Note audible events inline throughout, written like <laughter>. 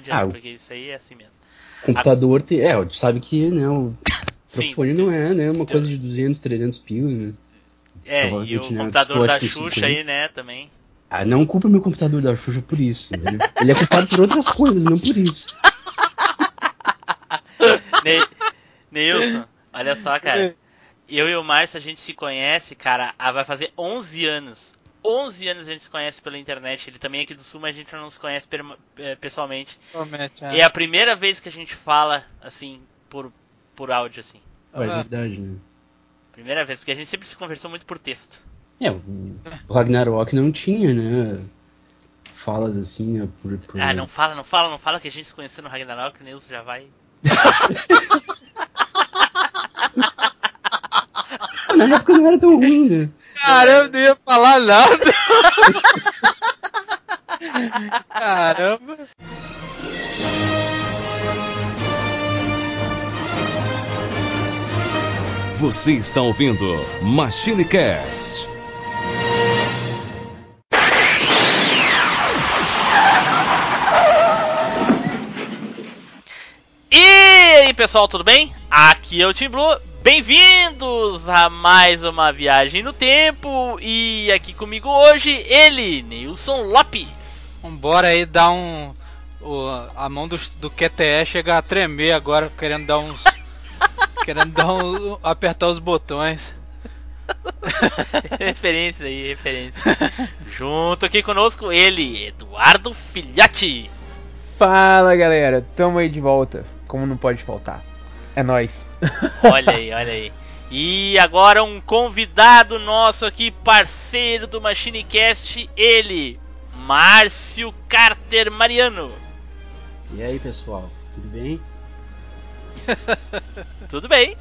adianta, Ah, porque isso aí é assim mesmo. Computador tem. É, tu sabe que, né, o microfone não é, né? Uma Teu- coisa de 200, 300 pila, né? É, e o né, computador da Xuxa 50. aí, né, também. Ah, não culpa meu computador da Xuxa por isso. Ele, ele é culpado por outras coisas, não por isso. <laughs> Ne Neilson, olha só, cara. Eu e o Márcio, a gente se conhece, cara, há- vai fazer 11 anos. 11 anos a gente se conhece pela internet. Ele também é aqui do Sul, mas a gente não se conhece eh, pessoalmente. Somente, E é a primeira vez que a gente fala, assim, por, por áudio, assim. É verdade, né? Primeira vez, porque a gente sempre se conversou muito por texto. É, o o Ragnarok não tinha, né? Falas assim, né? Por, por... Ah, não fala, não fala, não fala que a gente se conheceu no Ragnarok, o Nilson já vai. <laughs> Na época não era tão ruim, né? Caramba, não ia falar nada. Caramba. Você está ouvindo Machine Cast. E aí pessoal, tudo bem? Aqui é o Team Blue, bem-vindos a mais uma viagem no tempo e aqui comigo hoje ele, Nilson Lopes. Vambora aí dar um. o- a mão do, do QTE chega a tremer agora, querendo dar uns. <laughs> querendo dar um, apertar os botões. <laughs> referência aí, referência. Junto aqui conosco ele, Eduardo Filhote. Fala galera, tamo aí de volta, como não pode faltar. É nóis. Olha aí, olha aí. E agora um convidado nosso aqui, parceiro do MachineCast, ele, Márcio Carter Mariano. E aí, pessoal, tudo bem? <laughs> Tudo bem?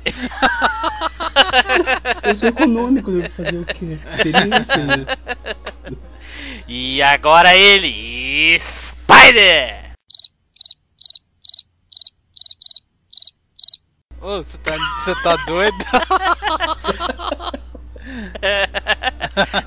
Eu sou econômico, né? Fazer o quê? Experiência, né? E agora ele, Spider! Ô, você tá, você tá doido? <laughs>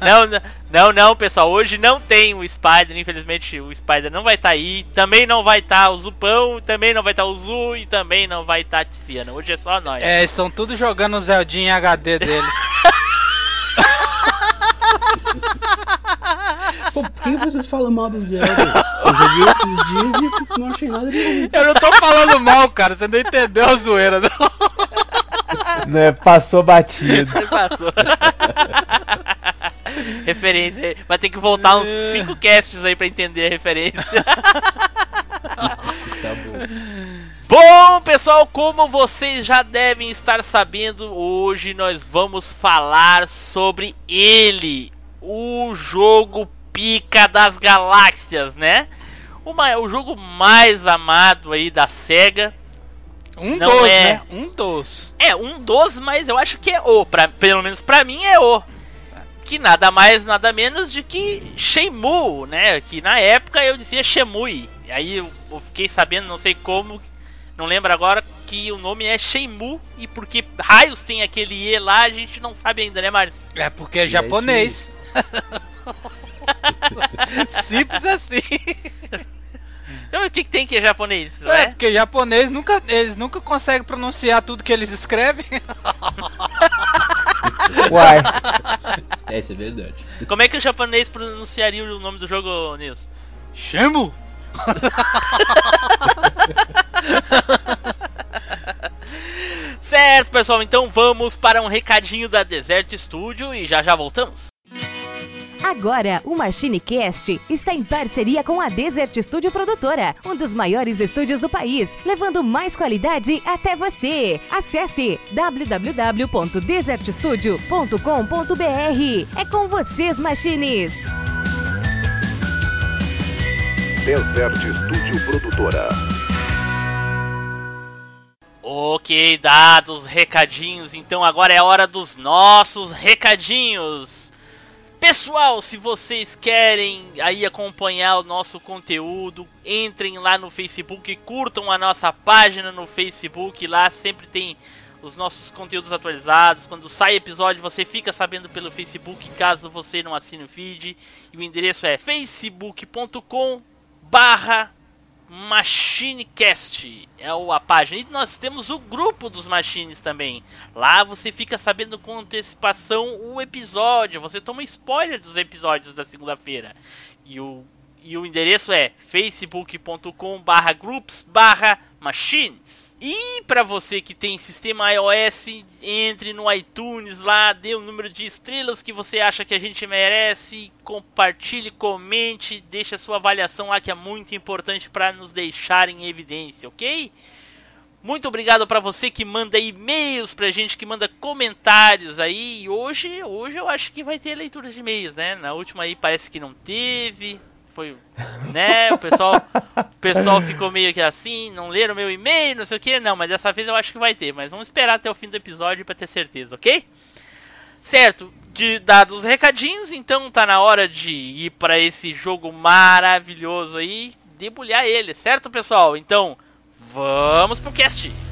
não, não, não, pessoal. Hoje não tem o Spider. Infelizmente, o Spider não vai estar aí. Também não vai estar o Zupão. Também não vai estar o Zu. E também não vai estar a Tiziana. Hoje é só nós. É, estão tudo jogando o Zeldinha em HD deles. <laughs> Pô, por que vocês falam mal do Zelda? Eu joguei esses dias e não achei nada de ruim. Eu não tô falando mal, cara, você não entendeu a zoeira, não. Né, passou batido. Passou. <laughs> referência aí. Vai ter que voltar uns 5 casts aí pra entender a referência. Tá bom. Bom, pessoal, como vocês já devem estar sabendo, hoje nós vamos falar sobre ele, o jogo pica das galáxias, né? O, o jogo mais amado aí da SEGA. Um Não dos, é. né? Um dos. É, um dos, mas eu acho que é o. Pra, pelo menos pra mim é o. Que nada mais, nada menos de que Shenmue, né? Que na época eu dizia Shemui. E aí eu, eu fiquei sabendo, não sei como, não lembro agora, que o nome é Shenmue. E porque raios tem aquele E lá, a gente não sabe ainda, né, Márcio? É porque é é japonês. <laughs> <laughs> Simples assim. Então o que, que tem que é japonês? não É, é? porque japonês nunca, eles nunca conseguem pronunciar tudo que eles escrevem. <laughs> Uai, É, isso é verdade. Como é que o japonês pronunciaria o nome do jogo, Nilson? Shemu! <laughs> Certo, pessoal, então vamos para um recadinho da Desert Studio e já já voltamos. Agora, o MachineCast está em parceria com a Desert Studio Produtora, um dos maiores estúdios do país, levando mais qualidade até você. Acesse www.desertstudio.com.br. É com vocês, Machines! Desert Studio Produtora. Ok, dados os recadinhos, então agora é a hora dos nossos recadinhos. Pessoal, se vocês querem aí acompanhar o nosso conteúdo, entrem lá no Facebook, curtam a nossa página no Facebook, lá sempre tem os nossos conteúdos atualizados. Quando sai episódio, você fica sabendo pelo Facebook, caso você não assine o feed. E o endereço é facebook.com barra MachineCast é a página. E nós temos o grupo dos Machines também. Lá você fica sabendo com antecipação o episódio. Você toma spoiler dos episódios da segunda-feira. E o, e o endereço é facebook.com E para você que tem sistema iOS, entre no iTunes lá, dê o número de estrelas que você acha que a gente merece, compartilhe, comente, deixe a sua avaliação lá que é muito importante para nos deixar em evidência, ok? Muito obrigado para você que manda e-mails pra gente, que manda comentários aí. E hoje, hoje eu acho que vai ter leitura de e-mails, né? Na última aí parece que não teve. Foi, né? O pessoal, o pessoal ficou meio que assim, não leram meu e-mail, não sei o que. Não, mas dessa vez eu acho que vai ter. Mas vamos esperar até o fim do episódio para ter certeza, ok? Certo, de dados os recadinhos, então tá na hora de ir para esse jogo maravilhoso aí, debulhar ele, certo, pessoal? Então, vamos pro cast.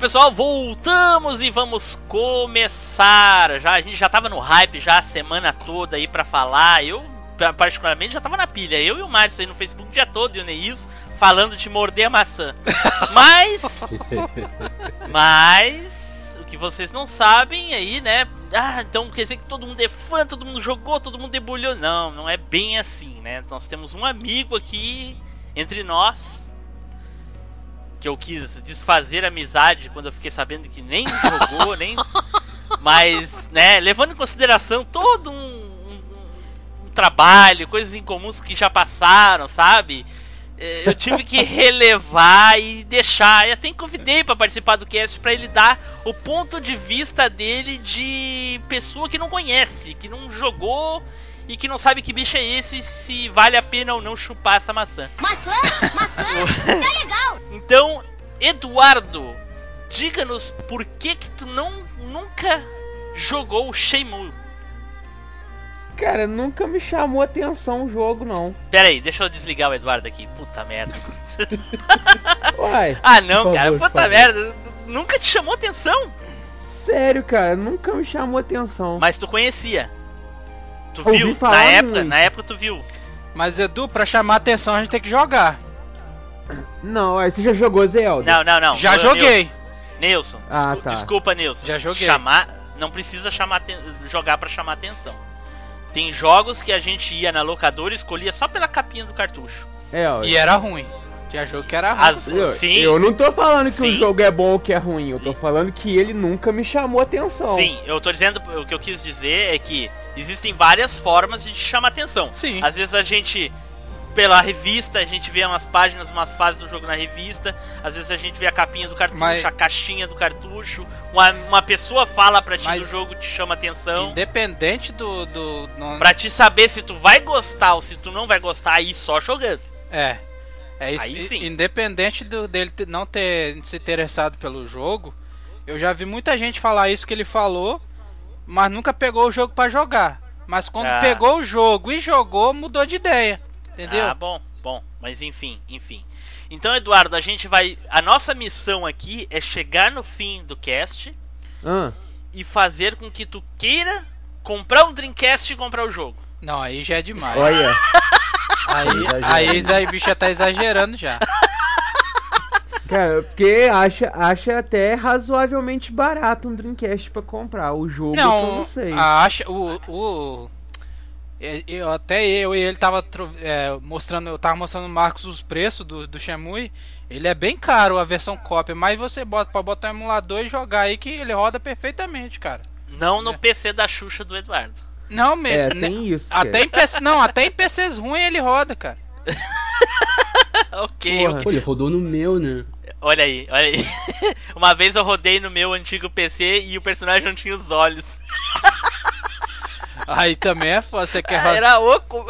Pessoal, voltamos e vamos começar. Já a gente já tava no hype já a semana toda aí pra falar. Eu pa- particularmente já tava na pilha. Eu e o Márcio aí no Facebook o dia todo e o Neils falando de morder a maçã. <laughs> Mas <laughs> mas o que vocês não sabem aí, né? Ah, então quer dizer que todo mundo é fã, todo mundo jogou, todo mundo debulhou. Não, não é bem assim, né? Nós temos um amigo aqui entre nós que eu quis desfazer a amizade quando eu fiquei sabendo que nem jogou, <laughs> nem. Mas, né, levando em consideração todo um, um- um trabalho, coisas incomuns que já passaram, sabe? Eh, Eu tive que relevar e deixar. E até convidei para participar do cast para ele dar o ponto de vista dele de pessoa que não conhece, que não jogou e que não sabe que bicho é esse, se vale a pena ou não chupar essa maçã. Maçã? Maçã? <laughs> tá legal! Então, Eduardo, diga-nos por que que tu não nunca jogou o Shenmue. Cara, nunca me chamou atenção o jogo, não. Pera aí, deixa eu desligar o Eduardo aqui. Puta merda. <laughs> Uai, ah, não, Por cara. favor, puta favor. merda. Nunca te chamou atenção? sério, cara, nunca me chamou atenção. Mas tu conhecia. Tu Ouvi viu? falar Na época, na época tu viu. Mas Edu, pra chamar atenção a gente tem que jogar. Não, aí você já jogou Zelda? Não, não, não. Já joguei. Nilson, Ah, descu- tá. desculpa, Nilson. Já joguei. Chamar, não precisa chamar jogar pra chamar atenção. Tem jogos que a gente ia na locadora e escolhia só pela capinha do cartucho. É, ó. E era ruim. Já jogo que era ruim. As- Eu, sim, eu não tô falando que Sim. o jogo é bom ou que é ruim, eu tô falando que ele nunca me chamou atenção. sim, eu tô dizendo, o que eu quis dizer é que existem várias formas de te chamar atenção. Sim. Às vezes a gente, pela revista, a gente vê umas páginas, umas fases do jogo na revista. Às vezes a gente vê a capinha do cartucho, Mas- a caixinha do cartucho. Uma, uma pessoa fala pra ti Mas- do jogo, te chama atenção. Independente do. do não- Pra te saber se tu vai gostar ou se tu não vai gostar, aí só jogando. É. É isso. Aí sim. Independente do, dele não ter se interessado pelo jogo, eu já vi muita gente falar isso que ele falou, mas nunca pegou o jogo pra jogar. Mas quando Ah. pegou o jogo e jogou, mudou de ideia. Entendeu? Ah, bom, bom, mas enfim, enfim. Então, Eduardo, a gente vai. A nossa missão aqui é chegar no fim do cast Ah, e fazer com que tu queira comprar um Dreamcast e comprar o jogo. Não, aí já é demais. olha. <laughs> Aí, Exagerando. aí, aí o bicho já tá exagerando já. Cara, porque acha, acha até razoavelmente barato um Dreamcast pra comprar. O jogo que eu Não, não sei. acha o, o eu- eu, até eu e ele tava é, mostrando, eu tava mostrando o Marcos os preços do, do Shenmue. Ele é bem caro a versão cópia, mas você bota para botar um emulador e jogar aí que ele roda perfeitamente, cara. Não no É. PC da Xuxa do Eduardo. Não mesmo. É, tem isso. Até em PC, não, até em PCs ruins ele roda, cara. <laughs> ok, Porra. ok. Pô, ele rodou no meu, né? Olha aí, olha aí. <laughs> Uma vez eu rodei no meu antigo PC e o personagem não tinha os olhos. <laughs> Aí também é foda, você quer Ah, rodar. Era oco.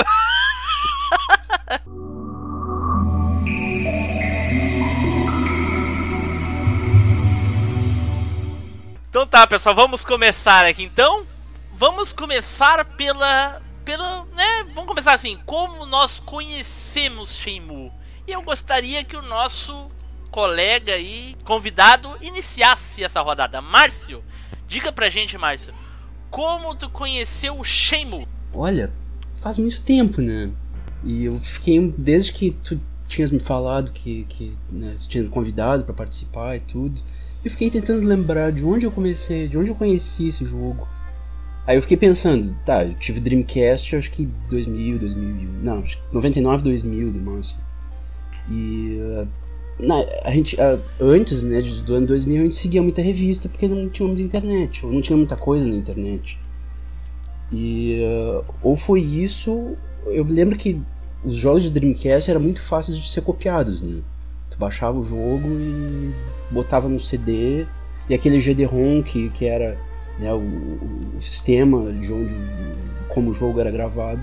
Então tá, pessoal, vamos começar aqui então. Vamos começar pela pela, né, vamos começar assim, como nós conhecemos Shenmue. E eu gostaria que o nosso colega e convidado iniciasse essa rodada. Márcio, diga pra gente, Márcio, como tu conheceu o Shenmue? Olha, faz muito tempo, né? E eu fiquei, desde que tu tinhas me falado que, que né, tinha me convidado pra participar e tudo, eu fiquei tentando lembrar de onde eu comecei, de onde eu conheci esse jogo. Aí eu fiquei pensando, tá, eu tive Dreamcast acho que 2000, 2001, não, acho que 99, 2000 no máximo. E uh, na, a gente, uh, antes né, do ano 2000 a gente seguia muita revista porque não tinha muita internet, ou não tinha muita coisa na internet. E uh, ou foi isso, eu lembro que os jogos de Dreamcast eram muito fáceis de ser copiados, né? Tu baixava o jogo e botava no CD e aquele GD-ROM que, que era né, o, o- sistema de onde como o jogo era gravado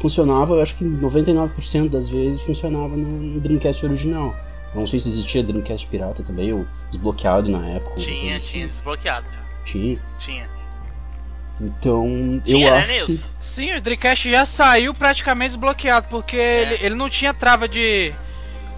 funcionava, eu acho que 99% das vezes funcionava no, no Dreamcast original. Não sei se existia Dreamcast pirata também, ou desbloqueado na época. Tinha, tinha desbloqueado. Tinha. Tinha. Então, Tinha, eu né, acho que Nilson? Sim, o Dreamcast já saiu praticamente desbloqueado, porque ele, ele não tinha trava de.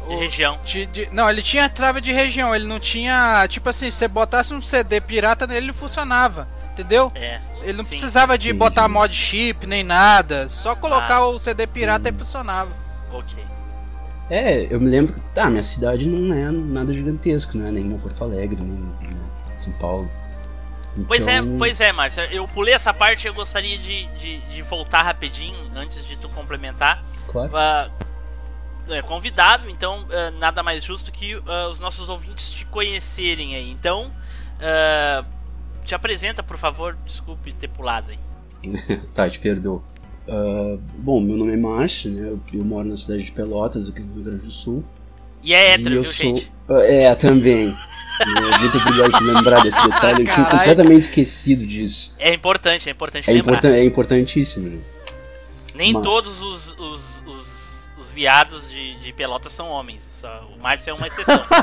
De o- região. de- de- não, ele tinha trava de região, ele não tinha. Tipo assim, se você botasse um CD pirata nele, ele funcionava. Entendeu? É. Ele não Sim. precisava de botar mod chip nem nada. Só colocar Ah. o CD pirata e funcionava. Ok. É, eu me lembro que tá, minha cidade não é nada gigantesco, não é nenhuma Porto Alegre, nem nem São Paulo. Pois é, Então, pois é, Márcio. Eu pulei essa parte e eu gostaria de, de, de voltar rapidinho antes de tu complementar. Claro. Ah, é, convidado, então ah, nada mais justo que ah, os nossos ouvintes te conhecerem aí. Então, ah, te apresenta, por favor. Desculpe ter pulado aí. <laughs> tá, te perdoo. Ah, bom, meu nome é Márcio, né? Eu, eu moro na cidade de Pelotas, aqui no Rio Grande do Sul. E é e hétero, eu viu, sou. gente? É, também. <laughs> É, Muito obrigado por lembrar desse <laughs> detalhe. Eu tinha completamente esquecido disso. É importante, é importante É, lembrar. importan é importantíssimo. Né? Nem Mas- todos os, os, os, os viados de, de Pelotas são homens. Só, o Márcio é uma exceção. <laughs>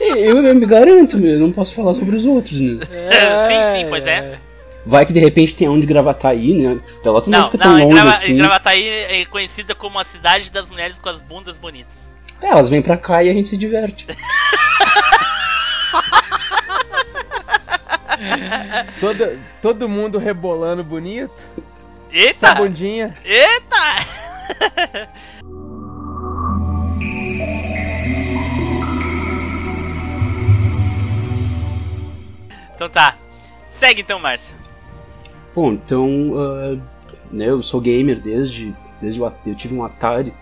Eu, eu me garanto, meu, eu não posso falar sobre os outros, né? <laughs> sim, sim, pois é. Vai que de repente tem onde Gravataí, né? Pelotas não, Não, fica não, tão longe Grava, assim. Gravataí é conhecida como a cidade das mulheres com as bundas bonitas. É, elas vêm pra cá e a gente se diverte. <laughs> Todo, todo mundo rebolando bonito. Eita! Essa bundinha. Eita! então tá. Segue então, Márcio. Bom, então, ah, né, eu sou gamer desde, desde o, eu tive um Atari.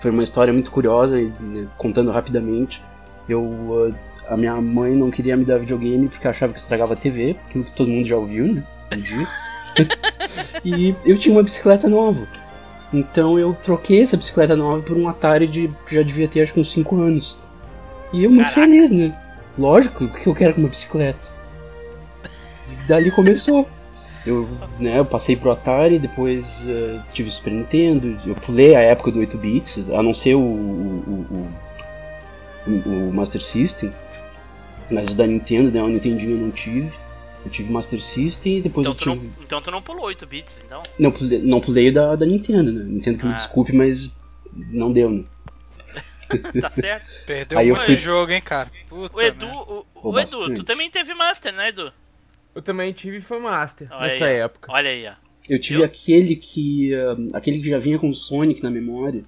Foi uma história muito curiosa, e, né, contando rapidamente. Eu, ah, a minha mãe não queria me dar videogame porque achava que estragava a TV, aquilo que todo mundo já ouviu, né? Um dia. <laughs> e eu tinha uma bicicleta nova. Então eu troquei essa bicicleta nova por um Atari de que já devia ter acho que uns 5 anos. E eu muito Caraca. feliz, né? Lógico, o que eu quero com uma bicicleta? E dali começou. Eu, né, eu passei pro Atari, depois eh, tive o Super Nintendo, eu pulei a época do 8 bits, a não ser o, o, o, o- o Master System, mas o da Nintendo, né, o Nintendinho eu não tive. Eu tive Master System e depois Então eu tu, não, tive. então tu não pulou 8 bits, então. Não, pulei, não pulei o da, da Nintendo, né? Nintendo que me Ah. desculpe, mas não deu, né? <laughs> tá certo. Perdeu Aí eu muito fui- jogo, hein, cara. Puta O Edu, merda. o, o Edu, tu também teve Master, né, Edu? Eu também tive foi Master Olha nessa aí, época. Olha aí, ó. Eu tive Eu- aquele que. ah, aquele que já vinha com Sonic na memória.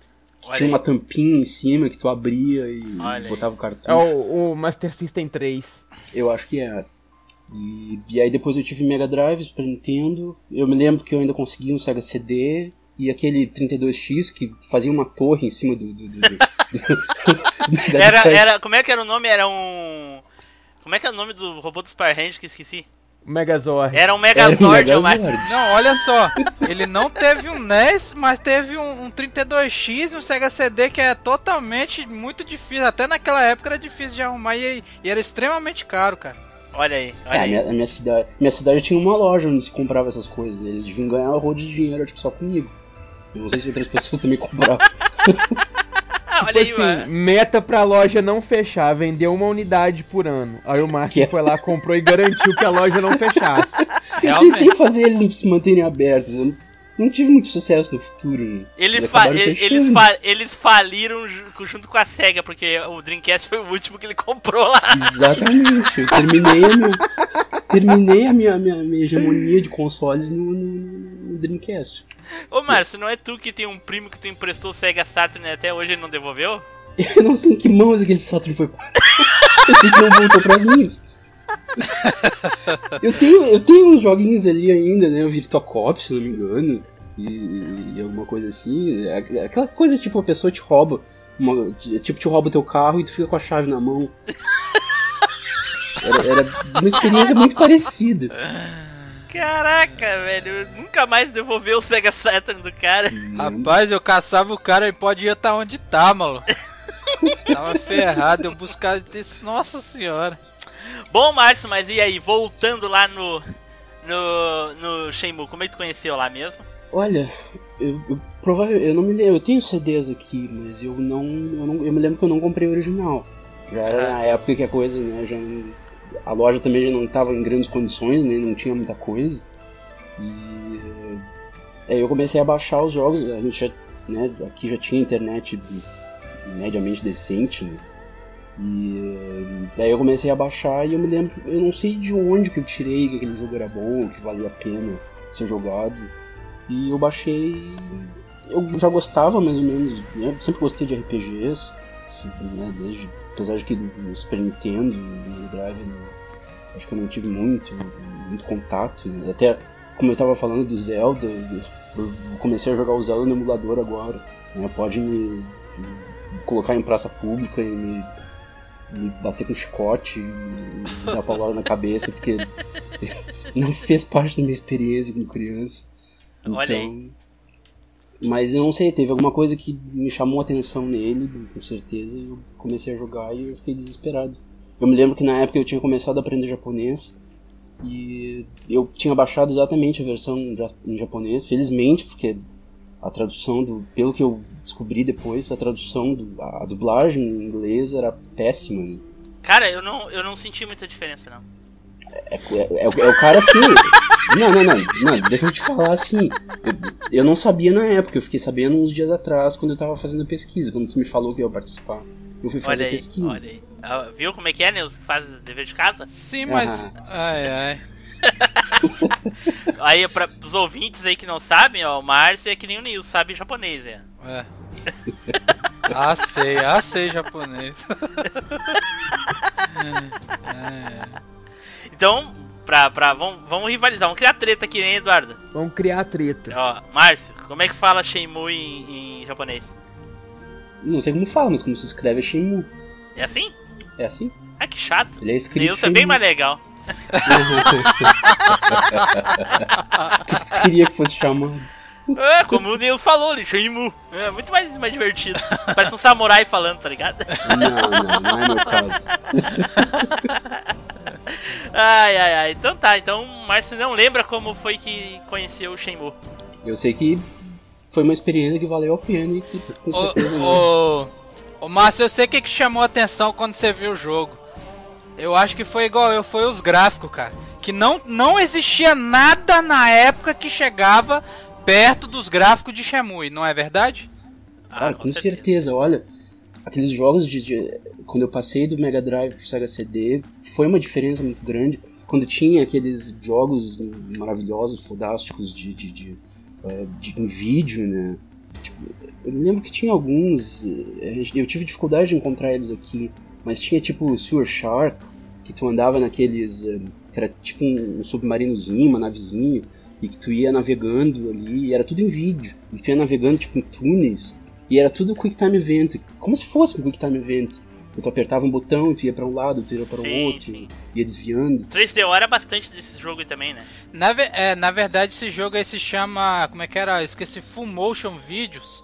Olha tinha aí. uma tampinha em cima que tu abria e Olha aí. botava o cartucho. É o, o Master System 3. Eu acho que era. E, e aí depois eu tive Mega Drive, Super Nintendo. Eu me lembro que eu ainda consegui um Sega CD. E aquele 32X que fazia uma torre em cima do. do, do, do- <laughs> Era, era, como é que era o nome? Era um... Como é que é o nome do robô dos Power Rangers que esqueci? O Megazord. Era um Era um Megazord, ô, Márcio. Megazord. Não, olha só. Ele não teve um NES, mas teve um, um 32X e um Sega CD que é totalmente muito difícil. Até naquela época era difícil de arrumar e, e era extremamente caro, cara. Olha aí, olha É, a aí. minha, a minha cidade, minha cidade tinha uma loja onde se comprava essas coisas. Eles deviam ganhar horror de dinheiro, tipo, só comigo. Eu não sei se outras <laughs> pessoas também compravam. Ah, <laughs> olha aí, Tipo assim, mano. meta pra loja não fechar, vender uma unidade por ano. Aí o Márcio Que é- foi lá, comprou e garantiu que a loja não fechasse. Eu <laughs> Realmente. tentei fazer eles se manterem abertos. Eu não, tive muito sucesso no futuro. Ele Eles fa- eles, fa- eles faliram ju- junto com a SEGA, porque o Dreamcast foi o último que ele comprou lá. Exatamente. Eu terminei a minha, terminei a minha, minha, minha hegemonia de consoles no, no- no Dreamcast. Ô Márcio, não é tu que tem um primo que tu emprestou o Sega Saturn e até hoje ele não devolveu? <laughs> Eu não sei em que mãos aquele Saturn foi. Eu sei que não voltou pras minhas. <laughs> Eu tenho, eu tenho uns joguinhos ali ainda, né? O Virtua Cop, se não me engano. E, e alguma coisa assim. É Aquela coisa tipo, a pessoa te rouba. Uma, tipo, te rouba o teu carro e tu fica com a chave na mão. Era, era uma experiência muito parecida. Caraca, velho, nunca mais devolveu o Sega Saturn do cara. Rapaz, eu caçava o cara e pode ir estar onde tá, maluco. <laughs> Tava ferrado, eu buscava desse. Nossa senhora. Bom, Márcio, mas e aí, voltando lá no. No. No Shenmue, como é que tu conheceu lá mesmo? Olha, eu, eu provavelmente eu não me lembro, eu tenho CDs aqui, mas eu não, eu não, eu me lembro que eu não comprei o original. Já era na época que a coisa, né, já a loja também já não estava em grandes condições, né, não tinha muita coisa. E aí eu comecei a baixar os jogos, a gente já, né, aqui já tinha internet mediamente decente, né? E daí eu comecei a baixar e eu me lembro, eu não sei de onde que eu tirei que aquele jogo era bom, que valia a pena ser jogado. E eu baixei. Eu já gostava mais ou menos, né? sempre gostei de RPGs, né? Desde, apesar de que no Super Nintendo, no Drive, não- acho que eu não tive muito, muito contato. né? Até como eu tava falando do Zelda, eu comecei a jogar o Zelda no emulador agora. Né? Pode me, me colocar em praça pública e me, me bater com chicote, e me dar paulada na cabeça, porque <laughs> não fez parte da minha experiência como criança. Olha aí. Então, Mas eu não sei, teve alguma coisa que me chamou a atenção nele, com certeza, e eu comecei a jogar e eu fiquei desesperado. Eu me lembro que na época eu tinha começado a aprender japonês e eu tinha baixado exatamente a versão em japonês, felizmente, porque a tradução do, pelo que eu descobri depois, a tradução do, a dublagem em inglês era péssima. né? Cara, eu não, eu não senti muita diferença, não. É, é- é o- é o cara assim. <laughs> Não, não, não, não, deixa eu te falar assim. Eu, eu não sabia na época, eu fiquei sabendo uns dias atrás quando eu tava fazendo a pesquisa, quando tu me falou que eu ia participar. Eu fui fazer Olha aí, pesquisa. olha aí. Ah, Viu como é que é, Nils, que faz dever de casa? Sim, mas. Ah. Ai, ai. <laughs> Aí, pra, pros ouvintes aí que não sabem, ó, o Márcio é que nem o Nils, sabe japonês, é. É. <laughs> Ah, sei, ah, sei japonês. É. <laughs> Então, pra, pra, vamos, vamos rivalizar, vamos criar treta aqui, hein, Eduardo? Vamos criar treta. Ó, Márcio, como é que fala Shenmue em, em japonês? Não sei como fala, mas como se escreve é Shenmue. É assim? É assim? Ah, que chato. Ele é escrito Nils é bem mais legal. O que, que tu queria que fosse chamado? É, como o Nils falou ali, Shenmue. É muito mais, mais divertido. Parece um samurai falando, tá ligado? Não, não, não é meu caso. <laughs> Ai, ai, ai. Então tá, então o Márcio não lembra como foi que conheceu o Shenmue. Eu sei que foi uma experiência que valeu a pena e que com certeza. Ô, ô, ô Márcio, eu sei o que, que chamou a atenção quando você viu o jogo. Eu acho que foi igual eu, foi os gráficos, cara. Que não, não existia nada na época que chegava perto dos gráficos de Shenmue, não é verdade? Ah, Cara, com certeza. olha. aqueles jogos de, de- Quando eu passei do Mega Drive pro Sega CD, foi uma diferença muito grande. Quando tinha aqueles jogos maravilhosos, fodásticos de, de, de, eh, de- em vídeo, né? Tipo, eu lembro que tinha alguns. eh, Eu tive dificuldade de encontrar eles aqui, mas tinha tipo o Sewer Shark, que tu andava naqueles. eh, que era tipo um, submarinozinho, uma navezinha, e que tu ia navegando ali, e era tudo em vídeo. E tu ia navegando tipo em túneis, e era tudo Quick Time Event, como se fosse um Quick Time Event. E tu apertava um botão e tu ia pra um lado, tu ia para o Sim, outro, sim. ia desviando. 3DO era bastante desse jogo aí também, né? Na, é, na verdade, esse jogo aí se chama. Como é que era? Esqueci. Full Motion Videos.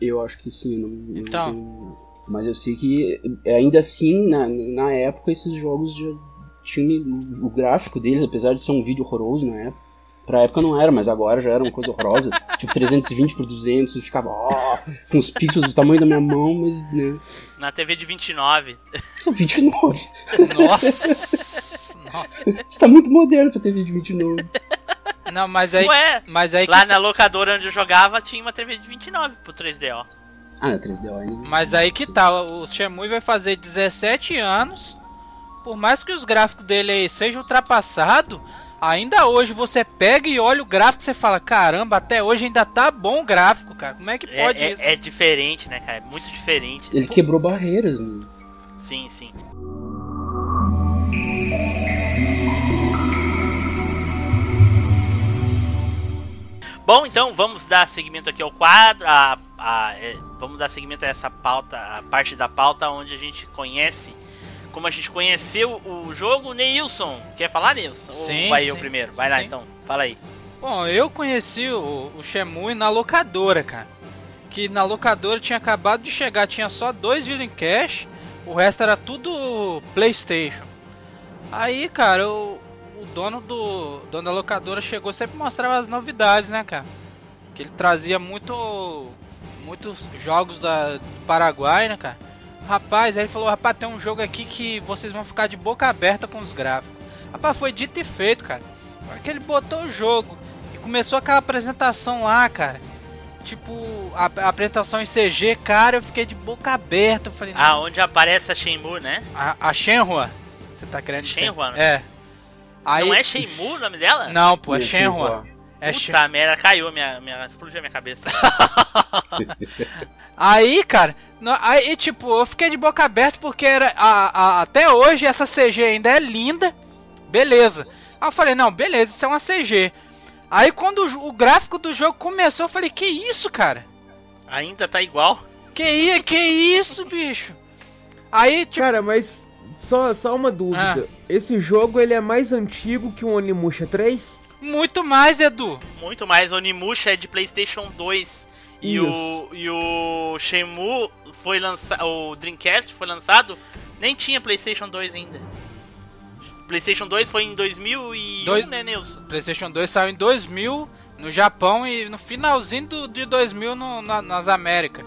Eu acho que sim, não, não Então. tenho- mas eu sei que ainda assim, na, na época, esses jogos já tinham o gráfico deles, apesar de ser um vídeo horroroso na época. Pra época não era, mas agora já era uma coisa horrorosa. <laughs> tipo 320 por 200, e ficava ó, com os pixels do tamanho da minha mão, mas né, Na TV de 29. são 29. Nossa! Nossa. Isso tá muito moderno pra ter vídeo 29. Não, mas aí. Ué, Mas aí que lá na locadora onde eu jogava tinha uma TV de 29 pro 3DO. Ah, na 3DO ainda. Mas aí que tá, o Shenmue vai fazer 17 anos. Por mais que os gráficos dele aí sejam ultrapassados, ainda hoje você pega e olha o gráfico e você fala: caramba, até hoje ainda tá bom o gráfico, cara. Como é que É, pode é- isso? é diferente, né, cara? É muito diferente. Ele quebrou barreiras, né? Sim, sim. Bom, então vamos dar seguimento aqui ao quadro. A, a- é, vamos dar seguimento a essa pauta, a parte da pauta onde a gente conhece. Como a gente conheceu o jogo, Neilson. Quer falar, Neilson? Sim, Ou vai eu sim, primeiro? Vai lá sim. então, fala aí. Bom, eu conheci o, o Shenmue na locadora, cara. Que na locadora tinha acabado de chegar, tinha só dois Dreamcast, o resto era tudo PlayStation. Aí, cara, o, o dono do dono da locadora chegou sempre mostrava as novidades, né, cara? Que ele trazia muito muitos jogos da, do Paraguai, né, cara? Rapaz, aí ele falou, rapaz, tem um jogo aqui que vocês vão ficar de boca aberta com os gráficos. Rapaz, foi dito e feito, cara. Na hora que ele botou o jogo e começou aquela apresentação lá, cara. Tipo, a, a apresentação em CG, cara, eu fiquei de boca aberta. Eu falei, Ah, onde aparece a Shenmue, né? a, a Shenhua. Você tá querendo dizer? Shenhua, né? É. Aí, Não é Shenmue o nome dela? Não, pô, é Shenhua. É Puta Shen- merda, caiu, minha, minha, explodiu a minha cabeça. <laughs> Aí, cara, no- aí tipo, eu fiquei de boca aberta porque era a, a- até hoje essa CG ainda é linda. Beleza. Aí eu falei, não, beleza, isso é uma CG. Aí quando o, o gráfico do jogo começou, eu falei, que isso, cara? Ainda tá igual. Que, que isso, bicho? Aí, tipo, Cara, mas só, só uma dúvida. Esse jogo ele é mais antigo que o Onimusha 3? muito mais, Edu. Muito mais. Onimusha é de PlayStation 2. E Isso. o, e o Shenmue foi lançado. O Dreamcast foi lançado. Nem tinha PlayStation 2 ainda. PlayStation 2 foi em 2001, Dois- né, Nilson? PlayStation 2 saiu em 2000 no Japão e no finalzinho do, de 2000 no- na- nas Américas.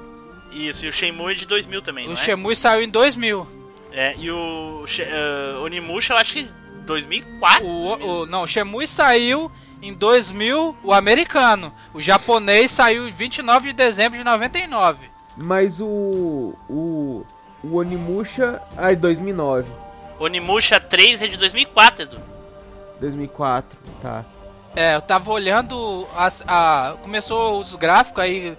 Isso, e o Shenmue é de 2000 também, O é? Shenmue saiu em 2000. É, e o eh, Onimusha eu acho que 2004. O, o, não, o Shenmue saiu em 2000, o americano. O japonês saiu em 29 de dezembro de 99. Mas o. O. O Onimusha. Ah, é 2009. Onimusha 3 é de 2004, Edu. 2004, tá. É, eu tava olhando as, a, começou os gráficos aí,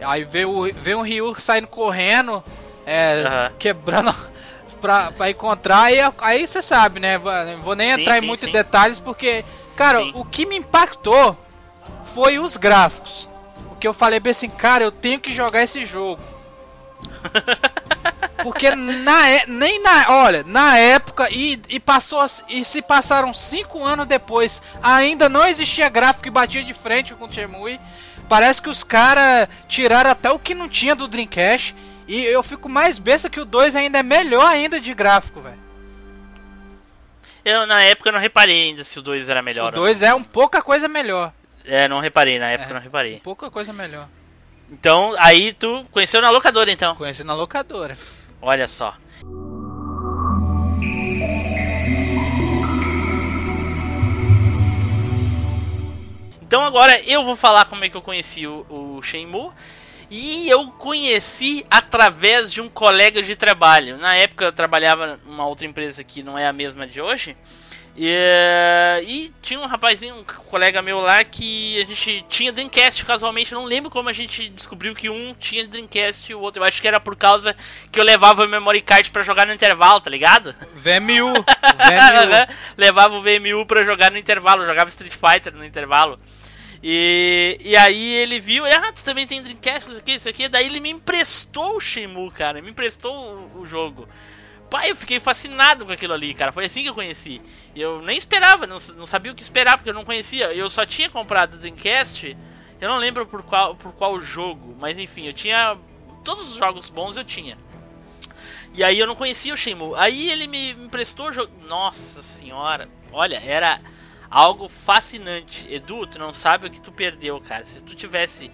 aí veio, o- veio um Ryu saindo correndo, é, Aham. quebrando <laughs> pra, pra encontrar, e aí você sabe, né? vou nem Sim, entrar em sim, muitos sim. detalhes porque, cara, Sim. o que me impactou foi os gráficos. O que eu falei bem assim, cara, eu tenho que jogar esse jogo. <laughs> Porque na, é- nem na, olha, na época e, e passou e se passaram cinco anos depois, ainda não existia gráfico que batia de frente com o Shenmue. Parece que os caras tiraram até o que não tinha do Dreamcast e eu fico mais besta que o 2 ainda é melhor ainda de gráfico, velho. Eu na época não reparei ainda se o 2 era melhor. O 2 é um pouca coisa melhor, É, não reparei, na época É. não reparei. pouca coisa melhor. Então, aí tu conheceu na locadora então. Conheci na locadora. Olha só. Então agora eu vou falar como é que eu conheci o, o Shenmue. E eu conheci através de um colega de trabalho. Na época eu trabalhava numa outra empresa que não é a mesma de hoje. E, e tinha um rapazinho, um colega meu lá, que a gente tinha Dreamcast casualmente. Eu não lembro como a gente descobriu que um tinha Dreamcast e o outro. Eu acho que era por causa que eu levava o memory card pra jogar no intervalo, tá ligado? VMU. <laughs> VMU. levava o VMU pra jogar no intervalo, jogava Street Fighter no intervalo. E, e aí ele viu, ah, tu também tem Dreamcast, isso aqui, isso aqui. Daí ele me emprestou o Shenmue, cara, me emprestou o, o jogo. Pai, eu fiquei fascinado com aquilo ali, cara. Foi assim que eu conheci. Eu nem esperava, não, não sabia o que esperar, porque eu não conhecia. Eu só tinha comprado o Dreamcast, eu não lembro por qual, por qual jogo, mas enfim, eu tinha. Todos os jogos bons eu tinha. E aí eu não conhecia o Shenmue. Aí ele me emprestou o jogo. Nossa senhora, olha, era algo fascinante. Edu, tu não sabe o que tu perdeu, cara. Se tu tivesse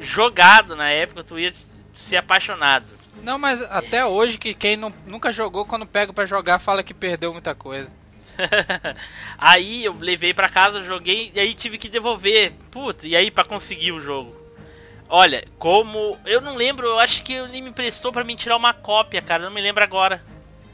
jogado na época, tu ia ser apaixonado. Não, mas até hoje que quem não, nunca jogou, quando pega para jogar, fala que perdeu muita coisa. <laughs> aí eu levei para casa, joguei e aí tive que devolver. Puta, e aí para conseguir o jogo. Olha, como eu não lembro, eu acho que ele me emprestou para mim tirar uma cópia, cara, não me lembro agora.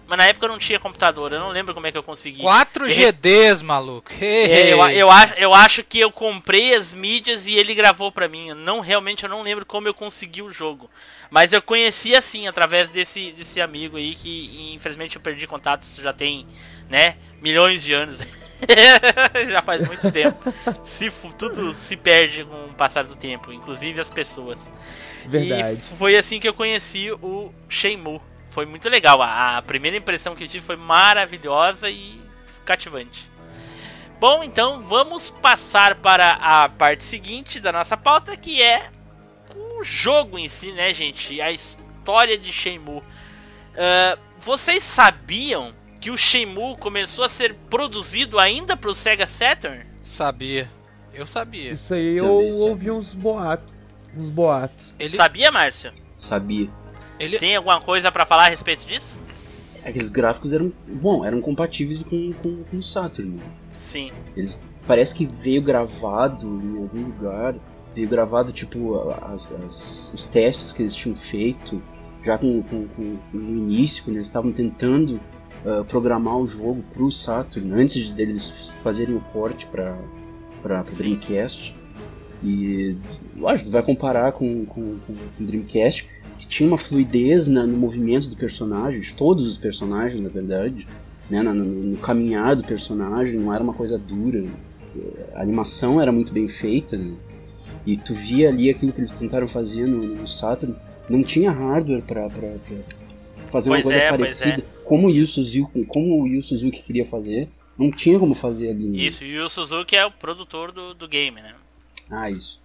Mas na época eu não tinha computador, eu não lembro como é que eu consegui. 4 GDs, maluco. É, eu, eu, acho, eu acho que eu comprei as mídias e ele gravou pra mim. Eu não realmente eu não lembro como eu consegui o jogo. Mas eu conheci assim, através desse, desse amigo aí, que infelizmente eu perdi contato, isso já tem, né, milhões de anos. <laughs> já faz muito tempo. Se, tudo se perde com o passar do tempo, inclusive as pessoas. Verdade. E foi assim que eu conheci o Shenmue foi muito legal. A, a primeira impressão que eu tive foi maravilhosa e cativante. Bom, então vamos passar para a parte seguinte da nossa pauta, que é o jogo em si, né, gente? A história de Shenmue. Uh, vocês sabiam que o Shenmue começou a ser produzido ainda para o Sega Saturn? Sabia. Eu sabia. Isso aí eu ouvi uns boatos. Uns boatos. Ele... Sabia, Márcio? Sabia. Ele... Tem alguma coisa para falar a respeito disso? Aqueles gráficos eram, bom, eram compatíveis com, com, com o Saturn. Sim. Eles parece que veio gravado em algum lugar, veio gravado tipo as, as, os testes que eles tinham feito já com, com, com no início quando eles estavam tentando uh, programar o jogo para o Saturn antes deles fazerem o porte para para Dreamcast. E lógico, vai comparar com, com, com, com Dreamcast, que tinha uma fluidez na, no movimento do personagem, de todos os personagens, na verdade, né, no, no, caminhar do personagem, não era uma coisa dura. A animação era muito bem feita, né? e tu via ali aquilo que eles tentaram fazer no, no Saturn, não tinha hardware para fazer pois uma coisa é, parecida, é. como o Yu Suzuki, como o Yu Suzuki queria fazer, não tinha como fazer ali. Né? Isso, e o Suzuki é o produtor do, do game, né? Ah, isso.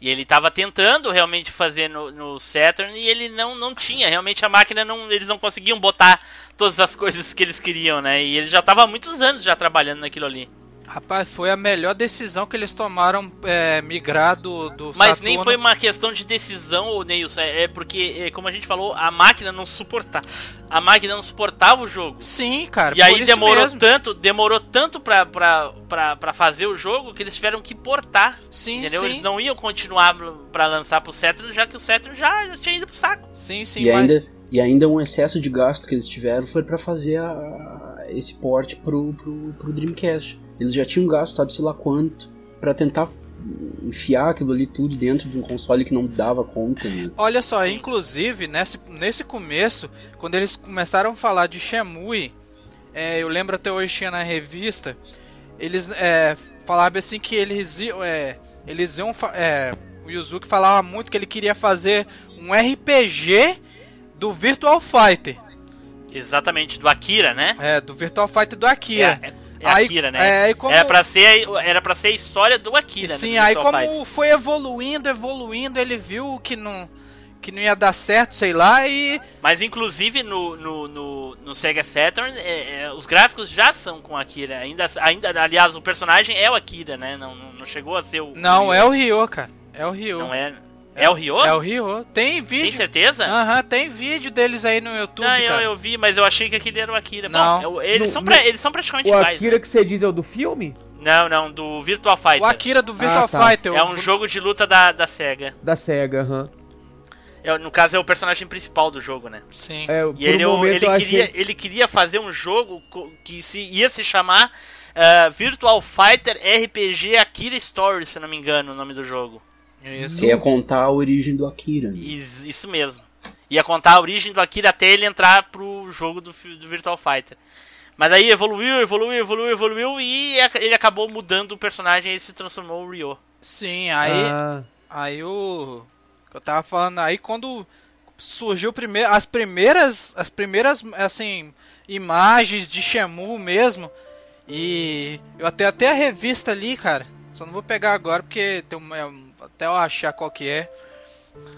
E ele estava tentando realmente fazer no, no, Saturn e ele não, não tinha. Realmente a máquina não. Eles não conseguiam botar todas as coisas que eles queriam, né? E ele já estava há muitos anos já trabalhando naquilo ali. Rapaz, foi a melhor decisão que eles tomaram é, migrar do, do Mas Saturno. nem foi uma questão de decisão, Neilson. É, é porque, é, como a gente falou, a máquina não suportava. A máquina não suportava o jogo. Sim, cara. E aí demorou mesmo. tanto, demorou tanto pra, pra, pra, pra fazer o jogo que eles tiveram que portar. Sim, entendeu? sim. Eles não iam continuar pra lançar pro Saturn, já que o Saturn já, já tinha ido pro saco. Sim, sim, e mas... ainda E ainda um excesso de gasto que eles tiveram foi para fazer a, esse port pro, pro, pro Dreamcast. Eles já tinham gasto, sabe-se lá quanto, para tentar enfiar aquilo ali tudo dentro de um console que não dava conta. Né? Olha só, inclusive nesse, nesse começo, quando eles começaram a falar de Shenmue, é, eu lembro até hoje tinha na revista, eles é, falavam assim que eles iam, é, eles iam, é, o Yuzuki falava muito que ele queria fazer um RPG do Virtual Fighter. Exatamente, do Akira, né? É, do Virtual Fighter do Akira. É, é, Aí- Akira, né? é, como- Era pra ser era para ser a história do Akira, né, Sim, do aí como Fighter. foi evoluindo, evoluindo, ele viu que não, que não ia dar certo, sei lá, e Mas inclusive no, no, no, no Sega Saturn, é, é, os gráficos já são com Akira. Ainda, ainda, aliás, o personagem é o Akira, né? Não, não, não chegou a ser o. não o é o Ryo, cara. É o Ryo. Não é. É o Ryo? É o Ryo. Tem Tem vídeo. certeza? Aham, tem vídeo deles aí no YouTube, não, eu, eu vi, mas eu achei que aquele era o Akira. Não. Bom, eu- eles, No- são no- pra- eles são praticamente O iguais. Akira né? que você diz é o do filme? Não, não, do Virtual Fighter. O Akira do Virtual Ah, tá. Fighter. É o- um jogo de luta da, da SEGA. Da SEGA, aham. É, no caso é o personagem principal do jogo, né? Sim. É, E ele, um momento ele, queria, achei... ele queria fazer um jogo que se, ia se chamar ah, Virtual Fighter RPG Akira Story, se não me engano, o nome do jogo. Isso. Que ia contar a origem do Akira. né? Is- Isso mesmo. Ia contar a origem do Akira até ele entrar pro jogo do, do Virtual Fighter. Mas aí evoluiu, evoluiu, evoluiu, evoluiu e ele acabou mudando o personagem e se transformou o Ryo. Sim, aí, Ah, aí o. Eu tava falando, aí quando surgiu primeiro, as primeiras. As primeiras, assim, imagens de Shemu mesmo. E eu até até a revista ali, cara. Só não vou pegar agora porque tem um, é um- até eu achar qual que é.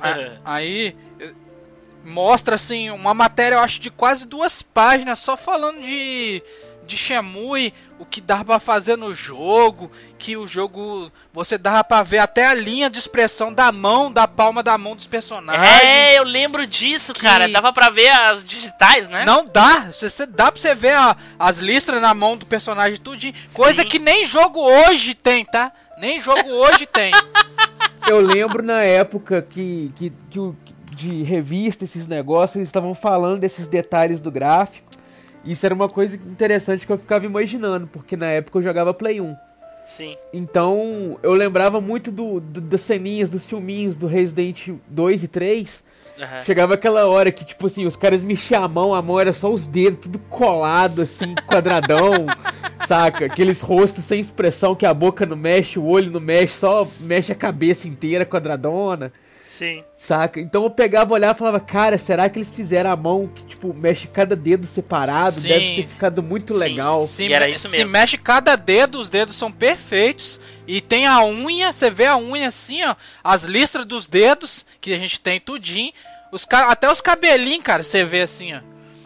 A- Aí eh, mostra assim uma matéria, eu acho de quase duas páginas só falando de de Shemui, o que dava pra fazer no jogo, que o jogo você dava pra ver até a linha de expressão da mão, da palma da mão dos personagens. É, eu lembro disso, Que- cara. Dava pra ver as digitais, né? Não dá, você, dá pra você ver a- as listras na mão do personagem tudinho, coisa Sim. que nem jogo hoje tem, tá? Nem jogo hoje tem. <laughs> eu lembro na época que, que, que o, de revista, esses negócios, eles estavam falando desses detalhes do gráfico. Isso era uma coisa interessante que eu ficava imaginando, porque na época eu jogava Play 1. Sim. Então eu lembrava muito do, do- das ceninhas, dos filminhos do Resident 2 e 3. Aham. Chegava aquela hora que, tipo assim, os caras mexiam a mão, a mão era só os dedos, tudo colado, assim, <laughs> quadradão, saca? Aqueles rostos sem expressão que a boca não mexe, o olho não mexe, só mexe a cabeça inteira quadradona, Sim. saca? Então eu pegava, olhava e falava, cara, será que eles fizeram a mão que, tipo, mexe cada dedo separado? Sim. Deve ter ficado muito Sim. legal. Se, E era isso se mesmo. mexe cada dedo, os dedos são perfeitos. E tem a unha, você vê a unha assim, ó. As listras dos dedos, que a gente tem tudinho. Os, ca- até os cabelinhos, cara, você vê assim, ó.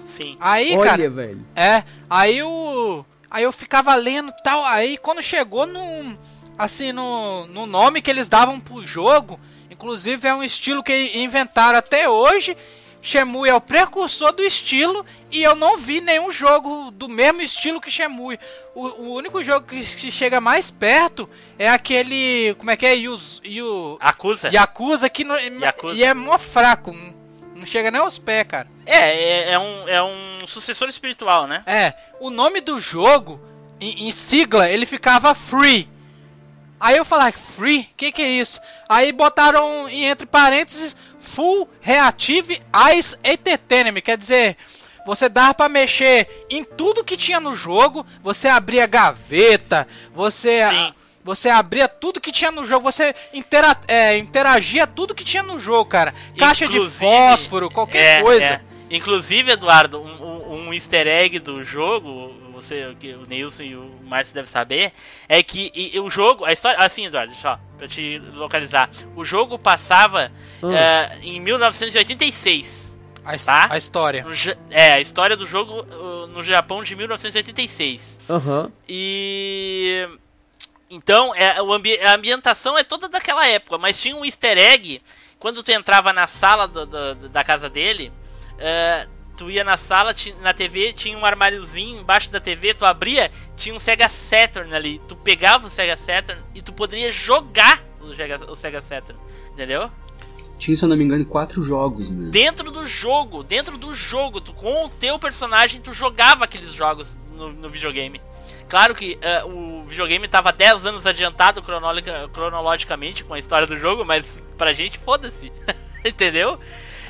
Sim. Aí, Olha, cara, velho. é. Aí o. Aí eu ficava lendo e tal. Aí quando chegou no. Assim, no, no nome que eles davam pro jogo. Inclusive é um estilo que inventaram até hoje. Shemui é o precursor do estilo e eu não vi nenhum jogo do mesmo estilo que Shemui. O, o único jogo que, que chega mais perto é aquele. Como é que é? Yuz, Yu, Acusa? Yakuza que não, Yakuza. e é mó fraco. Não, não chega nem aos pés, cara. É, é, é um, é um sucessor espiritual, né? É, o nome do jogo, em, em sigla, ele ficava Free. Aí eu falei, Free? Que que é isso? Aí botaram em entre parênteses Full Reactive Eyes Entertainment, quer dizer, você dava pra mexer em tudo que tinha no jogo, você abria gaveta, você Sim. você abria tudo que tinha no jogo, você intera é, interagia tudo que tinha no jogo, cara. Caixa de Inclusive- fósforo, qualquer É, coisa. é. Inclusive, Eduardo, um, um- um easter egg do jogo, você, que o Nilson e o Márcio devem saber, é que e- e o jogo, a história, assim, Eduardo, deixa, ó, pra te localizar, o jogo passava Hum. eh, em 1986. A, Tá. a história. No é, a história do jogo uh, no Japão de 1986. Aham. E então é, o ambi- a ambientação é toda daquela época, mas tinha um easter egg quando tu entrava na sala do- do- da casa dele. eh, tu ia na sala, na TV tinha um armáriozinho embaixo da TV, tu abria, tinha um Sega Saturn ali. Tu pegava o Sega Saturn e tu poderia jogar o Sega, o Sega Saturn, entendeu? Tinha, se eu não me engano, quatro jogos, né? Dentro do jogo, dentro do jogo, tu, com o teu personagem, tu jogava aqueles jogos no, no videogame. Claro que eh, o videogame tava 10 anos adiantado cronologicamente com a história do jogo, mas pra gente foda-se. <laughs> Entendeu?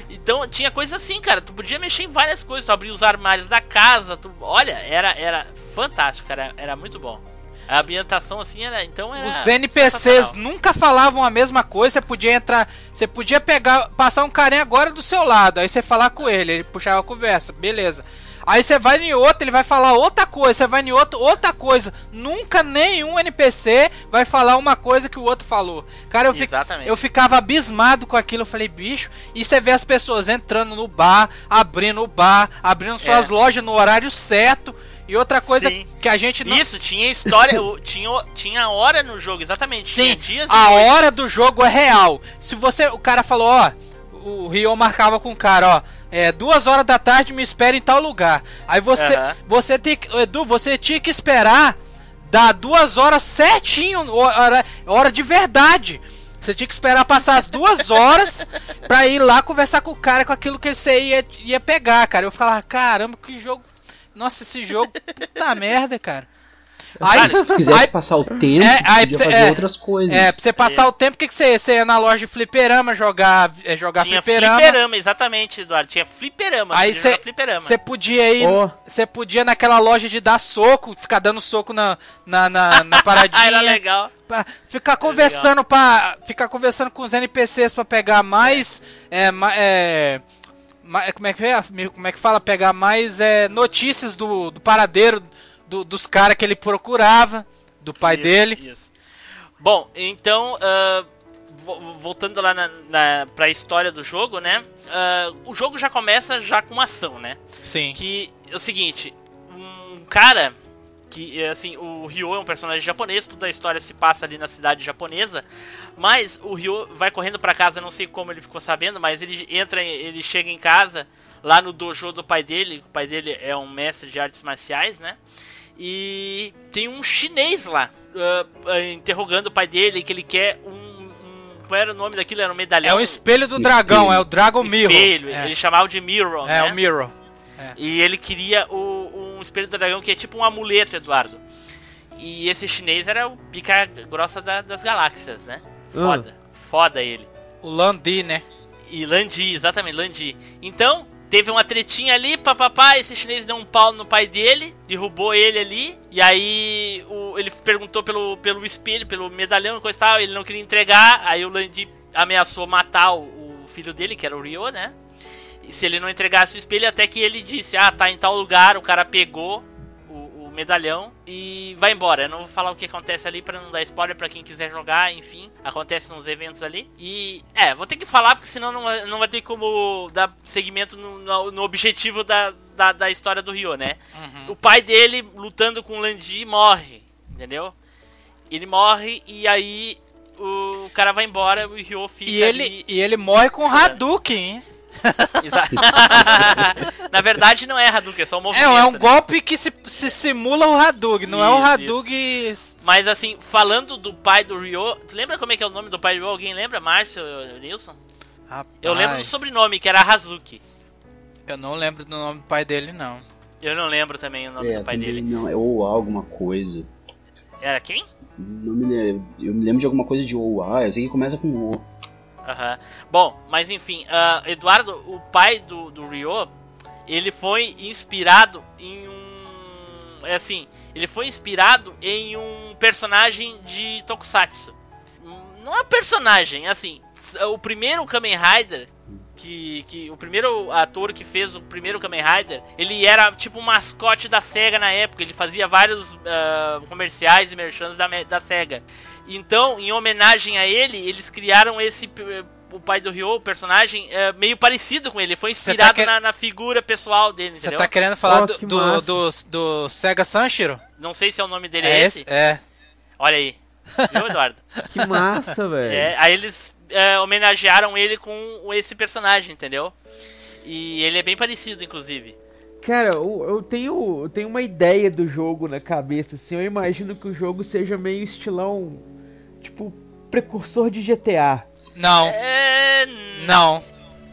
Então tinha coisa assim, cara. Tu podia mexer em várias coisas. Tu abria os armários da casa. Tu... Olha, era, era fantástico, cara. Era muito bom. A ambientação assim era. Então era. Os NPCs nunca falavam a mesma coisa, você podia entrar, você podia pegar, passar um carinha agora do seu lado, aí você falar com ele, ele puxava a conversa, beleza. Aí você vai em outro, ele vai falar outra coisa, você vai em outro, outra coisa. Nunca nenhum NPC vai falar uma coisa que o outro falou. Cara, eu, eu ficava abismado com aquilo, eu falei, bicho, e você vê as pessoas entrando no bar, abrindo o bar, abrindo suas É. lojas no horário certo. E outra coisa Sim. que a gente não. Isso, tinha história, tinha, tinha hora no jogo, exatamente. Sim, tinha dias a hora do jogo é real. Se você, o cara falou, ó, o Rio marcava com o cara, ó, é duas horas da tarde me espera em tal lugar. Aí você, Aham. você tem, que- Edu, você tinha que esperar dar duas horas certinho, hora, hora de verdade. Você tinha que esperar passar as duas <laughs> horas pra ir lá conversar com o cara com aquilo que você ia, ia pegar, cara. Eu falava, caramba, que jogo. Nossa, esse jogo, puta merda, cara. Cara, se tu quisesse aí- passar o tempo, É, tu aí podia pra- fazer é, outras coisas. É, pra você passar o tempo, o que, que você ia? Você ia na loja de fliperama jogar, é, jogar Tinha fliperama. fliperama, exatamente, Eduardo. Tinha fliperama. Aí você você podia ir, você podia naquela loja de dar soco, ficar dando soco na, na, na, na <laughs> Ah, paradinha. era legal. pra ficar conversando para ficar conversando com os NPCs pra pegar mais é, ma- é, ma- como é que é como é que fala pegar mais é, notícias do, do paradeiro do- dos caras que ele procurava do pai Isso, dele Isso. Bom, então, vo- voltando lá na, na, pra história do jogo, né? ah, o jogo já começa já com uma ação, né? sim Que é o seguinte, um cara que assim, o Ryo é um personagem japonês, toda a história se passa ali na cidade japonesa, mas o Ryo vai correndo pra casa, não sei como ele ficou sabendo, mas ele entra, ele chega em casa lá no dojo do pai dele, o pai dele é um mestre de artes marciais, né? E tem um chinês lá ah, ah, interrogando o pai dele que ele quer um, qual era o nome daquilo? Era um medalhão. é o espelho do Espelho. dragão é o Dragon Mirror espelho. é, Ele chamava de Mirror, é né? o Mirror E ele queria o, um espelho do dragão que é tipo um amuleto, Eduardo. E esse chinês era o pica grossa da- das galáxias, né? Foda. Foda ele. o Landi né E Landi, exatamente, Landi. Então, teve uma tretinha ali, papapá, esse chinês deu um pau no pai dele, derrubou ele ali, e aí o- ele perguntou pelo, pelo espelho, pelo medalhão e coisa e tal, ele não queria entregar, aí o Landi ameaçou matar o, o filho dele, que era o Ryo, né? E se ele não entregasse o espelho, até que ele disse, ah, tá em tal lugar, o cara pegou medalhão e vai embora. Eu não vou falar o que acontece ali pra não dar spoiler pra quem quiser jogar, enfim. Acontecem uns eventos ali. E, é, vou ter que falar porque senão não, vai- não vai ter como dar seguimento no, no- no objetivo da, da, da história do Ryo, né? Uhum. O pai dele, lutando com o Landi, morre, entendeu? Ele morre e aí o cara vai embora e o Ryo fica e ele ali- e ele morre com. Hadouken hein? <laughs> <laughs> Na verdade não é Hadouken, é só um é, movimento. é um né? golpe que se, se simula o Hadouken não é o Isso, Hadouken Mas assim, falando do pai do Ryo, tu lembra como é que é o nome do pai do Ryo? Alguém lembra? Márcio, Nilson? Eu lembro do sobrenome, que era Hazuki. Eu não lembro do nome do pai dele, não. Eu não lembro também o nome É, do pai dele. não, é ou alguma coisa. Era quem? Não me lembro, eu me lembro de alguma coisa de OA, eu sei que começa com O. Aham. Bom, mas enfim, ah, Eduardo, o pai do, do Ryo, ele foi inspirado em um. É assim, ele foi inspirado em um personagem de Tokusatsu. Não é personagem, é assim, o primeiro Kamen Rider. Que, que o primeiro ator que fez o primeiro Kamen Rider, ele era tipo um mascote da SEGA na época. Ele fazia vários ah, comerciais e merchants da, da SEGA. Então, em homenagem a ele, eles criaram esse. eh, O pai do Ryo, o personagem, eh, meio parecido com ele. Foi tá inspirado que- na, na figura pessoal dele, Você tá querendo falar Oh, do, que do, do, do Sega Sanshiro? Não sei se é o nome dele é, esse. É. Olha aí. <laughs> Viu, Eduardo? Que massa, <laughs> velho. é, aí eles eh, homenagearam ele com esse personagem, entendeu? E ele é bem parecido, inclusive. Cara, eu, eu tenho, eu tenho uma ideia do jogo na cabeça, assim. Eu imagino que o jogo seja meio estilão, tipo, precursor de GTA. Não, É. não.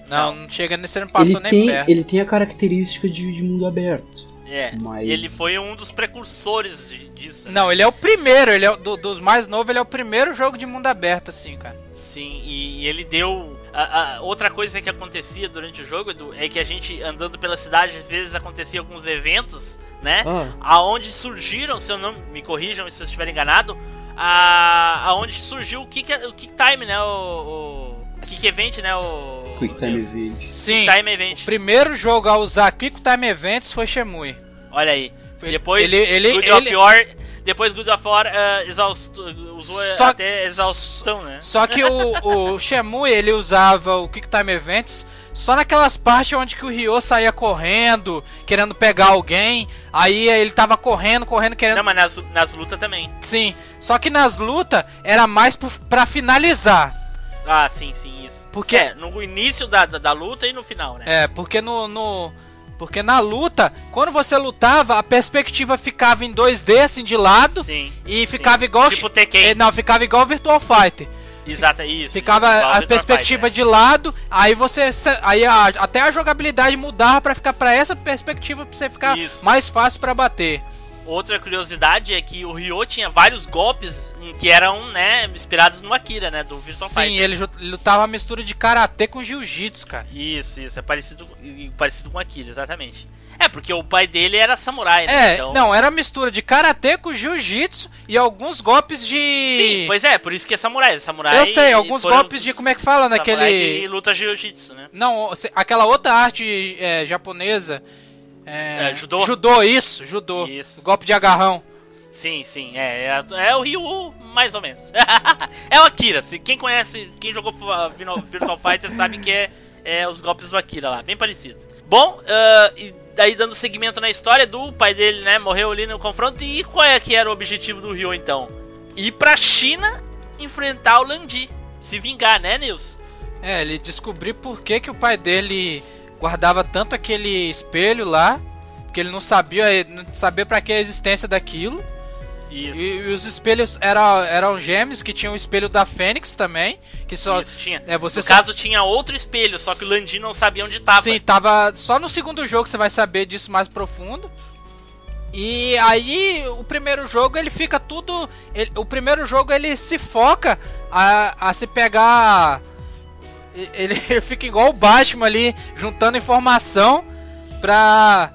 Não, Não. chega nesse, você não passou Ele nem tem, perto. ele tem a característica de, de mundo aberto. É. Mas- Ele foi um dos precursores de- disso. né? Não, ele é o primeiro, ele é o- do- dos mais novos, ele é o primeiro jogo de mundo aberto, assim, cara. Sim, e, e ele deu. A- a- outra coisa que acontecia durante o jogo, Edu, é que a gente andando pela cidade, às vezes acontecia alguns eventos, né? Ah, Aonde surgiram, se eu não me corrijam se eu estiver enganado, a, aonde surgiu o Kick, o Kick Time, né? O, o Kick Event, né? O Quick Time Deus. Event. Sim, Time Event. o primeiro jogo a usar Quick Time Events foi Shemui. Olha aí. Depois ele, ele, Good ele, of War, depois Good of War exausto- usou Só- até exaustão, né? Só que o, o Shemui, ele usava o Quick Time Events só naquelas partes onde que o Ryo saía correndo, querendo pegar alguém. Aí ele tava correndo, correndo, querendo. Não, mas nas, nas lutas também. Sim. Só que nas lutas era mais pra finalizar. Ah, sim, sim, isso. Porque É, no início da, da, da luta e no final, né? É, porque no, no- Porque na luta, quando você lutava, a perspectiva ficava em 2D, assim, de lado, Sim. e ficava igual. Tipo Tekken. É, Não, ficava igual Virtual Fighter. Exato, isso. Ficava isso, a perspectiva Fighter, de lado, aí você. Aí a- até a jogabilidade mudava pra ficar pra essa perspectiva pra você ficar Isso. mais fácil pra bater. Outra curiosidade é que o Ryo tinha vários golpes que eram, né, inspirados no Akira, né, do Virtua Sim, Fighter. ele ju- lutava uma mistura de karatê com jiu-jitsu, cara. Isso, isso, é parecido, parecido com Akira, exatamente. É, porque o pai dele era samurai, né? É, então... não, era mistura de karatê com jiu-jitsu e alguns golpes de. Sim, pois é, por isso que é samurai. Samurai Eu sei, alguns golpes de. Como é que fala naquele. que luta jiu-jitsu, né? Não, aquela outra arte é, japonesa. É, É, judô? Judô, isso, judô. Isso. Golpe de agarrão. Sim, sim, é, é, é o Ryu, mais ou menos. <laughs> é o Akira. Se, quem conhece, quem jogou Virtual Fighter sabe que é, é os golpes do Akira lá, bem parecidos. Bom, ah, e daí dando seguimento na história do pai dele, né, morreu ali no confronto. E qual é que era o objetivo do Ryu então? Ir pra China enfrentar o Landi. Se vingar, né, Nils? É, ele descobriu por que, que o pai dele guardava tanto aquele espelho lá. Porque ele não sabia, não sabia para que a existência daquilo. Isso. E, e os espelhos eram, eram gêmeos, que tinham o espelho da Fênix também. Que só. Isso tinha. É, você No só- caso tinha outro espelho, só que o Landi não sabia onde tava. Sim, tava. Só no segundo jogo você vai saber disso mais profundo. E aí, o primeiro jogo ele fica tudo. ele- o primeiro jogo ele se foca a, a se pegar. Ele, <laughs> fica igual o Batman ali, juntando informação pra,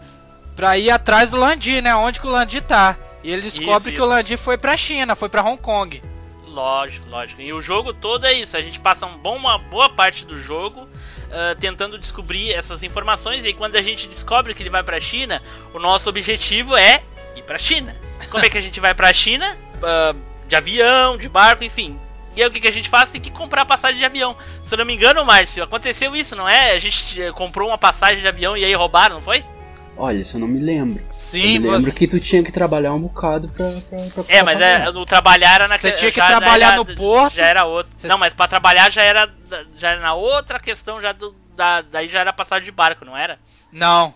pra ir atrás do Landi, né? Onde que o Landi tá. E ele descobre Isso, que isso. o Landi foi pra China, foi pra Hong Kong. Lógico, lógico. E o jogo todo é isso. A gente passa um bom, uma boa parte do jogo ah, tentando descobrir essas informações. E quando a gente descobre que ele vai pra China, o nosso objetivo é ir pra China. Como é que a gente vai pra China? <laughs> Ah, de avião, de barco, enfim. E aí o que, que a gente faz? Tem que comprar passagem de avião. Se eu não me engano, Márcio, aconteceu isso, não é? A gente eh, comprou uma passagem de avião e aí roubaram, não foi? Olha, isso eu não me lembro. Sim, eu me lembro você- que tu tinha que trabalhar um bocado pra. pra, pra É, mas é, no trabalhar era na Você tinha que já- já trabalhar era- no porto. Já era outra. Você- Não, mas pra trabalhar já era já era na outra questão já do da, daí já era passagem de barco, não era? Não.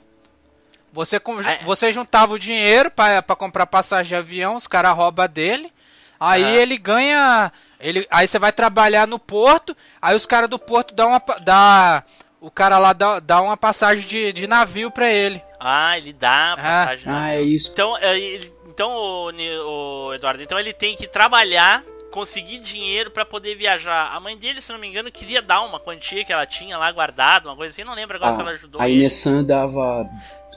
Você, com- Ah, é? você juntava o dinheiro pra pra comprar passagem de avião, os caras roubam dele. Aí Aham. ele ganha. Ele, aí você vai trabalhar no porto. Aí os caras do porto dão uma. pa- Dá, o cara lá dá, dá uma passagem de, de navio pra ele. Ah, ele dá a passagem. Ah, na- é isso. Então, é, ele- então o, o Eduardo, então ele tem que trabalhar, conseguir dinheiro pra poder viajar. A mãe dele, se não me engano, queria dar uma quantia que ela tinha lá guardada, uma coisa assim, não lembro agora se ela ajudou. Ah, a ele. Inesan dava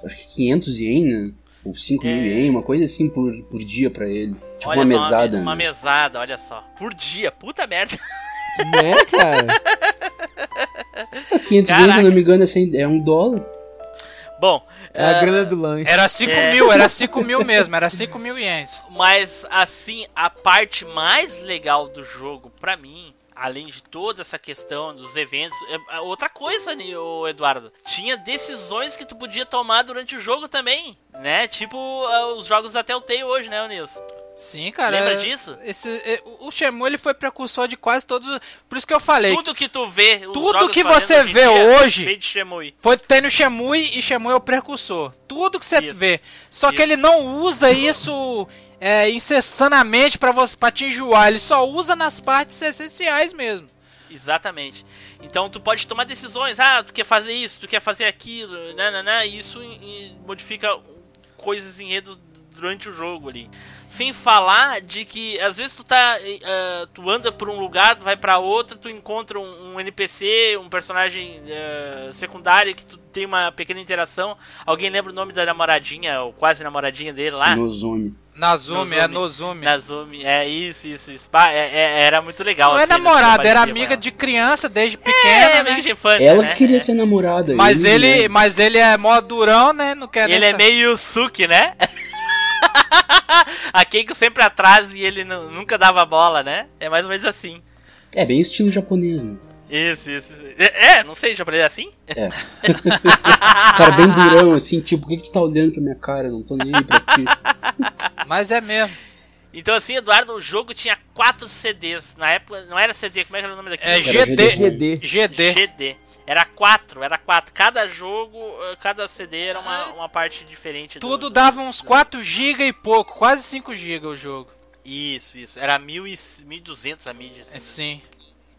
acho que 500 ien, né? Ou 5 mil É. ien, uma coisa assim por, por dia pra ele. Tipo Olha uma só, mesada. Uma, uma né? mesada, olha só. Por dia, puta merda. Né, cara? <laughs> 500 ien, se Caraca. eu não me engano, é, cem- é um dólar. Bom, É a eh, grana do lanche. Era 5 É. mil, era 5 mil <laughs> mesmo, era 5 mil ienes. Mas assim, a parte mais legal do jogo pra mim, além de toda essa questão dos eventos, é é outra coisa, né, Eduardo. Tinha decisões que tu podia tomar durante o jogo também, né? Tipo ah, os jogos da Telltale hoje, né, ô Nilson? Sim, cara. Lembra é- disso? Esse, é, o Shenmue ele foi precursor de quase todos. Por isso que eu falei. Tudo que tu vê, Tudo que você em vê dia, hoje- veio de Shemui. Foi tem no Shemui e Shemui é o precursor. Tudo que você Isso. vê. Só que Isso. ele não usa isso é, incessantemente pra você para te enjoar. Ele só usa nas partes essenciais mesmo. Exatamente. Então tu pode tomar decisões. Ah, tu quer fazer isso, tu quer fazer aquilo, né, né, né, e isso em- em- modifica coisas enredos durante o jogo ali. Sem falar de que às vezes tu tá, ah, tu anda por um lugar, tu vai pra outro, tu encontra um, um NPC, um personagem eh, secundário que tu tem uma pequena interação. Alguém lembra o nome da namoradinha ou quase namoradinha dele lá? Nozomi. Nazumi, é Nozumi. Nozumi. Nazumi, é isso, isso, isso. Pá, é- é- era muito legal. Não é assim, eles namorada, era pareciam amiga ela. de criança desde É, pequena, amiga né? de infância, Ela né? que queria É. ser namorada. Mas ele, né? mas ele é mó durão, né? Não quer Ele é sa- meio Suki, né? <laughs> <laughs> a Keiko sempre atrás e ele nu- nunca dava bola, né? É mais ou menos assim. É bem estilo japonês, né? Isso, isso. isso. É, é, não sei, japonês é assim? É. <laughs> Cara bem durão, assim, tipo, por que, que tu tá olhando pra minha cara? Eu Não tô nem aí pra ti. <laughs> Mas é mesmo. Então assim, Eduardo, o jogo tinha quatro CDs. Na época, não era CD, como é que era o nome daquilo? É GD. GD. GD. GD. Era quatro, era quatro. Cada jogo, eh, cada CD era uma, uma parte diferente. do- Tudo do- dava uns 4 GB e pouco, quase 5 GB o jogo. Isso, isso. Era mil e 1.200 a mídia. assim. É, sim.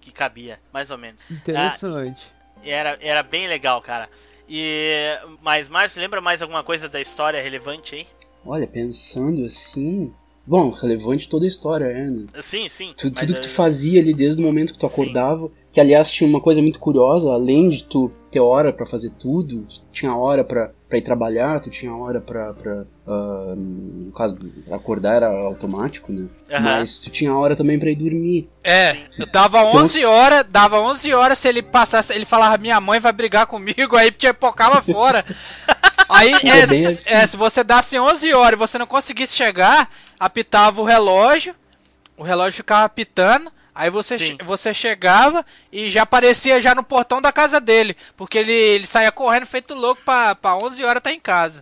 que cabia, mais ou menos. Interessante. E Era, era bem legal, cara. E mas Márcio, lembra mais alguma coisa da história relevante aí? Olha, pensando assim. Bom, relevante toda a história, é, né? Sim, sim. Tu- mas, tudo que tu eh, fazia ali desde o momento que tu Sim. acordava, que aliás tinha uma coisa muito curiosa, além de tu ter hora pra fazer tudo, tu tinha hora pra pra ir trabalhar, tu tinha hora pra, pra ah, no caso, acordar era automático, né? Aham. Mas tu tinha hora também pra ir dormir. É, eu dava Então, 11 se- horas, dava 11 horas se ele passasse, ele falava minha mãe vai brigar comigo, aí tinha pocava fora. <laughs> Aí, É é, assim. é, se você dasse 11 horas e você não conseguisse chegar, apitava o relógio, o relógio ficava apitando, aí você, Sim. você chegava e já aparecia já no portão da casa dele, porque ele, ele saía correndo feito louco pra, pra 11 horas tá em casa.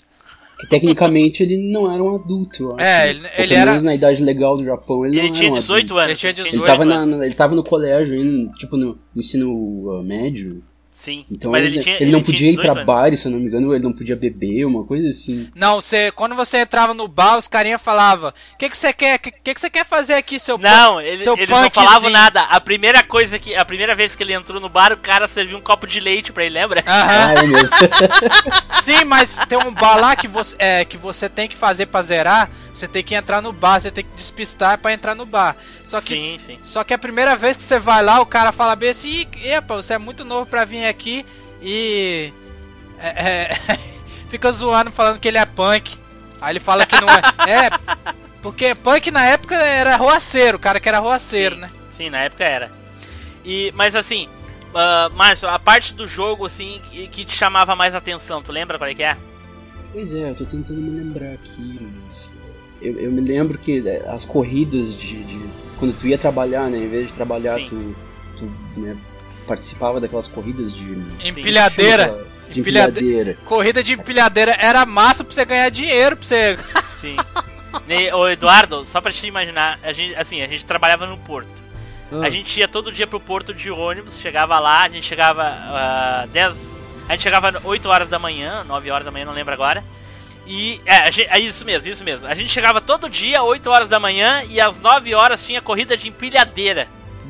Que tecnicamente ele não era um adulto, eu acho. É, ele- ele pelo era- menos na idade legal do Japão, ele, Ele não tinha era um 18 adulto. anos. Ele tinha tinha 18 Ele tava, anos. na- ele tava no colégio tipo no ensino uh, médio. Sim. Então mas ele, ele, tinha, ele não tinha podia ir 18 pra anos. bar, se eu não me engano, ele não podia beber, uma coisa assim. Não, você, quando você entrava no bar, os carinha falava: "O que que você quer? O que, que que você quer fazer aqui, seu Não, ele, seu eles não punkzinho?" falavam nada. A primeira coisa que. A primeira vez que ele entrou no bar, o cara serviu um copo de leite pra ele, lembra? Aham. Ah, é mesmo. <laughs> Sim, mas tem um bar lá que você, é, que você tem que fazer pra zerar. Você tem que entrar no bar, você tem que despistar pra entrar no bar. Só que, Sim, sim. só que a primeira vez que você vai lá, o cara fala bem assim: "Ih, epa, você é muito novo pra vir aqui e. é, é, <laughs> fica zoando falando que ele é punk. Aí ele fala que não é. <laughs> É, porque punk na época era roaceiro, o cara que era roaceiro, Sim. né? Sim, na época era. E, mas assim, ah, Márcio, a parte do jogo assim que, que te chamava mais atenção, tu lembra qual é que é? Pois é, eu tô tentando me lembrar aqui, mas. Eu, eu me lembro que é, as corridas de, de- Quando tu ia trabalhar, né? Em vez de trabalhar, Sim. tu, tu né, participava daquelas corridas de. Empilhadeira. De Empilhade- empilhadeira. Corrida de empilhadeira era massa pra você ganhar dinheiro, pra você. <laughs> Sim. Ne- Ô Eduardo, só pra te imaginar, a gente, assim, a gente trabalhava no porto. Ah, A gente ia todo dia pro porto de ônibus, chegava lá, a gente chegava ah, 10. A gente chegava 8 horas da manhã, 9 horas da manhã, não lembro agora. E. É, a gente- é isso mesmo, isso mesmo. A gente chegava todo dia, 8 horas da manhã, e às 9 horas tinha corrida de empilhadeira.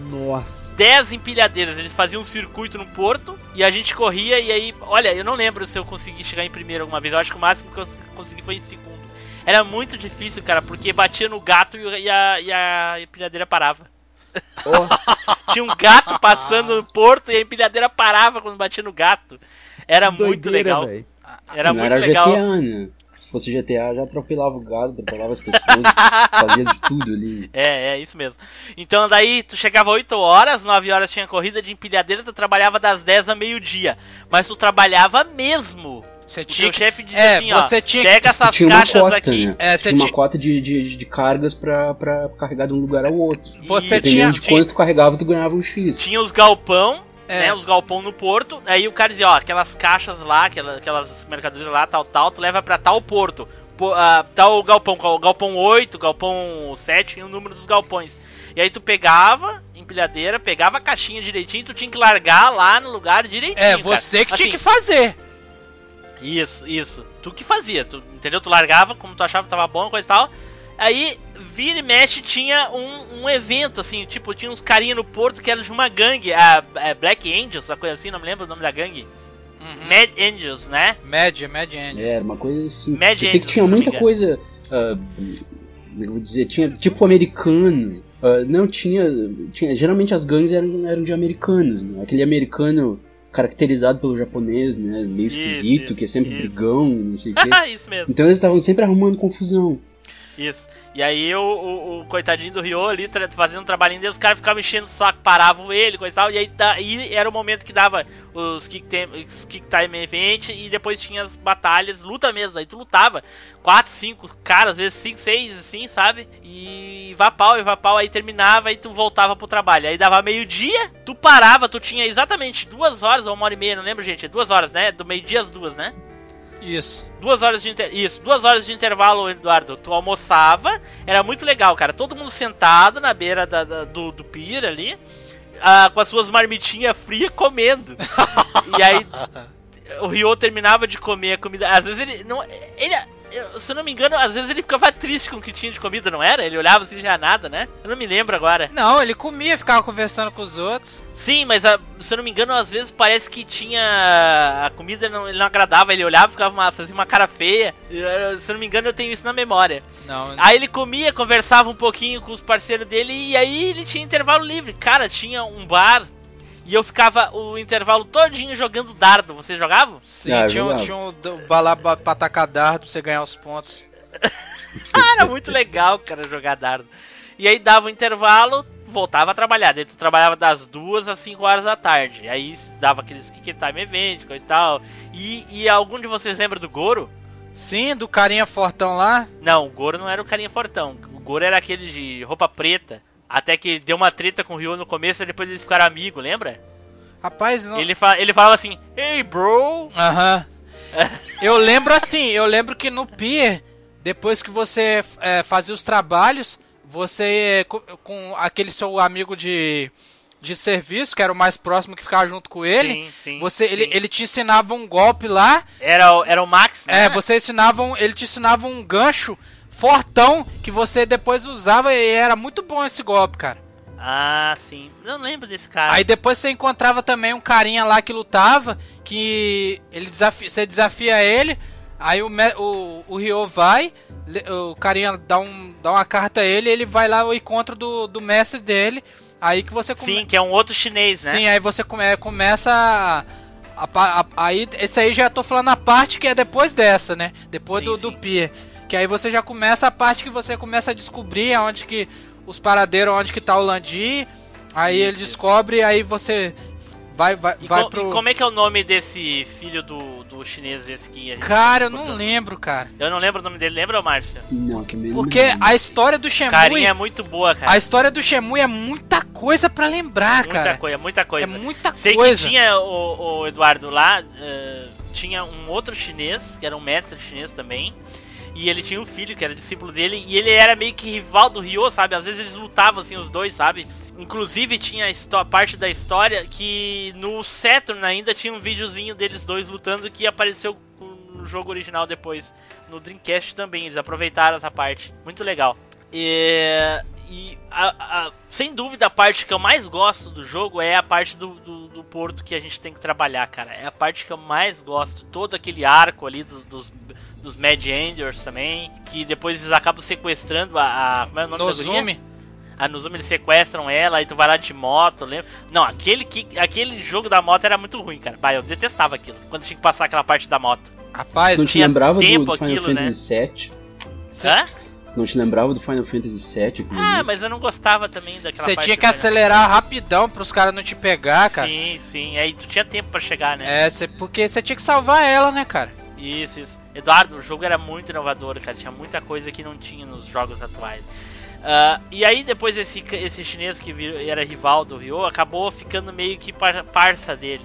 Nossa. 10 empilhadeiras. Eles faziam um circuito no porto e a gente corria e aí, olha, eu não lembro se eu consegui chegar em primeiro alguma vez. Eu acho que o máximo que eu consegui foi em segundo. Era muito difícil, cara, porque batia no gato e a, e a empilhadeira parava. <laughs> Tinha um gato passando no porto e a empilhadeira parava quando batia no gato. Era muito Doideira, legal. velho. Era não muito era legal. GTA, né? Se fosse GTA, já atropelava o gado, atropelava as pessoas, <laughs> fazia de tudo ali. É, é isso mesmo. Então daí tu chegava 8 horas, 9 horas tinha corrida de empilhadeira, tu trabalhava das 10 a meio-dia. Mas tu trabalhava mesmo. Você O tinha que. chefe dizia É, assim, ó, você tinha pega essas tinha uma caixas cota, aqui. né? É, você tinha uma tinha- cota de, de, de cargas pra, pra carregar de um lugar ao outro. Você e tinha- Dependendo de quanto tu carregava, tu ganhava um X. tinha os galpão, É. né? Os galpão no porto. Aí o cara dizia, ó, aquelas caixas lá, aquelas, aquelas mercadorias lá, tal, tal, tu leva pra tal porto. Po- ah, tal galpão, gal- galpão 8, galpão 7 e o número dos galpões. E aí tu pegava, empilhadeira, pegava a caixinha direitinho, tu tinha que largar lá no lugar direitinho. É, cara. você que tinha Assim, que fazer. Isso, isso. Tu que fazia, tu, entendeu? Tu largava como tu achava que tava bom, coisa e tal. Aí, vira e mexe, tinha um, um evento, assim, tipo, tinha uns carinha no porto que eram de uma gangue, a, a Black Angels, a coisa assim, não me lembro o nome da gangue. Uhum. Mad Angels, né? Média, média Angels. É, era uma coisa assim. Mad eu sei Angels, que tinha muita coisa. ah, eu vou dizer, tinha tipo americano. ah, não, tinha, tinha. Geralmente as gangues eram, eram de americanos, né? Aquele americano caracterizado pelo japonês, né? Meio Isso, esquisito, isso, que é sempre isso. brigão, não sei o quê. <laughs> isso mesmo, Então eles estavam sempre arrumando confusão. Isso. E aí o, o, o coitadinho do Ryo ali fazendo um trabalhinho dele, os caras ficavam enchendo o saco, paravam ele, coisa e tal. E aí, daí era o momento que dava os kick time, os kick time event e depois tinha as batalhas, luta mesmo. Aí tu lutava, 4, 5 caras, às vezes 5, 6, assim, sabe? E vá pau, e vá pau, aí terminava e tu voltava pro trabalho. Aí dava meio-dia, tu parava, tu tinha exatamente duas horas ou uma hora e meia, não lembro, gente. Duas horas, né? Do meio-dia às duas, né? Isso. Duas horas de inter... Isso, duas horas de intervalo, Eduardo. Tu almoçava, era muito legal, cara. Todo mundo sentado na beira da, da- do, do pier ali, ah, com as suas marmitinhas frias comendo. <laughs> e aí o Ryo terminava de comer a comida. Às vezes ele não. Ele. Eu- se eu não me engano, às vezes ele ficava triste com o que tinha de comida, não era? Ele olhava assim já nada, né? Eu não me lembro agora. Não, ele comia, ficava conversando com os outros. Sim, mas a- se eu não me engano, às vezes parece que tinha. A comida não, ele não agradava, ele olhava, ficava uma, fazia uma cara feia. Eu- Se eu não me engano, eu tenho isso na memória. Não, Aí ele comia, conversava um pouquinho com os parceiros dele e aí ele tinha intervalo livre. Cara, tinha um bar e eu ficava o intervalo todinho jogando dardo. Vocês jogavam? sim, Ah, tinha, um, tinha um d- balá ba- pra atacar dardo pra você ganhar os pontos. <laughs> Ah, era muito legal, cara, jogar dardo. E aí dava o intervalo, voltava a trabalhar. Daí tu trabalhava das duas às 5 horas da tarde. Aí dava aqueles kick time event, coisa e tal. E, e algum de vocês lembra do Goro? Sim, do carinha fortão lá. Não, o Goro não era o carinha fortão. O Goro era aquele de roupa preta. Até que deu uma treta com o Ryo no começo e depois eles ficaram amigos, lembra? Rapaz, não. Ele, fa ele falava assim, Hey bro! Aham. <laughs> Eu lembro assim, eu lembro que no Pier, depois que você é, fazia os trabalhos, você co- com, aquele seu amigo de, de serviço, que era o mais próximo que ficava junto com ele, sim, sim, você ele, sim. ele te ensinava um golpe lá, Era, o- era o Max, né? é, você ensinava um, ele te ensinava um gancho fortão que você depois usava e era muito bom esse golpe, cara. Ah, sim. Eu não lembro desse cara. Aí depois você encontrava também um carinha lá que lutava, que ele desafia, você desafia ele, aí o, o, o Ryo vai, o carinha dá, um, dá uma carta a ele, ele vai lá ao encontro do, do mestre dele, aí que você come- Sim, que é um outro chinês, né? Sim, aí você come- começa a, a aí esse aí já tô falando a parte que é depois dessa, né? Depois Sim, do, do sim. pier. Que aí você já começa a parte que você começa a descobrir aonde que os paradeiros, onde que tá o Landi. Aí Isso, ele descobre, aí você vai vai, E, vai co- pro e como é que é o nome desse filho do, do chinês esse que a gente Cara, eu tá não procurando? lembro, cara. Eu não lembro o nome dele, lembra, Márcia? Não, que me Porque a história do Shenmue, Carinha é muito boa, cara. a história do Shenmue é muita coisa pra lembrar, muita cara. coisa, muita coisa. É muita Sei coisa. que tinha o, o Eduardo lá, eh, tinha um outro chinês, que era um mestre chinês também. E ele tinha um filho que era discípulo dele. E ele era meio que rival do Ryo, sabe? Às vezes eles lutavam assim, os dois, sabe? Inclusive tinha a parte da história que no Saturn ainda tinha um videozinho deles dois lutando que apareceu no jogo original depois. No Dreamcast também, eles aproveitaram essa parte. Muito legal. E, e a- a- sem dúvida a parte que eu mais gosto do jogo é a parte do, do, do porto que a gente tem que trabalhar, cara. É a parte que eu mais gosto. Todo aquele arco ali dos, dos, dos Mad Enders também. Que depois eles acabam sequestrando a. a como é o nome da? Nozumi. A Nozumi eles sequestram ela, aí tu vai lá de moto, lembra? Não, aquele, que, aquele jogo da moto era muito ruim, cara. Bah, eu detestava aquilo. Quando tinha que passar aquela parte da moto. Rapaz, Não te tinha lembrava do, tempo do Final aquilo, né? Fantasy VII? Hã? Não te lembrava do Final Fantasy VII? Ah, ali? mas eu não gostava também daquela você parte tinha que acelerar rapidão pros caras não te pegar, cara. Sim, sim. Aí tu tinha tempo pra chegar, né? É, cê- porque você tinha que salvar ela, né, cara? Isso, isso. Eduardo, o jogo era muito inovador, cara. Tinha muita coisa que não tinha nos jogos atuais. Ah, e aí depois esse, esse chinês que era rival do Ryo acabou ficando meio que par- parça dele.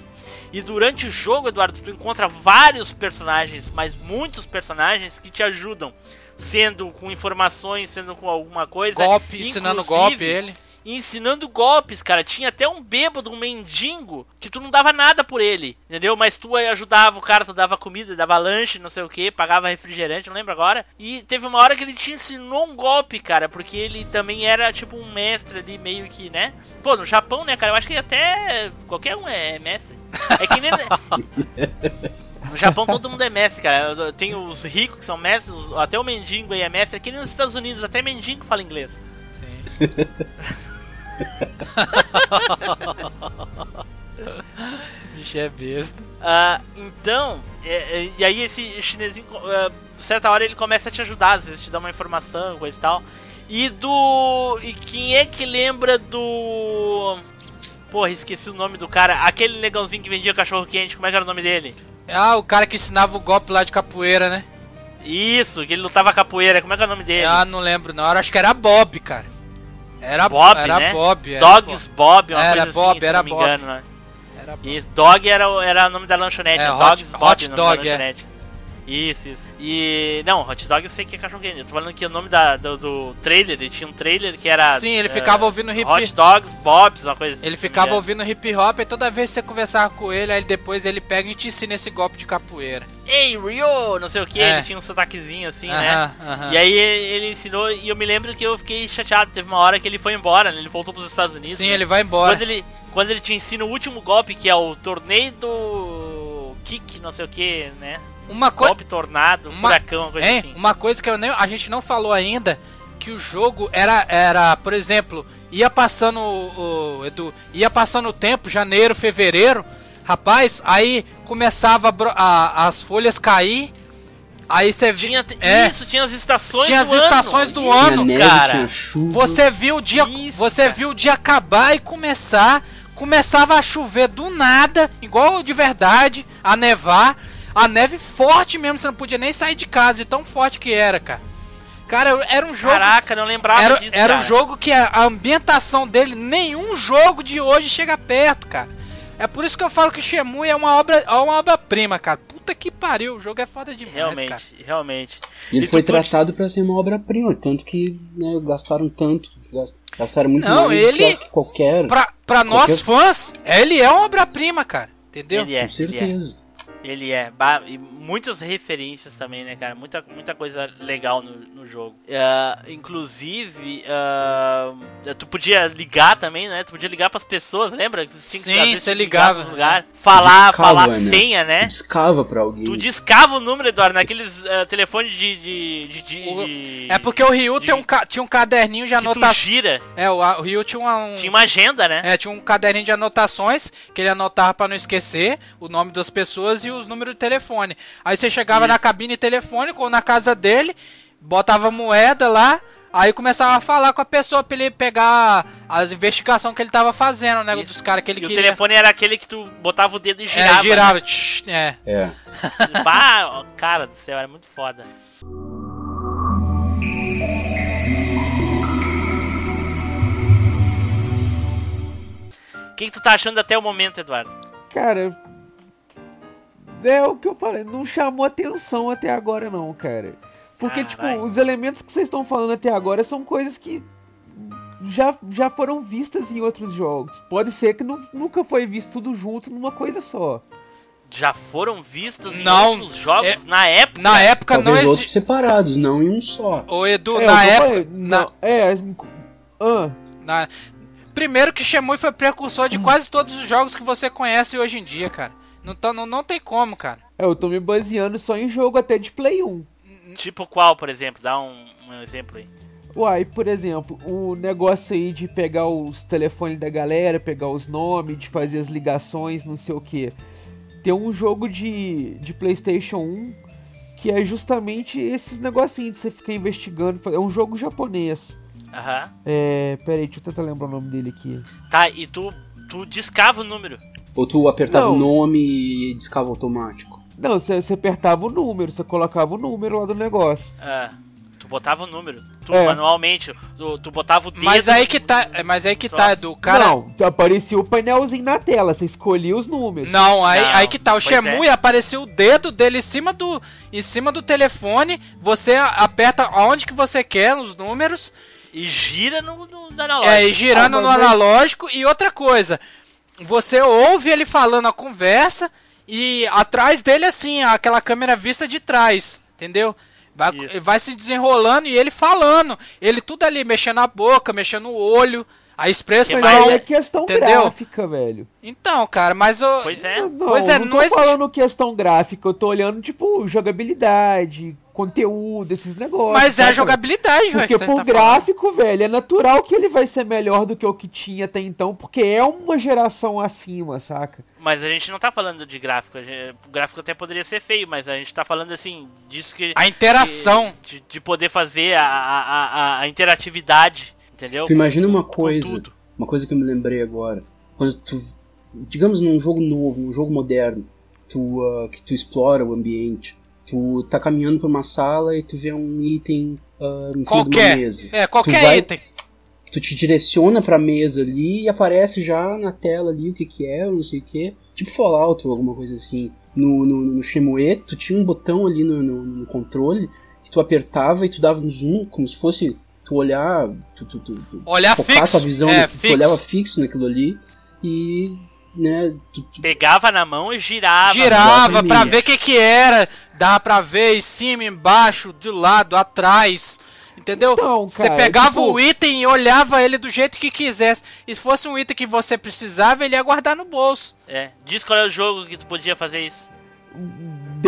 E durante o jogo, Eduardo, tu encontra vários personagens, mas muitos personagens que te ajudam. Sendo com informações, sendo com alguma coisa. Golpe, ensinando golpe ele. Ensinando golpes, cara. Tinha até um bêbado, um mendigo, que tu não dava nada por ele, entendeu? Mas tu aí ajudava o cara, tu dava comida, dava lanche, não sei o que, pagava refrigerante, não lembro agora. E teve uma hora que ele te ensinou um golpe, cara, porque ele também era tipo um mestre ali, meio que, né? Pô, no Japão, né, cara, eu acho que até qualquer um é mestre. É que nem. <laughs> <laughs> No Japão todo mundo é mestre, cara. Tem os ricos que são mestres, até o mendigo aí é mestre. Aqui nos Estados Unidos, até mendigo fala inglês. <laughs> <laughs> Bicho é besta. Ah, então, é, é, e aí esse chinesinho, ah, certa hora ele começa a te ajudar, às vezes te dá uma informação, coisa e tal. E do. E quem é que lembra do. Porra, esqueci o nome do cara. Aquele negãozinho que vendia cachorro quente, como é que era o nome dele? Ah, o cara que ensinava o golpe lá de capoeira, né? Isso, que ele lutava capoeira, como é que é o nome dele? Ah, não lembro não. Acho que era Bob, cara. Era Bob, era né? Bob. Era Dogs Bob, uma Era coisa Bob, assim, se era não me Bob. engano, né? Bob. Era Bob. Isso, Dog era, o- era o nome da lanchonete, É, é, Hot- Dogs Bob, Hot o nome Dog, da é. lanchonete. Isso, isso. E. Não, hot dog eu sei que é cachorro quente. Eu tô falando que o nome da, do, do trailer, ele tinha um trailer que era. Sim, ele ficava ouvindo hip Hot Dogs, Bobs, uma coisa assim. Ele me ficava engano. ouvindo hip hop e toda vez que você conversava com ele, aí depois ele pega e te ensina esse golpe de capoeira. Ei, Rio! Não sei o que, É. ele tinha um sotaquezinho assim, né? Aham, aham. E aí ele ensinou, e eu me lembro que eu fiquei chateado. Teve uma hora que ele foi embora, né? Ele voltou pros Estados Unidos. Sim, né? ele vai embora. Quando ele, quando ele te ensina o último golpe, que é o torneio do kick, não sei o que, né? Uma coisa. Golpe tornado, Uma- furacão, uma coisa Hein? assim. Uma coisa que eu nem, a gente não falou ainda, que o jogo era, era por exemplo, ia passando o, o- Edu, ia passando o tempo, janeiro, fevereiro, rapaz, aí começava a a- as folhas cair, aí você via, Tinha, é, Isso, tinha as estações Tinha do as ano. estações do Isso, ano, tinha neve, cara. tinha você viu o dia, Isso, você cara. viu o dia acabar e começar, começava a chover do nada, igual de verdade, a nevar, a neve forte mesmo, você não podia nem sair de casa, de tão forte que era, cara. Cara, era um jogo Caraca, não lembrava era, disso, era um cara. jogo que a, ambientação dele, nenhum jogo de hoje chega perto, cara. É por isso que eu falo que Shenmue é uma obra, é uma obra-prima, cara. Puta que pariu, o jogo é foda demais, Realmente, cara. realmente. Ele E foi pode- tratado pra ser uma obra-prima, tanto que né, gastaram tanto, gast- gastaram muito Não, mais ele- que qualquer, Pra, pra nós Qualquer- fãs, ele é uma obra-prima, cara. Entendeu? Ele é, com certeza. Ele é. E muitas referências também, né, cara? Muita, muita coisa legal no, no jogo. Ah, inclusive, ah, tu podia ligar também, né? Tu podia ligar pras pessoas, lembra? Tinha que, Sim, vezes, você ligava, lugar, falar, Discava, falar né? senha, Tu né? discava pra alguém. Tu discava o número, Eduardo, naqueles ah, telefones de. de, de, de- O- de- É porque o Ryu de- tem um, ca- tinha um caderninho de tu anotações. gira. É, o, o Ryu tinha uma- um. Tinha uma agenda, né? É, tinha um caderninho de anotações que ele anotava pra não esquecer o nome das pessoas e os números de telefone. Aí você chegava Isso. na cabine telefônica ou na casa dele, botava moeda lá, aí começava a falar com a pessoa pra ele pegar as investigações que ele tava fazendo, né? Isso. Dos caras que ele E o queria. telefone era aquele que tu botava o dedo e girava. é, girava. tch, é. É. Né? <laughs> Bah, cara do céu, era muito foda. O que, que tu tá achando até o momento, Eduardo? Cara, é o que eu falei, não chamou atenção até agora não, cara. Porque, tipo, os elementos que vocês estão falando até agora são coisas que já, já foram vistas em outros jogos. Pode ser que nu- nunca foi visto tudo junto numa coisa só. Já foram vistos em Não, outros jogos é- na época? Na época Talvez não outros existe. separados, não em um só. Ô Edu, É, na época. falei, na- não, é, ah, na- Primeiro que Shenmue foi precursor de quase todos os jogos que você conhece hoje em dia, cara. Não, tá- não, não tem como, cara. é, eu tô me baseando só em jogo até de Play 1. Tipo qual, por exemplo? Dá um, um exemplo aí. Uai, por exemplo, o negócio aí de pegar os telefones da galera, pegar os nomes, de fazer as ligações, não sei o que. Tem um jogo de, de PlayStation 1 que é justamente esses negocinhos de você ficar investigando. É um jogo japonês. Aham. É. Pera aí, deixa eu tentar lembrar o nome dele aqui. Tá, e tu, tu discava o número. Ou tu apertava Não. o nome e discava automático. Não, você, apertava o número, você colocava o número lá do negócio. Ah, tu botava o número. Tu É. manualmente. Tu, tu botava o dedo. Mas aí que tá. é, Mas aí que tá, Nossa. Edu. O cara. Não, aparecia o painelzinho na tela, você escolhia os números. Não, aí, Não, aí que tá. O Shemui é. apareceu o dedo dele em cima do em cima do telefone. Você aperta aonde que você quer os números. E gira no, no, no analógico. É, e girando Ah, no analógico. E outra coisa, você ouve ele falando a conversa e atrás dele assim, aquela câmera vista de trás, entendeu? Vai, Isso. vai se desenrolando e ele falando. Ele tudo ali, mexendo a boca, mexendo o olho, a expressão. Mas né? é questão Entendeu? gráfica, velho. Então, cara, mas o. Pois é. Não, Pois é, não não tô existe- falando questão gráfica, eu tô olhando, tipo, jogabilidade, conteúdo, esses negócios. Mas é a jogabilidade, velho. Porque que tá- por tá falando. gráfico, velho, é natural que ele vai ser melhor do que o que tinha até então, porque é uma geração acima, saca? Mas a gente não tá falando de gráfico. gente- O gráfico até poderia ser feio, mas a gente tá falando assim, disso que. A interação. De, de poder fazer a, a, a, a interatividade, entendeu? Tu imagina uma coisa, uma coisa que eu me lembrei agora. Quando tu, digamos num jogo novo, um jogo moderno, tu, ah, que tu explora o ambiente, tu tá caminhando por uma sala e tu vê um item ah, em cima de uma Qualquer. mesa. É, qualquer Tu vai- item. Tu te direciona pra mesa ali e aparece já na tela ali o que que é, não sei o que. Tipo Fallout ou alguma coisa assim. No, no, no Shenmue, tu tinha um botão ali no, no, no controle que tu apertava e tu dava um zoom, como se fosse tu olhar, tu, tu, tu, tu Olhar focar fixo. tua visão, é, no- tu fixo. olhava fixo naquilo ali e, né, tu, tu- Pegava na mão e girava. Girava pra ver o que que era. Dava pra ver em cima, embaixo, do lado, atrás. Entendeu? Então, Você cara, pegava tipo- o item e olhava ele do jeito que quisesse. E se fosse um item que você precisava, ele ia guardar no bolso. É. Diz qual é o jogo que tu podia fazer isso.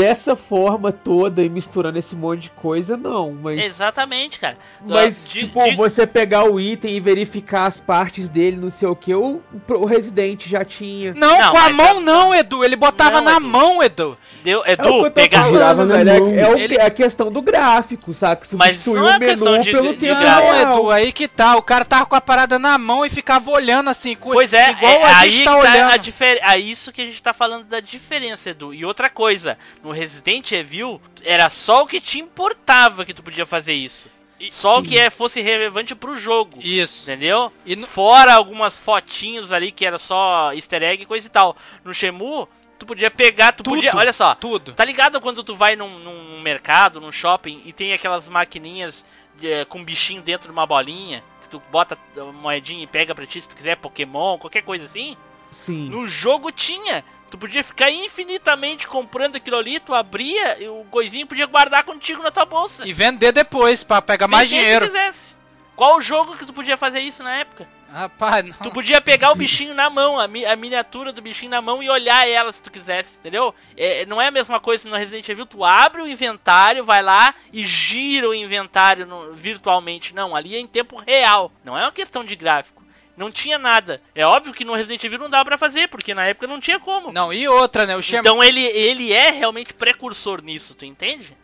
Dessa forma toda e misturando esse monte de coisa, não. Mas, Exatamente, cara. mas Di- tipo, di- você pegar o item e verificar as partes dele, não sei o que, o, o Resident já tinha. Não, Não, com a mas mão é- não, Edu. Ele botava Não, na Edu. mão, Edu. Deu, É o que Edu, tô pegar. falando, Girava na velho. É, mão. é o- Ele- é a questão do gráfico, saca? Mas Substituir não é o menu questão de- pelo de tempo. Não, real. Edu, aí que tá. O cara tava com a parada na mão e ficava olhando assim. Pois é, igual é a aí gente que tá tá olhando. a difer... é isso que a gente tá falando da diferença, Edu. E outra coisa, no Resident Evil, era só o que te importava que tu podia fazer isso. Só o que é, fosse relevante pro jogo. Isso. Entendeu? E no- Fora algumas fotinhos ali que era só easter egg e coisa e tal. No Shemu, tu podia pegar, tu Tudo. podia. Olha só, Tudo. Tá ligado quando tu vai num, num mercado, num shopping e tem aquelas maquininhas de- eh, com bichinho dentro de uma bolinha? Que tu bota moedinha e pega pra ti se tu quiser, Pokémon, qualquer coisa assim? Sim. No jogo tinha. Tu podia ficar infinitamente comprando aquilo ali, tu abria e o coisinho podia guardar contigo na tua bolsa. E vender depois pra pegar mais Vender se dinheiro. quisesse. Qual o jogo que tu podia fazer isso na época? Rapaz, não. Tu podia pegar o bichinho na mão, a, mi- a miniatura do bichinho na mão e olhar ela se tu quisesse, entendeu? É, não é a mesma coisa no Resident Evil, tu abre o inventário, vai lá e gira o inventário no- virtualmente. Não, ali é em tempo real, não é uma questão de gráfico. Não tinha nada. É óbvio que no Resident Evil não dava pra fazer, porque na época não tinha como. Não, e outra, né? O Shem... Então ele, ele é realmente precursor nisso, tu entende?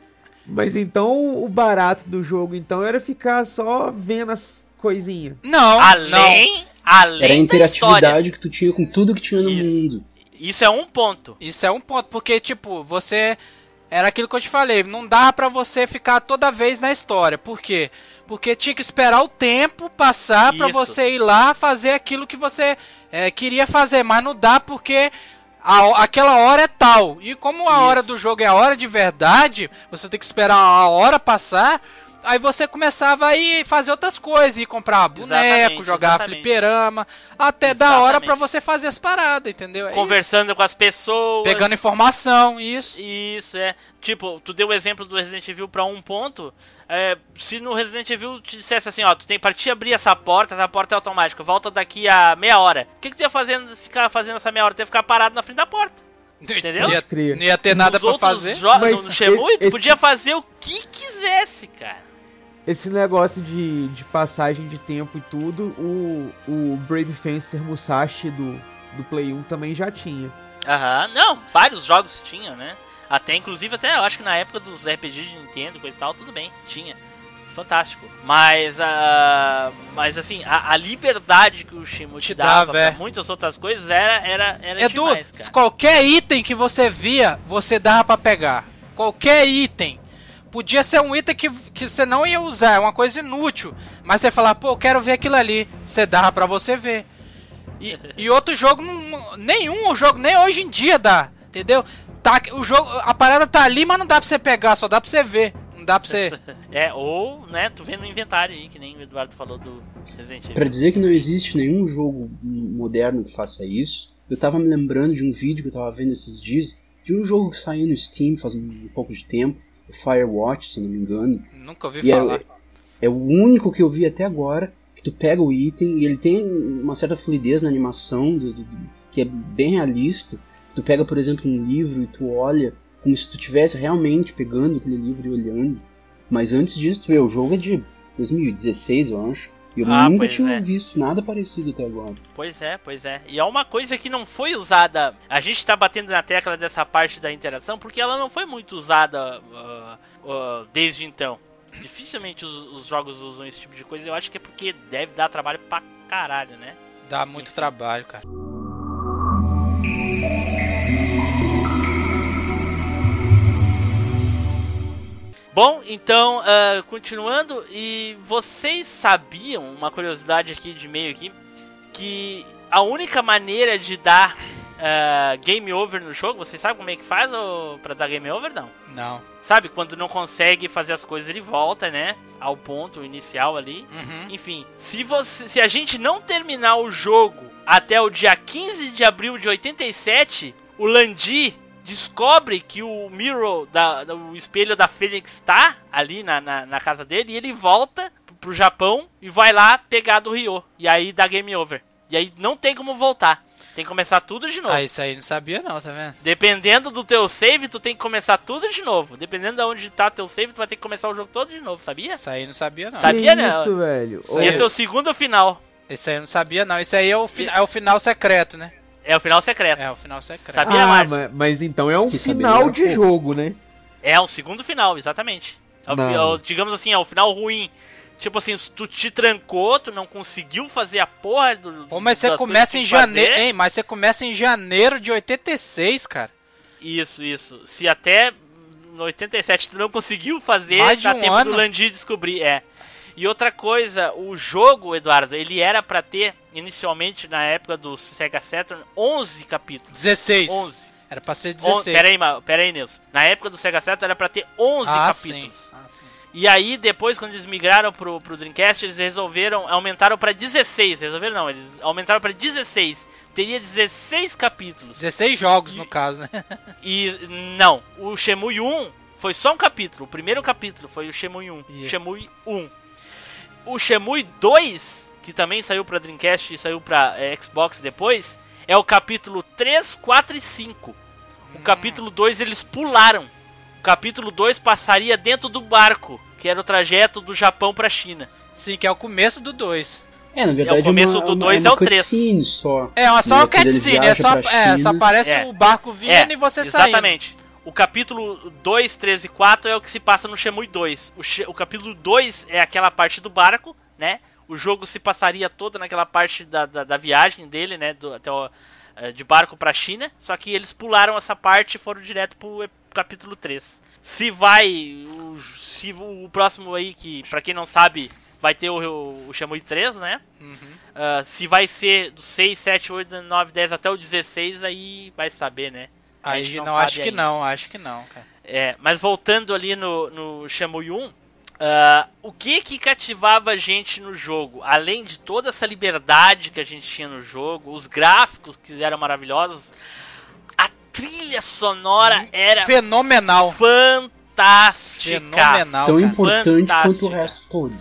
Mas então o barato do jogo então era ficar só vendo as coisinhas. Não, não. Além, além era a da história. interatividade que tu tinha com tudo que tinha no Isso. mundo. Isso é um ponto. Isso é um ponto, porque, tipo, você. Era aquilo que eu te falei, não dá pra você ficar toda vez na história. Por quê? Porque tinha que esperar o tempo passar pra Isso. você ir lá fazer aquilo que você é, queria fazer, mas não dá porque a aquela hora é tal. E como a Isso. hora do jogo é a hora de verdade, você tem que esperar a hora passar. Aí você começava a ir fazer outras coisas, ir comprar boneco, Exatamente, jogar exatamente. fliperama, até da hora pra você fazer as paradas, entendeu? É isso. Conversando com as pessoas. Pegando informação, isso. Isso, é. Tipo, tu deu o exemplo do Resident Evil pra um ponto. É, se no Resident Evil te dissesse assim, ó, tu tem pra te abrir essa porta, essa porta é automática, volta daqui a meia hora. O que, que tu ia fazendo, ficar fazendo essa meia hora? Tu ia ficar parado na frente da porta. Entendeu? Não ia, não ia ter nada Nos pra outros fazer. jogos, Mas no, no Shenmue, tu esse- podia fazer o que quisesse, cara. Esse negócio de, de passagem de tempo e tudo, o, o Brave Fencer Musashi do, do Play 1 também já tinha. Aham, não, vários jogos tinham, né? Até, inclusive, até eu acho que na época dos RPGs de Nintendo, coisa e tal, tudo bem, tinha. Fantástico. Mas, a mas assim, a, a liberdade que o Shimo te, Te dava, dava, pra é. muitas outras coisas era, era, era Edu, demais, cara. qualquer item que você via, você dava pra pegar. Qualquer item. Podia ser um item que, que você não ia usar, é uma coisa inútil. Mas você falar, pô, eu quero ver aquilo ali. Você dava pra você ver. E, <laughs> e outro jogo, nenhum jogo, nem hoje em dia dá. Entendeu? Tá, o jogo, a parada tá ali, mas não dá pra você pegar, só dá pra você ver. Não dá pra você. <laughs> É, ou, né, tu vê no inventário aí, que nem o Eduardo falou do Resident Evil. Pra dizer que não existe nenhum jogo moderno que faça isso, eu tava me lembrando de um vídeo que eu tava vendo esses dias, de um jogo que saiu no Steam faz um pouco de tempo, o Firewatch, se não me engano. Nunca ouvi E é, falar. é o único que eu vi até agora que tu pega o item e ele tem uma certa fluidez na animação, do- do- do- que é bem realista. Tu pega, por exemplo, um livro e tu olha como se tu estivesse realmente pegando aquele livro e olhando. Mas antes disso, tu vê, o jogo é de 2016, eu acho. E eu Ah, nunca tinha é. visto nada parecido até agora. Pois é, pois é. E é uma coisa que não foi usada. A gente tá batendo na tecla dessa parte da interação porque ela não foi muito usada ah, ah, desde então. Dificilmente os, os jogos usam esse tipo de coisa. Eu acho que é porque deve dar trabalho pra caralho, né? Dá muito Enfim. trabalho, cara. Bom, então, ah, continuando, e vocês sabiam, uma curiosidade aqui de meio aqui, que a única maneira de dar ah, game over no jogo, vocês sabem como é que faz ô, pra dar game over? Não. Não. Sabe, quando não consegue fazer as coisas, ele volta, né? Ao ponto inicial ali. Uhum. Enfim, se você, se a gente não terminar o jogo até o dia 15 de abril de 87, o Landi descobre que o Mirror, da, o espelho da Fênix tá ali na, na, na casa dele e ele volta pro- Japão e vai lá pegar do Ryo. E aí dá game over. E aí não tem como voltar. Tem que começar tudo de novo. Ah, isso aí não sabia não, tá vendo? Dependendo do teu save, tu tem que começar tudo de novo. Dependendo de onde tá teu save, tu vai ter que começar o jogo todo de novo, sabia? Isso aí não sabia não. Sabia, que né? isso, velho? Esse é o segundo final. Isso aí eu não sabia não. Isso aí é o, fi- é o final secreto, né? É o final secreto. É o final secreto. Sabia, ah, Márcio? mas, mas então é um final de pouco. jogo, né? É o segundo final, exatamente. É o fi- é o- digamos assim, é o final ruim. Tipo assim, tu te trancou, tu não conseguiu fazer a porra do. Pô, mas você começa em janeiro, hein? Mas você começa em janeiro de 86, cara. Isso, isso. Se até no 87 tu não conseguiu fazer, Mais de dá um tempo ano. do Landi descobrir, é. E outra coisa, o jogo, Eduardo, ele era pra ter, inicialmente, na época do Sega Saturn, 11 capítulos. 16. 11. Era pra ser On, 16. pera aí, Ma- pera aí, Nilson. Na época do Sega Saturn era pra ter 11 ah, capítulos. sim. Ah, sim. E aí, depois, quando eles migraram pro, pro Dreamcast, eles resolveram, aumentaram pra 16. Resolveram não, eles aumentaram pra 16. Teria 16 capítulos. 16 jogos, E- no caso, né? <laughs> E não, o Shemui 1 foi só um capítulo. O primeiro capítulo foi o Shemui 1. Yeah. Shemui 1. O Shemui 2, que também saiu pra Dreamcast e saiu pra eh, Xbox depois, é o capítulo 3, 4 e 5. O capítulo 2 eles pularam. O capítulo 2 passaria dentro do barco, que era o trajeto do Japão pra China. Sim, que é o começo do 2. É, na verdade, É, o começo uma, do uma- dois é, é o três. cutscene só. É, uma- só o cutscene, é só, é, só aparece É. o barco vindo É, e você saindo. Exatamente. O capítulo 2, 3 e 4 é o que se passa no Shemui 2. O, She- o capítulo 2 é aquela parte do barco, né? O jogo se passaria todo naquela parte da, da, da viagem dele, né? Do, até o, eh, de barco pra China. Só que eles pularam essa parte e foram direto pro capítulo 3. Se vai. O, se o próximo aí, que pra quem não sabe, vai ter o, o, Shemui 3, né? Uhum. Ah, se vai ser do 6, 7, 8, 9, 10 até o 16, aí vai saber, né? A gente Aí não não, sabe acho que ainda. não, acho que não, cara. É, mas voltando ali no, no Shenmue 1, ah, o que que cativava a gente no jogo? Além de toda essa liberdade que a gente tinha no jogo, os gráficos que eram maravilhosos, a trilha sonora era Fenomenal. fantástica. Fenomenal, Tão cara. importante quanto o Fantástica. resto todo.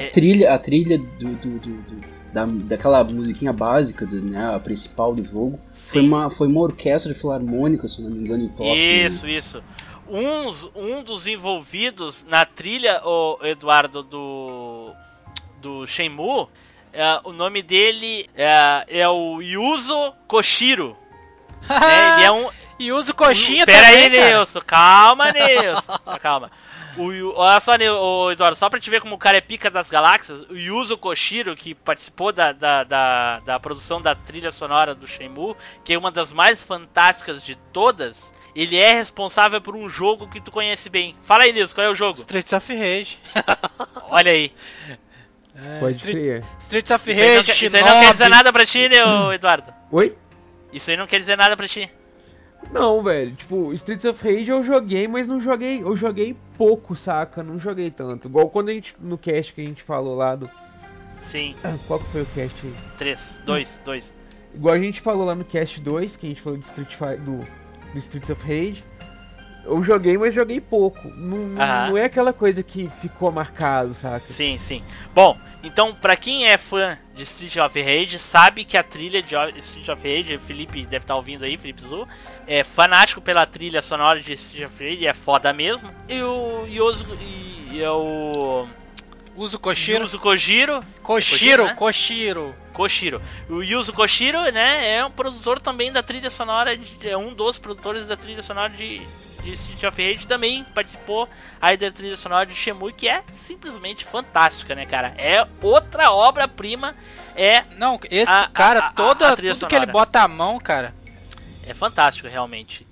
Que a trilha, a trilha do, do- do- do- da, daquela musiquinha básica, do, né, a principal do jogo, foi uma, foi uma orquestra filarmônica, se não me engano, em Tóquio. Isso, isso. Uns, um dos envolvidos na trilha, o Eduardo, do, do Shenmue, é, o nome dele é, é o Yuzo Koshiro. <laughs> né? Ele é um, E usa o coxinha Pera também, aí, cara. Nilson. Calma, Nilson. Calma. O, olha só, Nil- ô, Eduardo, só pra te ver como o cara é pica das galáxias, o Yuzo Koshiro, que participou da, da, da, da produção da trilha sonora do Shenmue, que é uma das mais fantásticas de todas, ele é responsável por um jogo que tu conhece bem. Fala aí, Nilson, qual é o jogo? Streets of Rage. <laughs> Olha aí. Pode Street-. Streets of Isso aí, não, Rage, quer- isso aí não quer dizer nada pra ti, né, Eduardo? Oi? Isso aí não quer dizer nada pra ti. Não, velho. Tipo, Streets of Rage eu joguei, mas não joguei. Eu joguei pouco, saca? Não joguei tanto. Igual quando a gente. No cast que a gente falou lá do. Sim, Ah, Qual que foi o cast aí? 3, 2, 2. Igual a gente falou lá no cast 2, que a gente falou do Street Fighter. Do, do Streets of Rage. Eu joguei, mas joguei pouco. Não, Aham. não é aquela coisa que ficou marcado, saca? Sim, sim. Bom, então, pra quem é fã de Street of Rage, sabe que a trilha de Street of Rage, o Felipe deve estar ouvindo aí, Felipe Zu, é fanático pela trilha sonora de Street of Rage, é foda mesmo. E o Yosu, e, e é o Uso Koshiro. Yuzo Kojiro, Koshiro, né? Koshiro. Koshiro. O Yuzo Koshiro, né, é um produtor também da trilha sonora, de, é um dos produtores da trilha sonora de, de Street of Rage, também participou aí da trilha sonora de Shenmue, que é simplesmente fantástica, né, cara? É outra obra-prima, é Não, esse A- cara, a- a- toda, tudo que ele sonora. bota a mão, cara. É fantástico, realmente.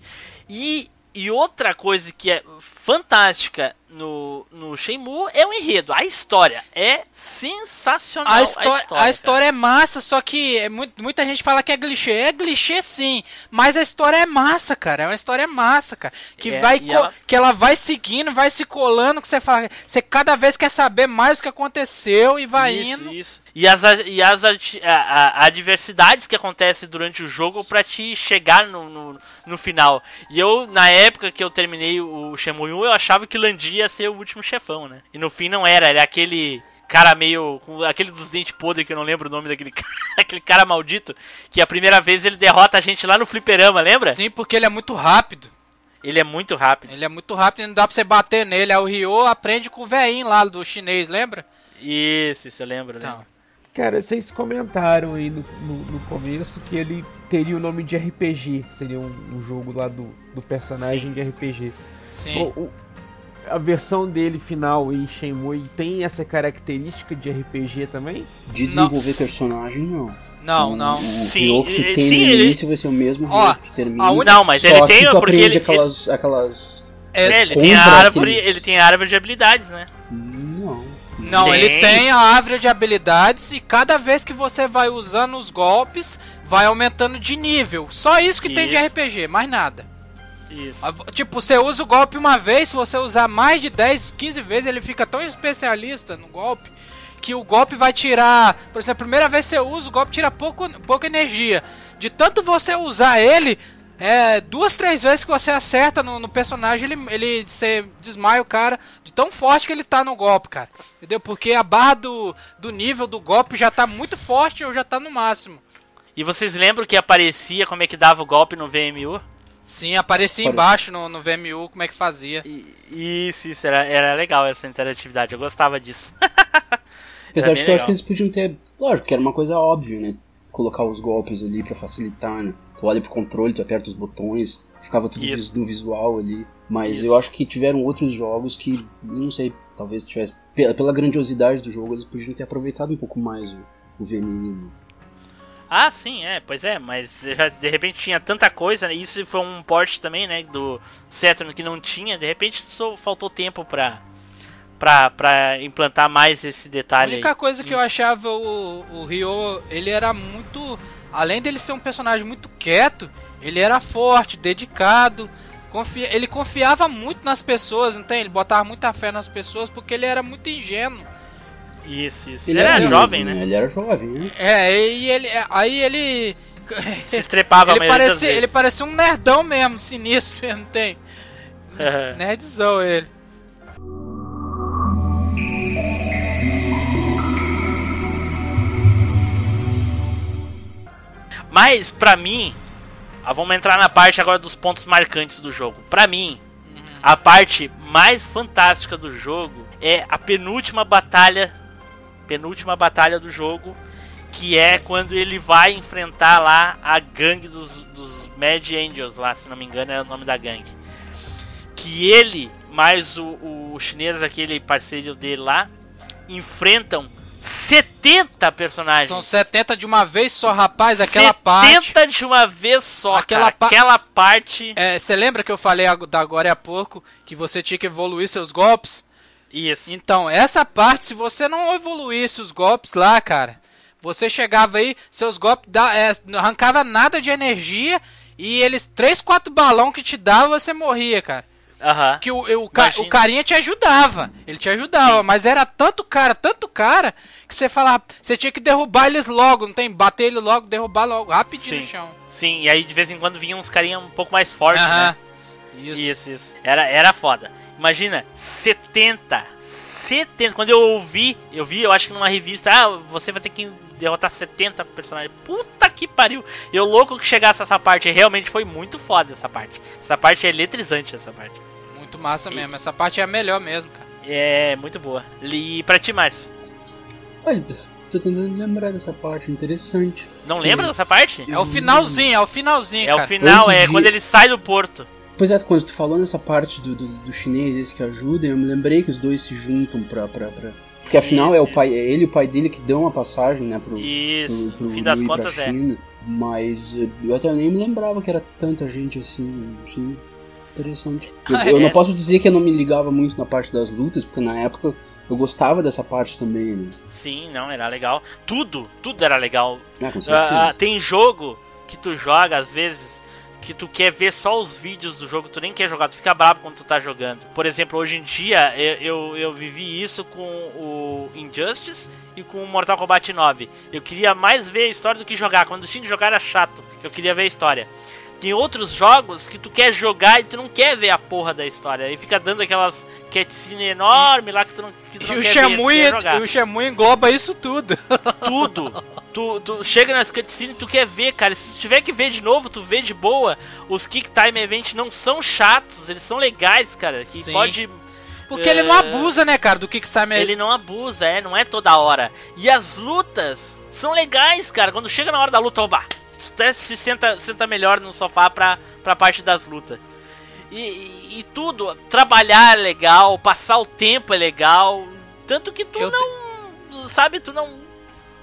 E, e outra coisa que é fantástica no, no Shenmue é o enredo, a história. É sensacional A, histó- a cara. história é massa, só que é muito, muita gente fala que é clichê. É clichê sim, mas a história é massa, cara. É uma história massa, cara. Que, É, vai ela- que ela vai seguindo, vai se colando, que você fala. Você cada vez quer saber mais o que aconteceu e vai isso, indo. Isso. E as, e as a- a- adversidades que acontecem durante o jogo pra te chegar no, no, no final. E eu, na época que eu terminei o Shenmue 1, eu achava que Landia ia ser o último chefão, né? E no fim não era, era aquele cara meio. com aquele dos dentes podres que eu não lembro o nome daquele <laughs> cara, aquele cara maldito, que a primeira vez ele derrota a gente lá no fliperama, lembra? Sim, porque ele é muito rápido. Ele é muito rápido. Ele é muito rápido e não dá pra você bater nele. Aí o Ryo aprende com o velhinho lá do chinês, lembra? Isso, isso eu lembro, né? Então. Cara, vocês comentaram aí no, no, no começo que ele teria o nome de RPG. Seria um, um jogo lá do, do personagem de RPG. Sim. O- o- a versão dele final em Shenmue tem essa característica de RPG também? De desenvolver personagem, não. Não, não. O Sim, que tem sim, no ele- início vai ser o mesmo Ó, que termina. a Não, mas Só ele que tem, tu porque ele, aquelas, aquelas... É, ele tem a árvore, aqueles- ele tem a árvore de habilidades, né? Não. Tem. ele tem a árvore de habilidades e cada vez que você vai usando os golpes, vai aumentando de nível. Só isso que tem de Isso. RPG, mais nada. Isso. Ah, Tipo, você usa o golpe uma vez, se você usar mais de 10, 15 vezes, ele fica tão especialista no golpe que o golpe vai tirar. Por exemplo, a primeira vez que você usa, o golpe tira pouco, pouca energia. De tanto você usar ele, é, duas, três vezes que você acerta no, no personagem, ele, ele você desmaia o cara de tão forte que ele tá no golpe, cara. Entendeu? Porque a barra do, do nível do golpe já tá muito forte ou já tá no máximo. E vocês lembram que aparecia como é que dava o golpe no VMU? Sim, aparecia Pare- embaixo no, no VMU como é que fazia. E- Isso, isso, era, era legal essa interatividade, eu gostava disso. <laughs> Apesar de que eu acho legal. que eles podiam ter. Lógico, que era uma coisa óbvia, né? Colocar os golpes ali pra facilitar, né? Tu olha pro controle, tu aperta os botões, ficava tudo Isso. no visual ali. Mas Isso. eu acho que tiveram outros jogos que, não sei, talvez tivesse. Pela, pela grandiosidade do jogo, eles podiam ter aproveitado um pouco mais o, o né? Ah, sim, é, pois é, mas já, de repente tinha tanta coisa, né? Isso foi um porte também, né, do Saturn que não tinha, de repente só faltou tempo pra, pra, pra implantar mais esse A detalhe única aí. coisa que eu achava o, o Ryo, ele era muito. Além dele ser um personagem muito quieto, ele era forte, dedicado. confia- ele confiava muito nas pessoas, não tem? Ele botava muita fé nas pessoas porque ele era muito ingênuo. Isso, isso. Ele, era, novo, jovem, né? Ele era jovem, né? É, e ele. Aí ele. <laughs> Se estrepava ele, parecia, ele parecia um nerdão mesmo, sinistro <laughs> não tem? <laughs> Nerdzão ele. Mas, pra mim, ah, vamos entrar na parte agora dos pontos marcantes do jogo. Pra mim, a parte mais fantástica do jogo é a penúltima batalha, penúltima batalha do jogo, que é quando ele vai enfrentar lá a gangue dos, dos Mad Angels lá, se não me engano é o nome da gangue. Que ele mais o, o chinês, aquele parceiro dele lá, enfrentam 70 personagens. São 70 de uma vez só, rapaz, aquela 70 parte. de uma vez só, Aquela aquela, pa- aquela parte. É, você lembra que eu falei agora há pouco que você tinha que evoluir seus golpes? Isso. Então, essa parte, se você não evoluísse os golpes lá, cara, você chegava aí, seus golpes da, é, não arrancava nada de energia e eles, 3, 4 balão que te dava, você morria, cara. Aham. Que o, Imagina. o carinha te ajudava, ele te ajudava, Sim. mas era tanto cara, tanto cara, que você falava, você tinha que derrubar eles logo, não tem? Bater ele logo, derrubar logo, rapidinho Sim. no chão. Sim, e aí de vez em quando vinham uns carinha um pouco mais fortes, Aham. né? Isso. Isso, isso. Era, era foda. Imagina, 70. 70. Quando eu ouvi, eu vi, eu acho que numa revista, ah, você vai ter que derrotar 70 personagens. Puta que pariu. Eu louco que chegasse essa parte. Realmente foi muito foda essa parte. Essa parte é eletrizante, essa parte. Muito massa E- mesmo. Essa parte é a melhor mesmo, cara. É muito boa. E pra ti, Márcio? Olha, tô tentando lembrar dessa parte, interessante. Não Sim. lembra dessa parte? É o finalzinho, é o finalzinho, É o final, Antes é de- quando ele sai do porto. Pois é, quando tu falou nessa parte do, do, do chinês esse que ajuda, eu me lembrei que os dois se juntam pra. pra, pra... Porque afinal Isso, é o isso. pai, é ele e o pai dele que dão a passagem, né, pro, Isso, pro, pro no fim das contas é. China. Mas eh, eu até nem me lembrava que era tanta gente assim. Achei interessante. Eu, Ah, eu é. não posso dizer que eu não me ligava muito na parte das lutas, porque na época eu gostava dessa parte também, né? Sim, não, era legal. Tudo, tudo era legal. Ah, com certeza. Ah, tem jogo que tu joga às vezes que tu quer ver só os vídeos do jogo, tu nem quer jogar, tu fica bravo quando tu tá jogando. Por exemplo, hoje em dia eu, eu, eu vivi isso com o Injustice e com o Mortal Kombat 9. Eu queria mais ver a história do que jogar. Quando tinha que jogar era chato, eu queria ver a história. Tem outros jogos que tu quer jogar e tu não quer ver a porra da história. Aí fica dando aquelas cutscene enorme lá que tu não, que tu E não o quer Shenmue, ver, quer jogar e o Shenmue engloba isso tudo. <laughs> tudo. Tu, tu chega nas cutscenes tu quer ver, cara. Se tu tiver que ver de novo, tu vê de boa. Os Kick Time Event não são chatos, eles são legais, cara. Que Sim. pode. Porque ele não abusa, né, cara, do Kickstarter. Ele não abusa, é, não é toda hora. E as lutas são legais, cara. Quando chega na hora da luta, oba, até se senta, senta melhor no sofá pra, pra parte das lutas. E, e- e tudo, trabalhar é legal, passar o tempo é legal. Tanto que tu Eu não. Sabe, tu não.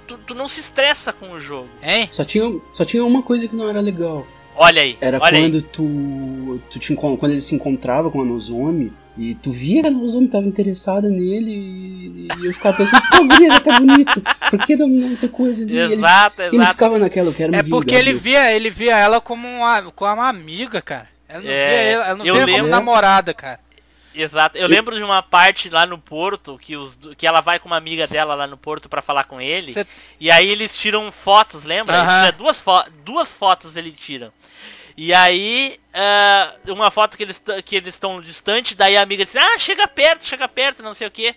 Tu, tu não se estressa com o jogo. Hein? Só tinha, só tinha uma coisa que não era legal. Olha aí, Era olha aí. quando tu, tu te, quando ele se encontrava com a Nozomi e tu via que a Nozomi tava interessada nele e, e eu ficava pensando, pô, guria, tá bonita, por que não, tem coisa ali? Ele, Exato, ele exato. ficava naquela, eu quero me É porque ele via, ele via ela como uma, como uma amiga, cara. Ela não É, via, ela, ela não eu via lembro- como namorada, cara. Exato. Eu lembro de uma parte lá no porto que, os, que ela vai com uma amiga dela lá no porto pra falar com ele. Cê- E aí eles tiram fotos, lembra? Ele Aham. tira duas, fo duas fotos ele tira. E aí, ah, uma foto que eles que eles estão distante, daí a amiga diz: "Ah, chega perto, chega perto, não sei o quê".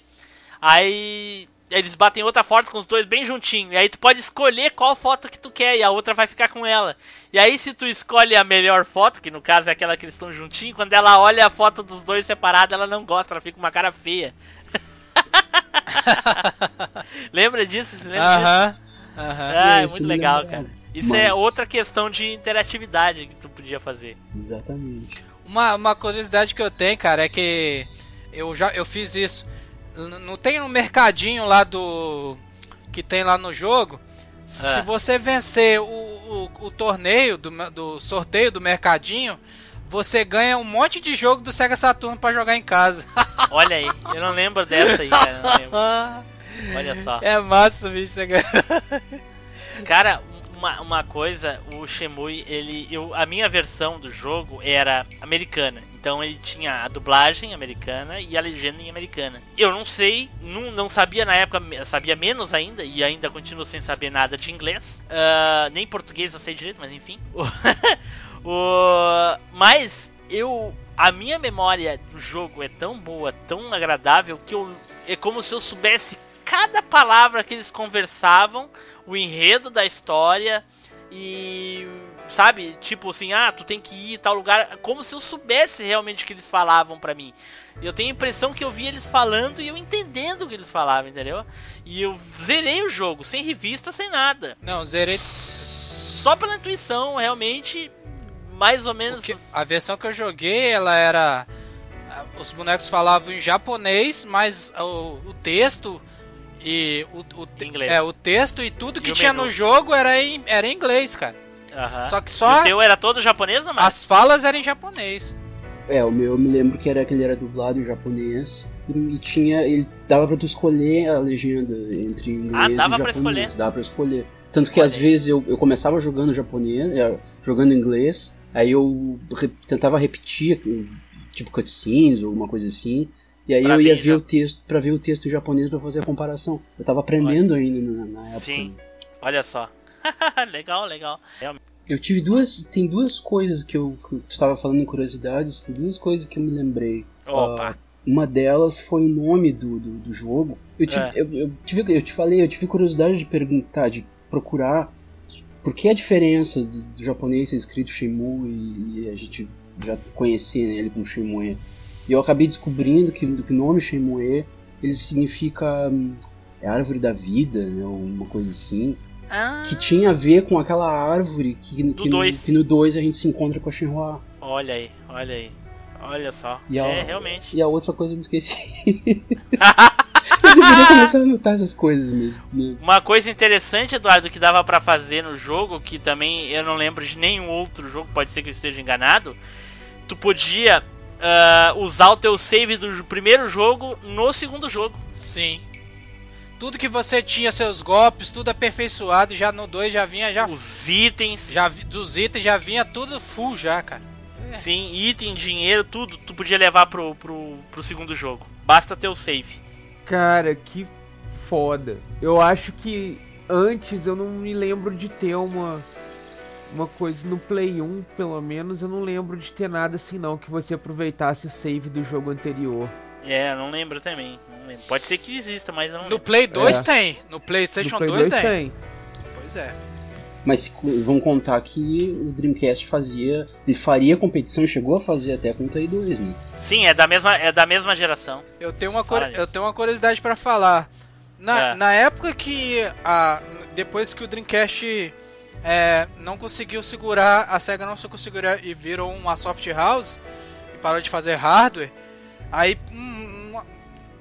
Aí eles batem outra foto com os dois bem juntinho. E aí tu pode escolher qual foto que tu quer e a outra vai ficar com ela. E aí se tu escolhe a melhor foto, que no caso é aquela que eles estão juntinho, quando ela olha a foto dos dois separados, ela não gosta, ela fica com uma cara feia. <laughs> lembra disso? Você lembra disso? Aham. Aham. Ah, é muito legal, cara. Isso é Mas- outra questão de interatividade que tu podia fazer. Exatamente. Uma, uma curiosidade que eu tenho, cara, é que eu já eu fiz isso. Não tem no mercadinho lá do. que tem lá no jogo. Se Ah. você vencer o, o, o torneio do, do sorteio do mercadinho, você ganha um monte de jogo do Sega Saturn pra jogar em casa. <laughs> Olha aí, eu não lembro dessa aí, cara. Não lembro. <laughs> Olha só. É massa, bicho. Cara, uma, uma coisa, o Shemui, ele. Eu, a minha versão do jogo era americana. Então ele tinha a dublagem americana e a legenda em americana. Eu não sei, não, não sabia na época, sabia menos ainda, e ainda continuo sem saber nada de inglês. Ah, nem português eu sei direito, mas enfim. O- <laughs> mas eu. A minha memória do jogo é tão boa, tão agradável, que eu. É como se eu soubesse cada palavra que eles conversavam, o enredo da história e. Sabe? Tipo assim, ah, tu tem que ir tal lugar. Como se eu soubesse realmente o que eles falavam pra mim. Eu tenho a impressão que eu vi eles falando e eu entendendo o que eles falavam, entendeu? E eu zerei o jogo, sem revista, sem nada. Não, zerei. Só pela intuição, realmente, mais ou menos. Porque a versão que eu joguei, ela era. Os bonecos falavam em japonês, mas o, o texto e o, o, te- Inglês. é, o texto e tudo E que tinha menu. no jogo era em, era em inglês, cara. Aham. Só que E só O teu era todo japonês, não, as falas eram em japonês. É, o meu eu me lembro que era que ele era dublado em japonês e, tinha. Ele dava pra tu escolher a legenda entre inglês Ah, dava e pra japonês. escolher. Dava pra escolher. Tanto que Olha às vezes eu, eu começava jogando japonês, eh, jogando inglês, aí eu re- tentava repetir, tipo cutscenes ou alguma coisa assim. E aí Pra eu ia ver já- o texto para ver o texto em japonês pra fazer a comparação. Eu tava aprendendo ainda na, na época. Sim. Olha só. <laughs> legal, legal. Eu tive duas. Tem duas coisas que eu. Que tu estava falando em curiosidades, tem duas coisas que eu me lembrei. Opa. Ah, uma delas foi o nome do, do, do jogo. Eu, tive, É. eu, eu tive, eu te falei, eu tive curiosidade de perguntar, de procurar por que a diferença do, do japonês ser escrito Shenmue e, e a gente já conhecer né, ele como Shenmue. E eu acabei descobrindo que, que o nome Shenmue ele significa hum, é árvore da vida, né, uma coisa assim, Ah, que tinha a ver com aquela árvore que, Do que, no, dois. que no 2 a gente se encontra com a Shenhua. olha aí, olha aí. Olha só. E a- É, realmente. E a outra coisa eu me esqueci. <laughs> eu deveria começar a anotar essas coisas mesmo. né? Uma coisa interessante, Eduardo, que dava pra fazer no jogo, que também eu não lembro de nenhum outro jogo, pode ser que eu esteja enganado. Tu podia ah, usar o teu save do primeiro jogo no segundo jogo. Sim. Tudo que você tinha, seus golpes, tudo aperfeiçoado, já no 2 já vinha, já, Os itens, já dos itens já vinha tudo full já, cara. sim, item, dinheiro, tudo, tu podia levar pro, pro, pro segundo jogo. Basta ter o save. Cara, que foda. Eu acho que antes eu não me lembro de ter uma uma coisa no Play 1, pelo menos, eu não lembro de ter nada assim não que você aproveitasse o save do jogo anterior. É, não lembro também. não lembro. Pode ser que exista, mas eu não No lembro. Play 2 É. tem, no PlayStation no Play 2 2 tem. tem. Pois é. Mas se- vamos contar que o Dreamcast fazia. Ele faria competição, chegou a fazer até com o Play 2, né? Sim, é da mesma, é da mesma geração. Eu tenho uma, nisso. eu tenho uma curiosidade pra falar. Na, É. na época que a, depois que o Dreamcast é, não conseguiu segurar, a Sega não conseguiu segurar e virou uma soft house e parou de fazer hardware, aí hum, uma-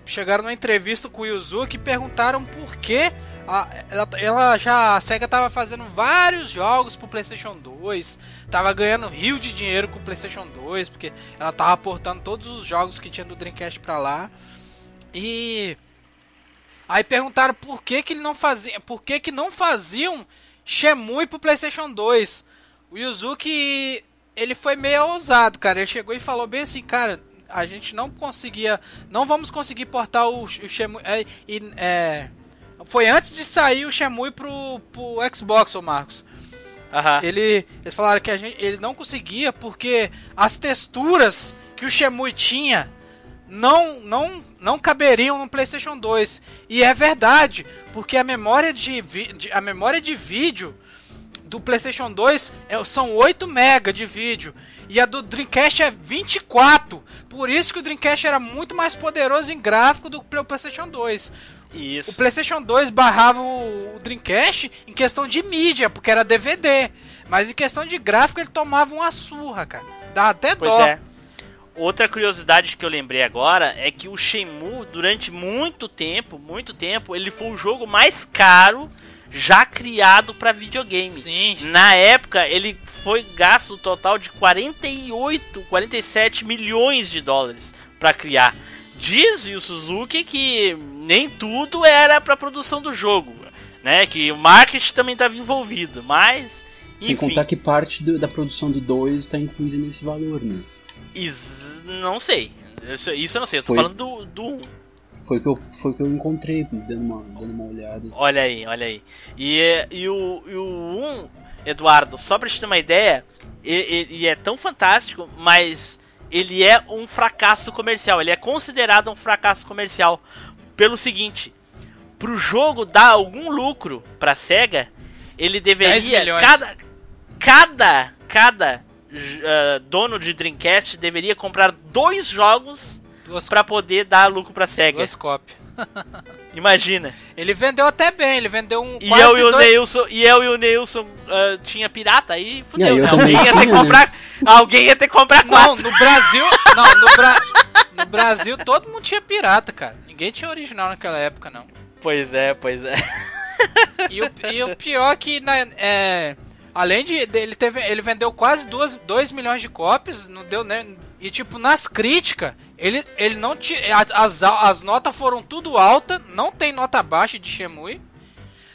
chegaram numa entrevista com o Yuzuki e perguntaram por que a, ela, ela já a Sega tava fazendo vários jogos pro PlayStation 2, tava ganhando rio de dinheiro com o PlayStation 2, porque ela tava aportando todos os jogos que tinha do Dreamcast pra lá. E aí perguntaram por que que ele não fazia, por que que não faziam Shenmue pro PlayStation 2. O Yuzuki ele foi meio ousado, cara. Ele chegou e falou bem assim, cara, a gente não conseguia, não vamos conseguir portar o, o Shenmue é, e, é, foi antes de sair o Shenmue pro, pro Xbox, ô Marcos. Aham. Ele, eles falaram que a gente, ele não conseguia porque as texturas que o Shenmue tinha não, não, não caberiam no PlayStation 2. E é verdade, porque a memória de, de- a memória de vídeo do PlayStation 2 é- são 8 MB de vídeo e a do Dreamcast é 24. Por isso que o Dreamcast era muito mais poderoso em gráfico do que o PlayStation 2. O Isso. PlayStation 2 barrava o, o Dreamcast em questão de mídia, porque era DVD. Mas em questão de gráfico ele tomava uma surra, cara. Dá até Pois dó. é. Outra curiosidade que eu lembrei agora é que o Shenmue, durante muito tempo, muito tempo, ele foi o jogo mais caro já criado para videogame. Sim. Na época, ele foi gasto um total de 48, 47 milhões de dólares para criar. Diz o Suzuki que nem tudo era para produção do jogo, né? Que o marketing também estava envolvido, mas Sem enfim, contar que parte do- da produção do 2 está incluída nesse valor, né? is- não sei. Isso, eu não sei. Eu tô Foi. falando do, do 1. Foi que eu, foi que eu encontrei dando uma, dando uma olhada. Olha aí, olha aí. E, e o, e o 1, Eduardo, só pra te ter uma ideia, ele, ele é tão fantástico, mas ele é um fracasso comercial. Ele é considerado um fracasso comercial pelo seguinte: pro jogo dar algum lucro pra SEGA, ele 10 deveria. Cada. Cada. Cada ah, dono de Dreamcast deveria comprar dois jogos pra poder dar lucro pra SEGA. duas cópias. <laughs> Imagina. Ele vendeu até bem, ele vendeu um E eu e o dois- Neilson, e eu e o Neilson ah, tinha pirata, aí fudeu. E aí eu né? também alguém ia ter que tinha, né? comprar. Alguém ia ter que comprar Não, quatro. no Brasil. Não, no, Bra... no Brasil todo mundo tinha pirata, cara. Ninguém tinha original naquela época, não. Pois é, pois é. E o, e o pior que na- é, além de ele teve, ele vendeu quase 2 milhões de cópias, não deu né? E tipo nas críticas, ele, ele não tinha as, as notas foram tudo alta, não tem nota baixa de Shemui.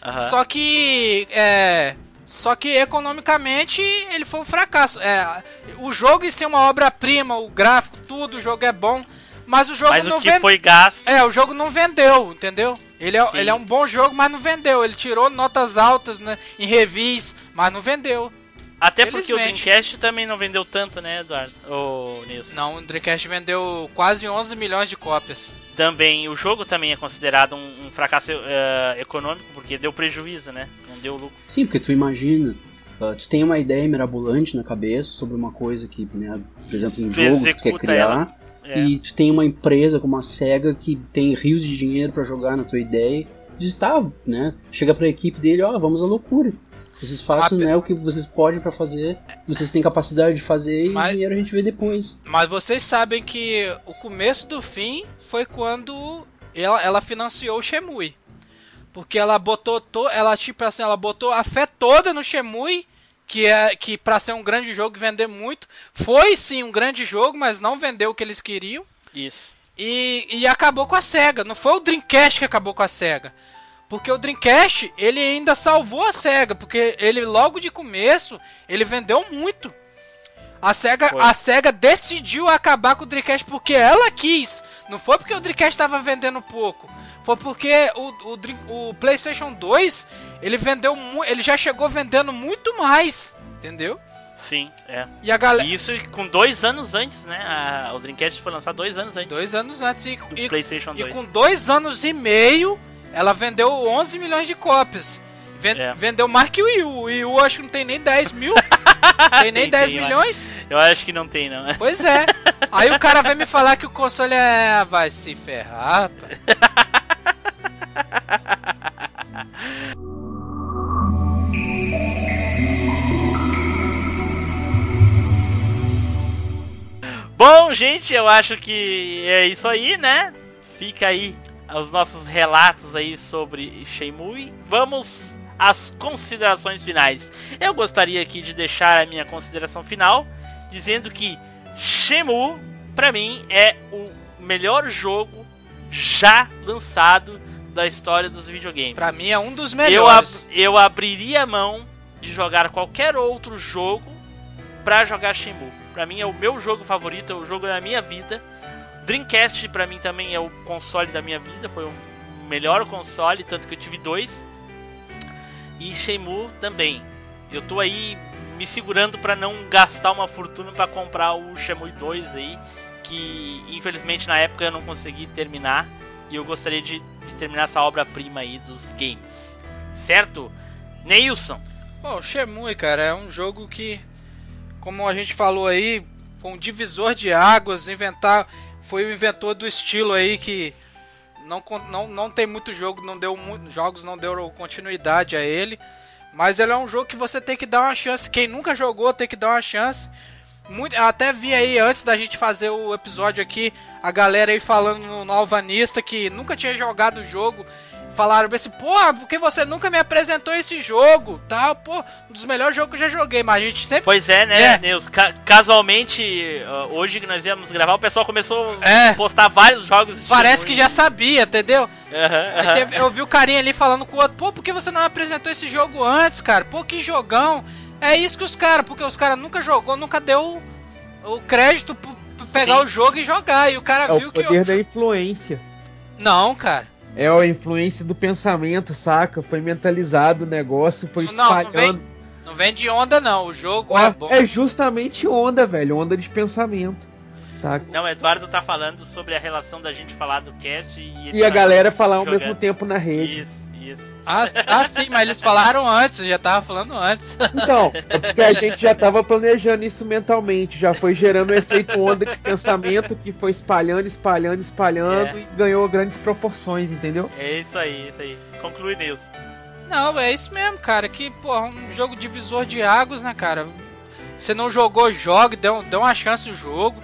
Aham. Só que é, só que economicamente ele foi um fracasso. É, o jogo em si é uma obra-prima, o gráfico, tudo, o jogo é bom, mas o jogo Mas não o que vende- foi gasto. é, o jogo não vendeu, entendeu? Ele é, Sim. ele é um bom jogo, mas não vendeu. Ele tirou notas altas né, em revis, mas não vendeu. Até porque o. Dreamcast também não vendeu tanto, né, Eduardo? Ô, Nilson. Não, o Dreamcast vendeu quase 11 milhões de cópias. Também, o jogo também é considerado um, um fracasso eh, econômico, porque deu prejuízo, né? Não deu lucro. Sim, porque tu imagina, ah, tu tem uma ideia mirabolante na cabeça sobre uma coisa que, né, por exemplo, um Tu jogo que tu quer criar, ela. É. e tu tem uma empresa como a SEGA que tem rios de dinheiro pra jogar na tua ideia, diz, tá, né, chega pra equipe dele, ó, vamos à loucura. Vocês façam, pe- né, o que vocês podem pra fazer, vocês têm capacidade de fazer e Mas- o dinheiro a gente vê depois. Mas vocês sabem que o começo do fim foi quando ela, ela financiou o Shemui. Porque ela botou to, ela tipo assim, ela botou a fé toda no Shemui, que é que para ser um grande jogo e vender muito, foi sim um grande jogo, mas não vendeu o que eles queriam. Isso. E, e acabou com a SEGA. Não foi o Dreamcast que acabou com a SEGA. Porque o Dreamcast, ele ainda salvou a SEGA. Porque ele, logo de começo, ele vendeu muito. A SEGA, Foi. a SEGA decidiu acabar com o Dreamcast porque ela quis. Não foi porque o Dreamcast estava vendendo pouco. Foi porque o, o, o PlayStation 2, ele vendeu ele já chegou vendendo muito mais. Entendeu? Sim, é. E a galera. E isso com dois anos antes, né? A- o Dreamcast foi lançado dois anos antes Dois anos antes. E, do e- PlayStation E 2. com dois anos e meio, ela vendeu 11 milhões de cópias. É. Vendeu mais que o Wii U. O Wii U acho que não tem nem 10 mil. <laughs> tem nem Tem, 10 tem, milhões. Eu acho que não tem, não. <laughs> Pois é. Aí o cara vem me falar que o console é. Vai se ferrar, rapaz. Bom, gente, eu acho que é isso aí, né? Fica aí os nossos relatos aí sobre Shenmue. Vamos às considerações finais. Eu gostaria aqui de deixar a minha consideração final dizendo que Shenmue para mim é o melhor jogo já lançado da história dos videogames. Pra mim é um dos Eu, melhores. ab- eu abriria mão de jogar qualquer outro jogo pra jogar Shenmue. Pra mim é o meu jogo favorito, é o jogo da minha vida. Dreamcast pra mim também é o console da minha vida, foi o melhor console, tanto que eu tive dois. E Shenmue também. Eu tô aí me segurando pra não gastar uma fortuna pra comprar o Shenmue 2 aí, que infelizmente na época eu não consegui terminar e eu gostaria de, de terminar essa obra-prima aí dos games. Certo? Neilson. Bom, o Shemui, cara, é um jogo que, como a gente falou aí, foi um divisor de águas, inventar, foi o inventor do estilo aí que não, não, não tem muito jogo, não deu jogos não deu continuidade a ele, mas ele é um jogo que você tem que dar uma chance. Quem nunca jogou tem que dar uma chance. Muito, até vi aí antes da gente fazer o episódio aqui, a galera aí falando no Alvanista que nunca tinha jogado o jogo. Falaram assim, porra, por que você nunca me apresentou esse jogo? Tal, pô, um dos melhores jogos que eu já joguei, mas a gente sempre. Pois é, né, É. Neus? Ca- casualmente, hoje que nós íamos gravar, o pessoal começou a É, postar vários jogos de parece Shenmue. que já sabia, entendeu? Aham. teve- eu vi o carinha ali falando com o outro, pô, por que você não apresentou esse jogo antes, cara? Pô, que jogão. É isso que os caras, porque os caras nunca jogou, nunca deu o crédito pra pegar Sim. o jogo e jogar. E o cara É viu o que. poder eu- da influência. Não, cara. É a influência do pensamento, saca? Foi mentalizado o negócio, foi Não, não espalhando. Não vem de onda, não. O jogo Ó, é bom. é justamente onda, velho. Onda de pensamento. Saca? Não, o Eduardo tá falando sobre a relação da gente falar do cast e, E a tá galera falar ao jogando. mesmo tempo na rede. Isso, isso. Ah, ah, sim, mas eles falaram antes, eu já tava falando antes. Então, é porque a gente já tava planejando isso mentalmente, já foi gerando um efeito onda de pensamento que foi espalhando, espalhando, espalhando É. e ganhou grandes proporções, entendeu? É isso aí, isso aí. Conclui, Neilson. Não, é isso mesmo, cara. Que, porra, um jogo divisor de águas, né, cara? Você não jogou, jogue, um- dê uma chance o jogo.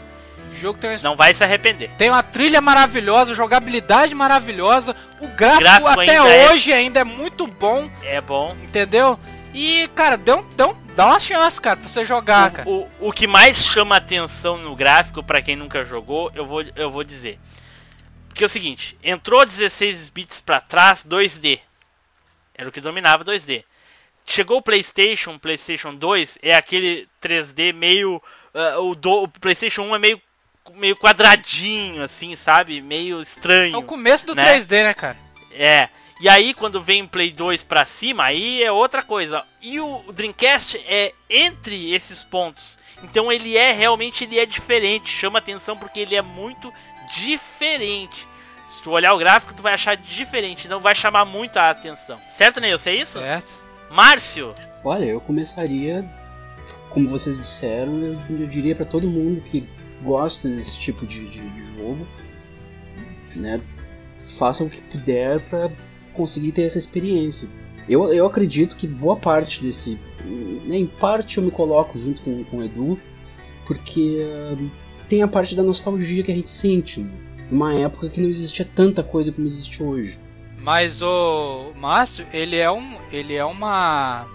O jogo tem uma, Não vai se arrepender. tem uma trilha maravilhosa, jogabilidade maravilhosa. O gráfico, Gráfico até ainda é- hoje ainda é muito bom, É bom. entendeu? E, cara, dê, um, dê, um, dá uma chance, cara, pra você jogar, cara. O, o, o que mais chama atenção no gráfico, pra quem nunca jogou, eu vou, eu vou dizer. Porque é o seguinte, entrou 16 bits pra trás, 2D. Era o que dominava 2D. Chegou o PlayStation, PlayStation 2 é aquele 3D meio ah, o, do, o PlayStation 1 é meio meio quadradinho assim, sabe? Meio estranho. É o começo do né? 3D, né, cara? É. E aí, quando vem o Play 2 pra cima, aí é outra coisa. E o Dreamcast é entre esses pontos. Então ele é realmente ele é diferente, chama atenção porque ele é muito diferente. Se tu olhar o gráfico, tu vai achar diferente, não vai chamar muito a atenção. Certo, Neilson? É isso? Certo. Márcio? Olha, eu começaria, como vocês disseram, eu, eu diria pra todo mundo que gosta desse tipo de, de- de jogo, né, faça o que puder pra conseguir ter essa experiência. Eu, eu acredito que boa parte desse, né, em parte eu me coloco junto com, com o Edu, porque ah, tem a parte da nostalgia que a gente sente, né? numa época que não existia tanta coisa como existe hoje. Mas o Márcio, ele é um. Ele é uma.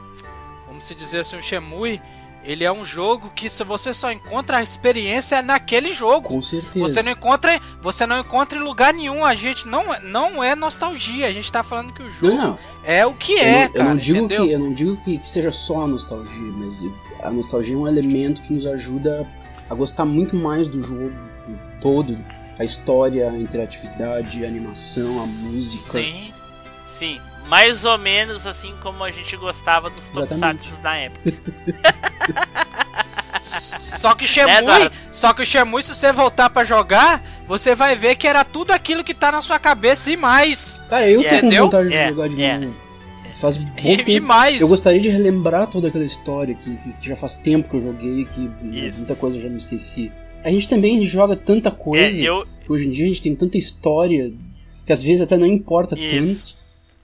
Vamos se dizer assim, o Shemui. Ele é um jogo que se você só encontra a experiência naquele jogo. Com certeza. Você não encontra, você não encontra em lugar nenhum. A gente não, não é nostalgia. A gente tá falando que o jogo Não, não. é o que Eu é, não, eu cara. não digo entendeu? que eu não digo que, que seja só a nostalgia, mas a nostalgia é um elemento que nos ajuda a gostar muito mais do jogo todo, a história, a interatividade, a animação, a música. Sim. Sim, mais ou menos assim como a gente gostava dos. Tokusatsu na época. <laughs> Só que Né, Shemui, Eduardo? só que o Shemui, se você voltar pra jogar, você vai ver que era tudo aquilo que tá na sua cabeça e mais. Cara, eu tô com Entendeu? vontade de É, jogar de é. novo. Faz bom E, e tempo. mais. Eu gostaria de relembrar toda aquela história que, que já faz tempo que eu joguei, que né, Isso. muita coisa eu já me esqueci. A gente também joga tanta É, coisa, eu, que hoje em dia a gente tem tanta história, que às vezes até não importa Isso. tanto,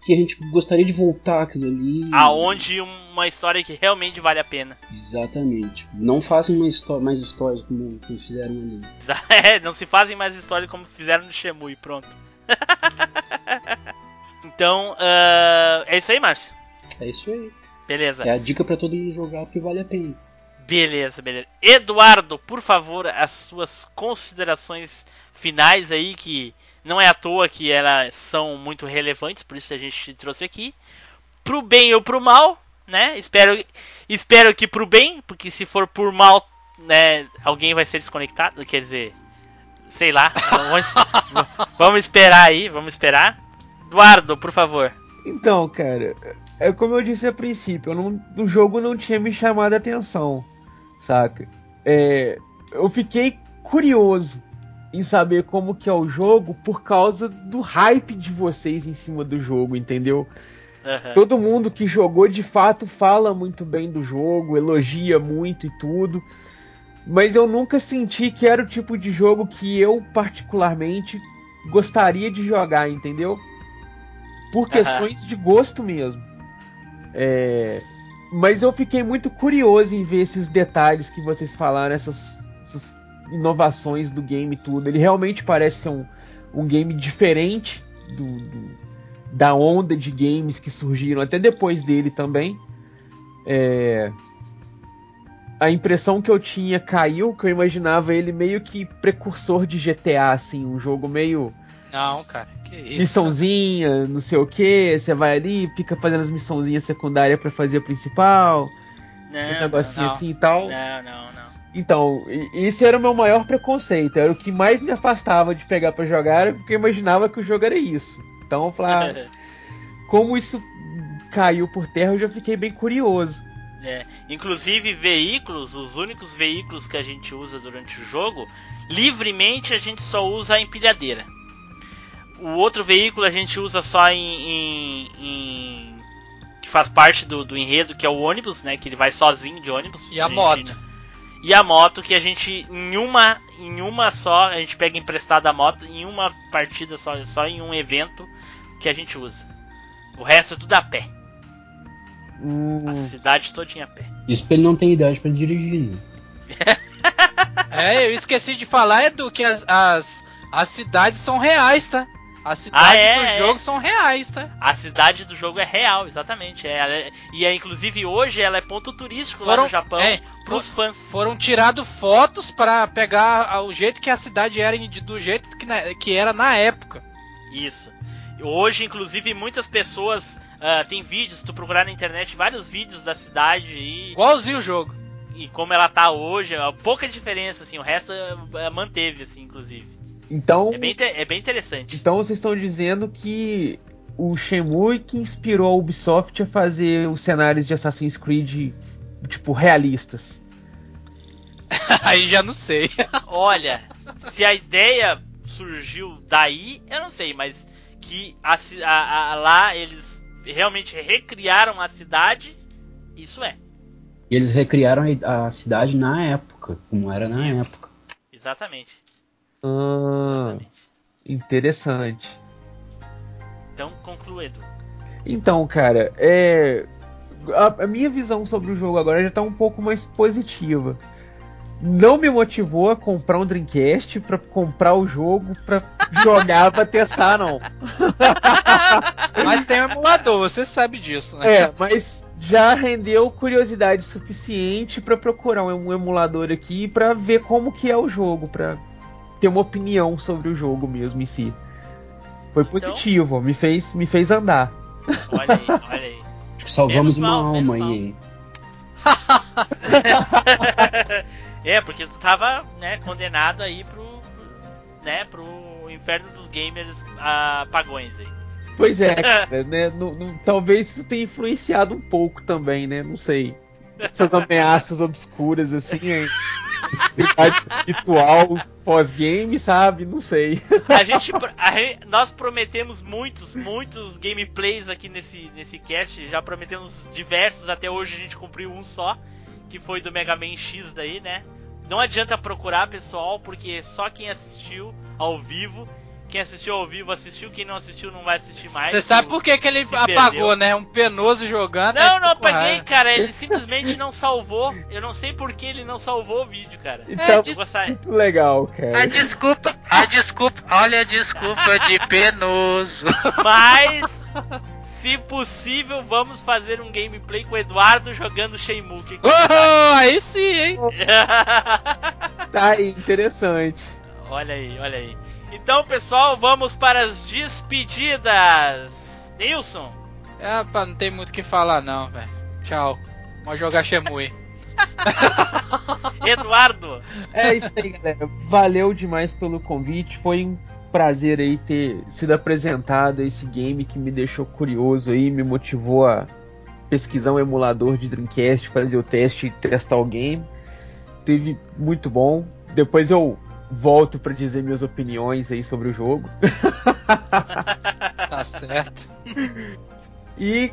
que a gente gostaria de voltar aquilo ali. aonde uma história que realmente vale a pena. Exatamente. Não façam uma histó- mais histórias como, como fizeram ali. <laughs> É, não se fazem mais histórias como fizeram no Shemui, pronto. <laughs> então, ah, é isso aí, Márcio. É isso aí. Beleza. É a dica pra todo mundo jogar porque vale a pena. Beleza, beleza. Eduardo, por favor, as suas considerações finais aí, que não é à toa que elas são muito relevantes, por isso a gente te trouxe aqui. Pro bem ou pro mal, né? Espero, espero que pro bem, porque se for por mal, né, alguém vai ser desconectado, quer dizer, sei lá. Vamos, <laughs> vamos esperar aí, vamos esperar. Eduardo, por favor. Então, cara, é como eu disse a princípio, não- o jogo não tinha me chamado a atenção, saca? É, eu fiquei curioso em saber como que é o jogo por causa do hype de vocês em cima do jogo, entendeu? Aham. Todo mundo que jogou de fato fala muito bem do jogo, elogia muito e tudo. Mas eu nunca senti que era o tipo de jogo que eu particularmente gostaria de jogar, entendeu? Por questões de gosto mesmo. É, Mas eu fiquei muito curioso em ver esses detalhes que vocês falaram, essas, essas inovações do game e tudo. Ele realmente parece ser um, um game diferente do- do, da onda de games que surgiram até depois dele também. É, A impressão que eu tinha caiu, que eu imaginava ele meio que precursor de GTA, assim, um jogo meio Não, cara, que isso. missãozinha, não sei o que, você vai ali, fica fazendo as missãozinhas secundárias pra fazer a principal, um Não, negocinho não. assim e tal. não, não, não. Então, esse era o meu maior preconceito, era o que mais me afastava de pegar pra jogar, porque eu imaginava que o jogo era isso. Então, eu falava, <laughs> como isso caiu por terra, eu já fiquei bem curioso. É, inclusive veículos, os únicos veículos que a gente usa durante o jogo, livremente a gente só usa a empilhadeira. O outro veículo a gente usa só em, em- em- que faz parte do, do enredo, que é o ônibus, né? Que ele vai sozinho de ônibus. E a gente- moto? E a moto que a gente em uma em uma só a gente pega emprestada a moto em uma partida só, só em um evento que a gente usa. O resto é tudo a pé. Hum, A cidade todinha a pé. Isso porque ele não tem idade pra dirigir. Né? <laughs> É, eu esqueci de falar, Edu, que as, as, as cidades são reais, tá? As cidades Ah, é, do é. jogo são reais, tá? A cidade do jogo é real, exatamente. É, é- e é, inclusive hoje ela é ponto turístico lá Foram- no Japão é, pros fãs. Foram tirados fotos pra pegar a- o jeito que a cidade era, do jeito que, na- que era na época. Isso. Hoje, inclusive, muitas pessoas ah, tem vídeos, se tu procurar na internet, vários vídeos da cidade e, Igualzinho o jogo. e como ela tá hoje, é pouca diferença, assim, o resto ah, manteve, assim, inclusive. Então, É bem, é bem interessante. então vocês estão dizendo que o Shenmue que inspirou a Ubisoft a fazer os cenários de Assassin's Creed, tipo, realistas? <laughs> Aí já não sei. <laughs> Olha, se a ideia surgiu daí, eu não sei, mas que a a- a- lá eles realmente recriaram a cidade, isso é. E eles recriaram a a cidade na época, como era na Isso. época. Exatamente. Ah, interessante. Então, conclua, Edu. Então, cara, é. A, a minha visão sobre o jogo agora já tá um pouco mais positiva. Não me motivou a comprar um Dreamcast pra comprar o jogo pra jogar pra testar, não. <laughs> Mas tem um emulador, você sabe disso, né? É, mas já rendeu curiosidade suficiente pra procurar um um emulador aqui pra ver como que é o jogo, pra ter uma opinião sobre o jogo mesmo em si. Foi Então- positivo, me fez me fez andar. Olha aí, olha aí. Acho que salvamos Menos mal, uma alma menos aí. <laughs> é, porque tu tava, né, condenado aí pro, pro, né, pro inferno dos gamers ah, pagões aí. Pois é, <laughs> cara, né? não- não- talvez isso tenha influenciado um pouco também, né? Não sei. Essas ameaças obscuras, assim, hein? Espiritual pós-game, sabe? Não sei. A gente, a gen- nós prometemos muitos, muitos gameplays aqui nesse, nesse cast. Já prometemos diversos, até hoje a gente cumpriu um só, que foi do Mega Man X daí, né? Não adianta procurar, pessoal, porque só quem assistiu ao vivo, quem assistiu ao vivo assistiu, quem não assistiu não vai assistir mais. Você sabe por que, que ele apagou, perdeu. né? Um penoso jogando. Não, não apaguei, cara. Ele simplesmente não salvou. Eu não sei por que ele não salvou o vídeo, cara. Então, Eu des- gostaria- muito legal, cara. A desculpa, a desculpa, olha a desculpa de penoso. <laughs> Mas, se possível, vamos fazer um gameplay com o Eduardo jogando Shenmue. Que Oh, aí sim, hein? <laughs> Tá aí, interessante. olha aí, olha aí. Então, pessoal, vamos para as despedidas. Nilson, É, pá, não tem muito o que falar não, velho. Tchau. Vamos jogar Shemui. <laughs> Eduardo, É isso aí, galera. Valeu demais pelo convite. Foi um prazer aí ter sido apresentado a esse game que me deixou curioso aí, me motivou a pesquisar um emulador de Dreamcast, fazer o teste e testar o game. Teve muito bom. Depois eu volto pra dizer minhas opiniões aí sobre o jogo. Tá certo. <laughs> E,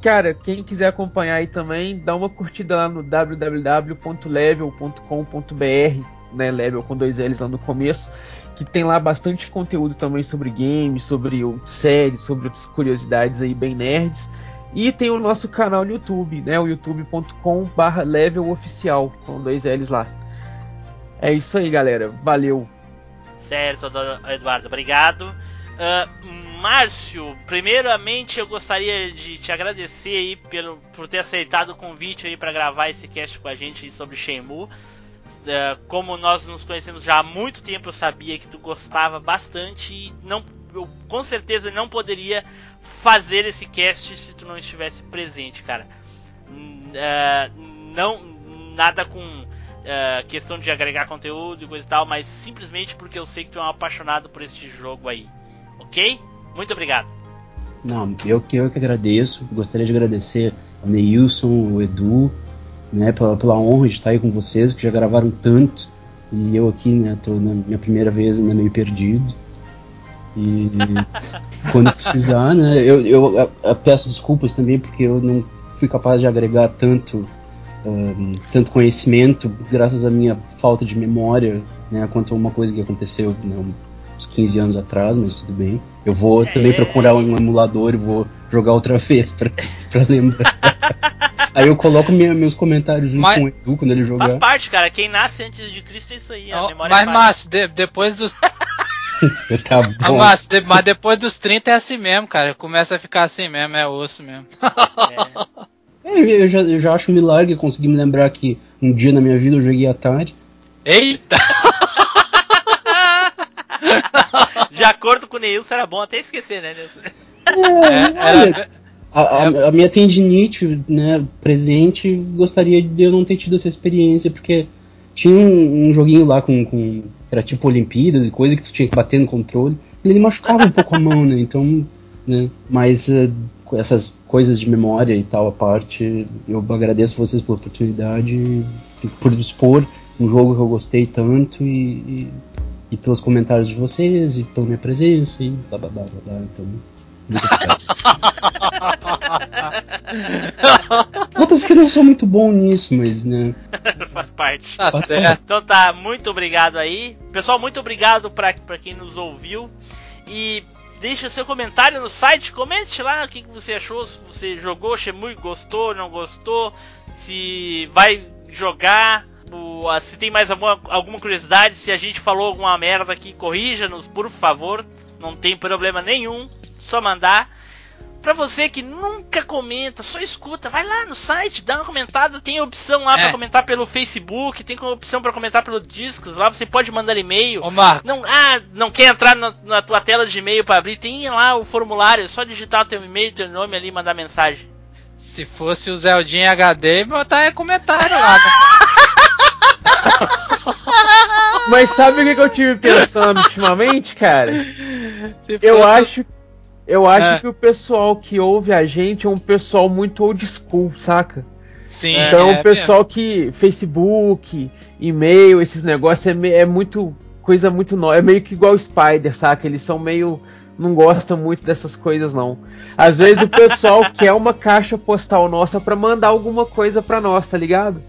cara, quem quiser acompanhar aí também, dá uma curtida lá no www.level.com.br, né? Level com dois L's lá no começo, que tem lá bastante conteúdo também sobre games, sobre séries, sobre outras curiosidades aí bem nerds. E tem o nosso canal no YouTube, né? O youtube.com/barra level oficial, com dois L's lá. É isso aí, galera. Valeu. certo, Eduardo, obrigado. Ah, Márcio, primeiramente eu gostaria de te agradecer aí pelo, por ter aceitado o convite aí para gravar esse cast com a gente sobre Shenmue. Ah, como nós nos conhecemos já há muito tempo, eu sabia que tu gostava bastante e não, eu com certeza não poderia fazer esse cast se tu não estivesse presente, cara. Ah, não nada com ah, questão de agregar conteúdo e coisa e tal, mas simplesmente porque eu sei que tu é um apaixonado por este jogo aí. Ok? Muito obrigado. Não, eu que, eu que agradeço. Gostaria de agradecer ao Neilson, o Edu, né, pela, pela honra de estar aí com vocês, que já gravaram tanto. E eu aqui, né, tô na minha primeira vez ainda meio perdido. E <laughs> quando precisar, né, eu, eu, eu- eu peço desculpas também porque eu não fui capaz de agregar tanto, tanto conhecimento, graças à minha falta de memória, né, quanto a uma coisa que aconteceu né, uns 15 anos atrás, mas tudo bem. Eu vou É, também é. procurar um emulador e vou jogar outra <laughs> vez pra, pra lembrar. <laughs> Aí eu coloco minha- meus comentários junto Mas- com o Edu quando ele Faz jogar. parte, cara. Quem nasce antes de Cristo é isso aí. A Ó, memória mas, falha. Márcio, de- depois dos. <laughs> Tá Ah. Márcio, de- mas depois dos 30 é assim mesmo, cara. Começa a ficar assim mesmo, é osso mesmo. É. É, Eu já, eu já acho um milagre conseguir me lembrar que um dia na minha vida eu joguei Atari. Eita! <laughs> De acordo com o Neilson, era bom até esquecer, né, Neilson? É, era- A, a- a minha tendinite, né, presente, gostaria de eu não ter tido essa experiência, porque tinha um, um joguinho lá com, com. Era tipo Olimpíadas e coisa que tu tinha que bater no controle. e Ele machucava um pouco a mão, né? Então né? Mas com essas coisas de memória e tal à parte, eu agradeço vocês pela oportunidade, por expor um jogo que eu gostei tanto e, e, e pelos comentários de vocês e pela minha presença e blá blá blá blá. blá. Então, muito obrigado. <laughs> Outras que eu não sou muito bom nisso, mas né. Faz parte. Tá Faz certo. Então tá, muito obrigado aí. Pessoal, muito obrigado pra, pra quem nos ouviu. E deixa seu comentário no site, comente lá o que, que você achou, se você jogou Shemui, gostou, não gostou, se vai jogar, se tem mais alguma, alguma curiosidade, se a gente falou alguma merda aqui, corrija-nos, por favor, não tem problema nenhum, só mandar. Pra você que nunca comenta, só escuta, vai lá no site, dá uma comentada, tem opção lá É. pra comentar pelo Facebook, tem opção pra comentar pelo Discos, lá você pode mandar e-mail. Ô Marcos, Não, ah, não quer entrar na, na tua tela de e-mail pra abrir? Tem lá o formulário, é só digitar o teu e-mail, teu nome ali e mandar mensagem. se fosse o Zeldinho HD, botar aí comentário lá, né? <laughs> Mas sabe o que, eu tive pensando ultimamente, cara? Se Eu acho. Eu acho É. que o pessoal que ouve a gente é um pessoal muito old school, saca? Sim, Então é o pessoal que. Facebook, e-mail, esses negócios é, é muito. coisa muito nova. É meio que igual Spider, saca? Eles são meio. não gostam muito dessas coisas, não. Às vezes o pessoal <laughs> quer uma caixa postal nossa pra mandar alguma coisa pra nós, tá ligado?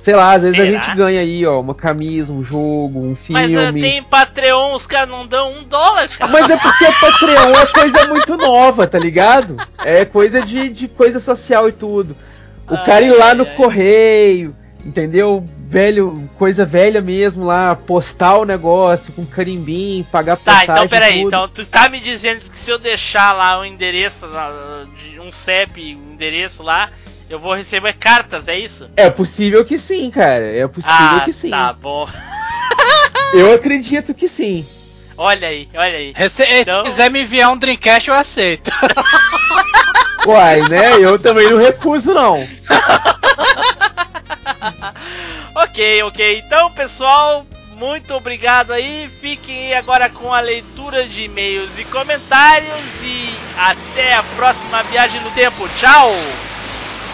Sei lá, às vezes a Será? gente ganha aí, ó, uma camisa, um jogo, um filme. Mas ah, tem Patreon, os caras não dão um dólar, cara. Mas é porque Patreon é coisa muito nova, tá ligado? É coisa de, de coisa social e tudo. O Ai, cara ir lá ai, no ai. correio, entendeu? Velho, coisa velha mesmo lá, postar o negócio com carimbinho, pagar Tá, passagem então peraí, tudo. então tu tá me dizendo que se eu deixar lá o endereço, ah, de um CEP, um endereço lá, eu vou receber cartas, é isso? É possível que sim, cara. É possível Ah, que sim. tá bom. <laughs> Eu acredito que sim. Olha aí, olha aí. Rece- Então- Se quiser me enviar um Dreamcast, eu aceito. <laughs> Uai, né? Eu também não recuso, não. <laughs> Ok, ok. Então, pessoal, muito obrigado aí. Fiquem agora com a leitura de e-mails e comentários. E até a próxima viagem no tempo. Tchau!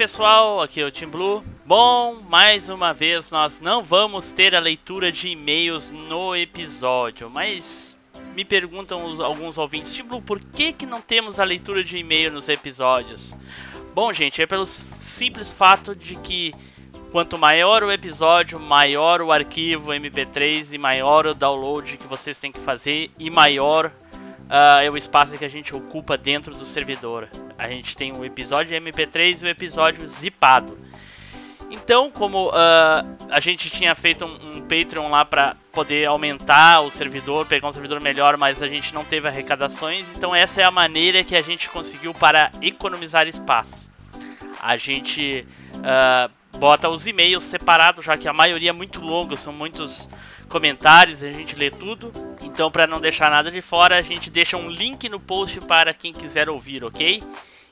pessoal, aqui é o Tim Blue. Bom, mais uma vez nós não vamos ter a leitura de e-mails no episódio, mas me perguntam os- alguns ouvintes, Tim Blue, por que, que não temos a leitura de e-mail nos episódios? Bom, gente, é pelo simples fato de que Quanto maior o episódio, maior o arquivo MP3 e maior o download que vocês têm que fazer e maior ah, é o espaço que a gente ocupa dentro do servidor. A gente tem o episódio MP3 e o episódio zipado. Então, como ah, a gente tinha feito um, um Patreon lá para poder aumentar o servidor, pegar um servidor melhor, mas a gente não teve arrecadações, então essa é a maneira que a gente conseguiu para economizar espaço. A gente ah, bota os e-mails separados, já que a maioria é muito longa, são muitos comentários, a gente lê tudo. Então, para não deixar nada de fora, a gente deixa um link no post para quem quiser ouvir, ok?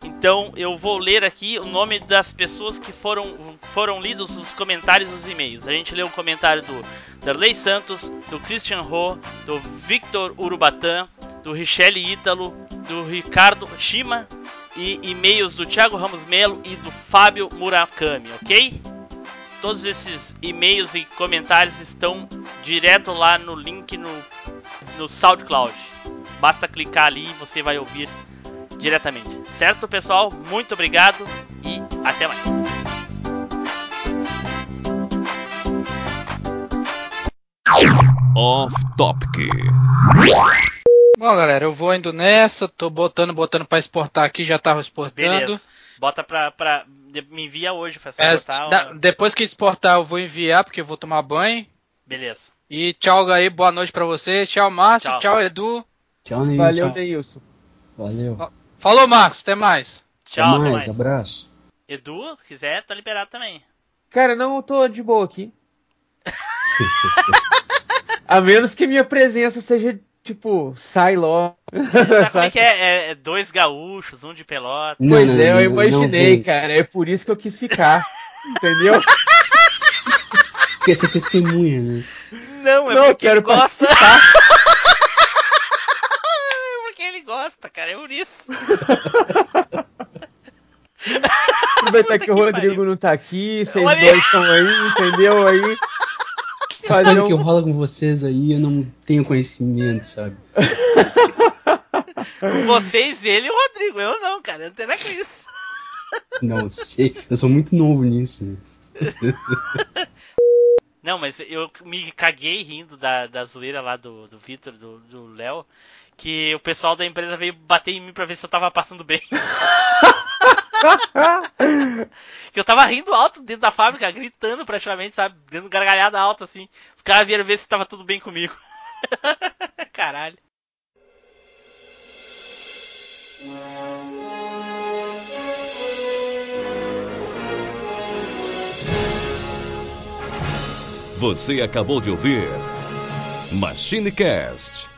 Então, eu vou ler aqui o nome das pessoas que foram, foram lidos os comentários dos e-mails. A gente leu o comentário do Darley Santos, do Christian Ro, do Victor Urubatã, do Richelle Ítalo, do Ricardo Shima e e-mails do Thiago Ramos Melo e do Fábio Murakami, ok? Todos esses e-mails e comentários estão direto lá no link no, no SoundCloud. Basta clicar ali e você vai ouvir diretamente. Certo, pessoal? Muito obrigado e até mais. Off Topic. Bom, galera, eu vou indo nessa, tô botando, botando pra exportar aqui, já tava exportando. Beleza. Bota pra, pra. Me envia hoje, faz É, botar. da- depois que exportar, eu vou enviar, porque eu vou tomar banho. Beleza. E tchau aí, boa noite pra vocês. Tchau, Márcio. Tchau. Tchau, Edu. Tchau, Nilson. Valeu, Neilson. Valeu. Falou, Marcos. Até mais. Tchau, até até mais, mais. abraço. Edu, se quiser, tá liberado também. Cara, não, eu tô de boa aqui. <laughs> A menos que minha presença seja, tipo, sai logo. Sabe como é <laughs> que é? É- é dois gaúchos, um de pelota. Não, Pois não, é, eu imaginei, não, cara. É por isso que eu quis ficar. <laughs> Entendeu? Porque você é testemunha, né? Não, é Não, eu porque quero gosta. participar. Gosta, cara, é por isso. Aproveitar que que o Rodrigo pariu. não tá aqui, vocês Olha- dois estão aí, entendeu? Aí. Essa Fazer coisa um- que rola com vocês aí, eu não tenho conhecimento, sabe? Com vocês, ele e o Rodrigo. Eu não, cara, eu não tenho nada com isso. Não sei, eu sou muito novo nisso. né? Não, mas eu me caguei rindo da, da zoeira lá do, do Vitor, do do Léo, que o pessoal da empresa veio bater em mim pra ver se eu tava passando bem. <laughs> que eu tava rindo alto dentro da fábrica, gritando praticamente, sabe? Dando gargalhada alta assim. Os caras vieram ver se tava tudo bem comigo. <laughs> Caralho. Você acabou de ouvir MachineCast.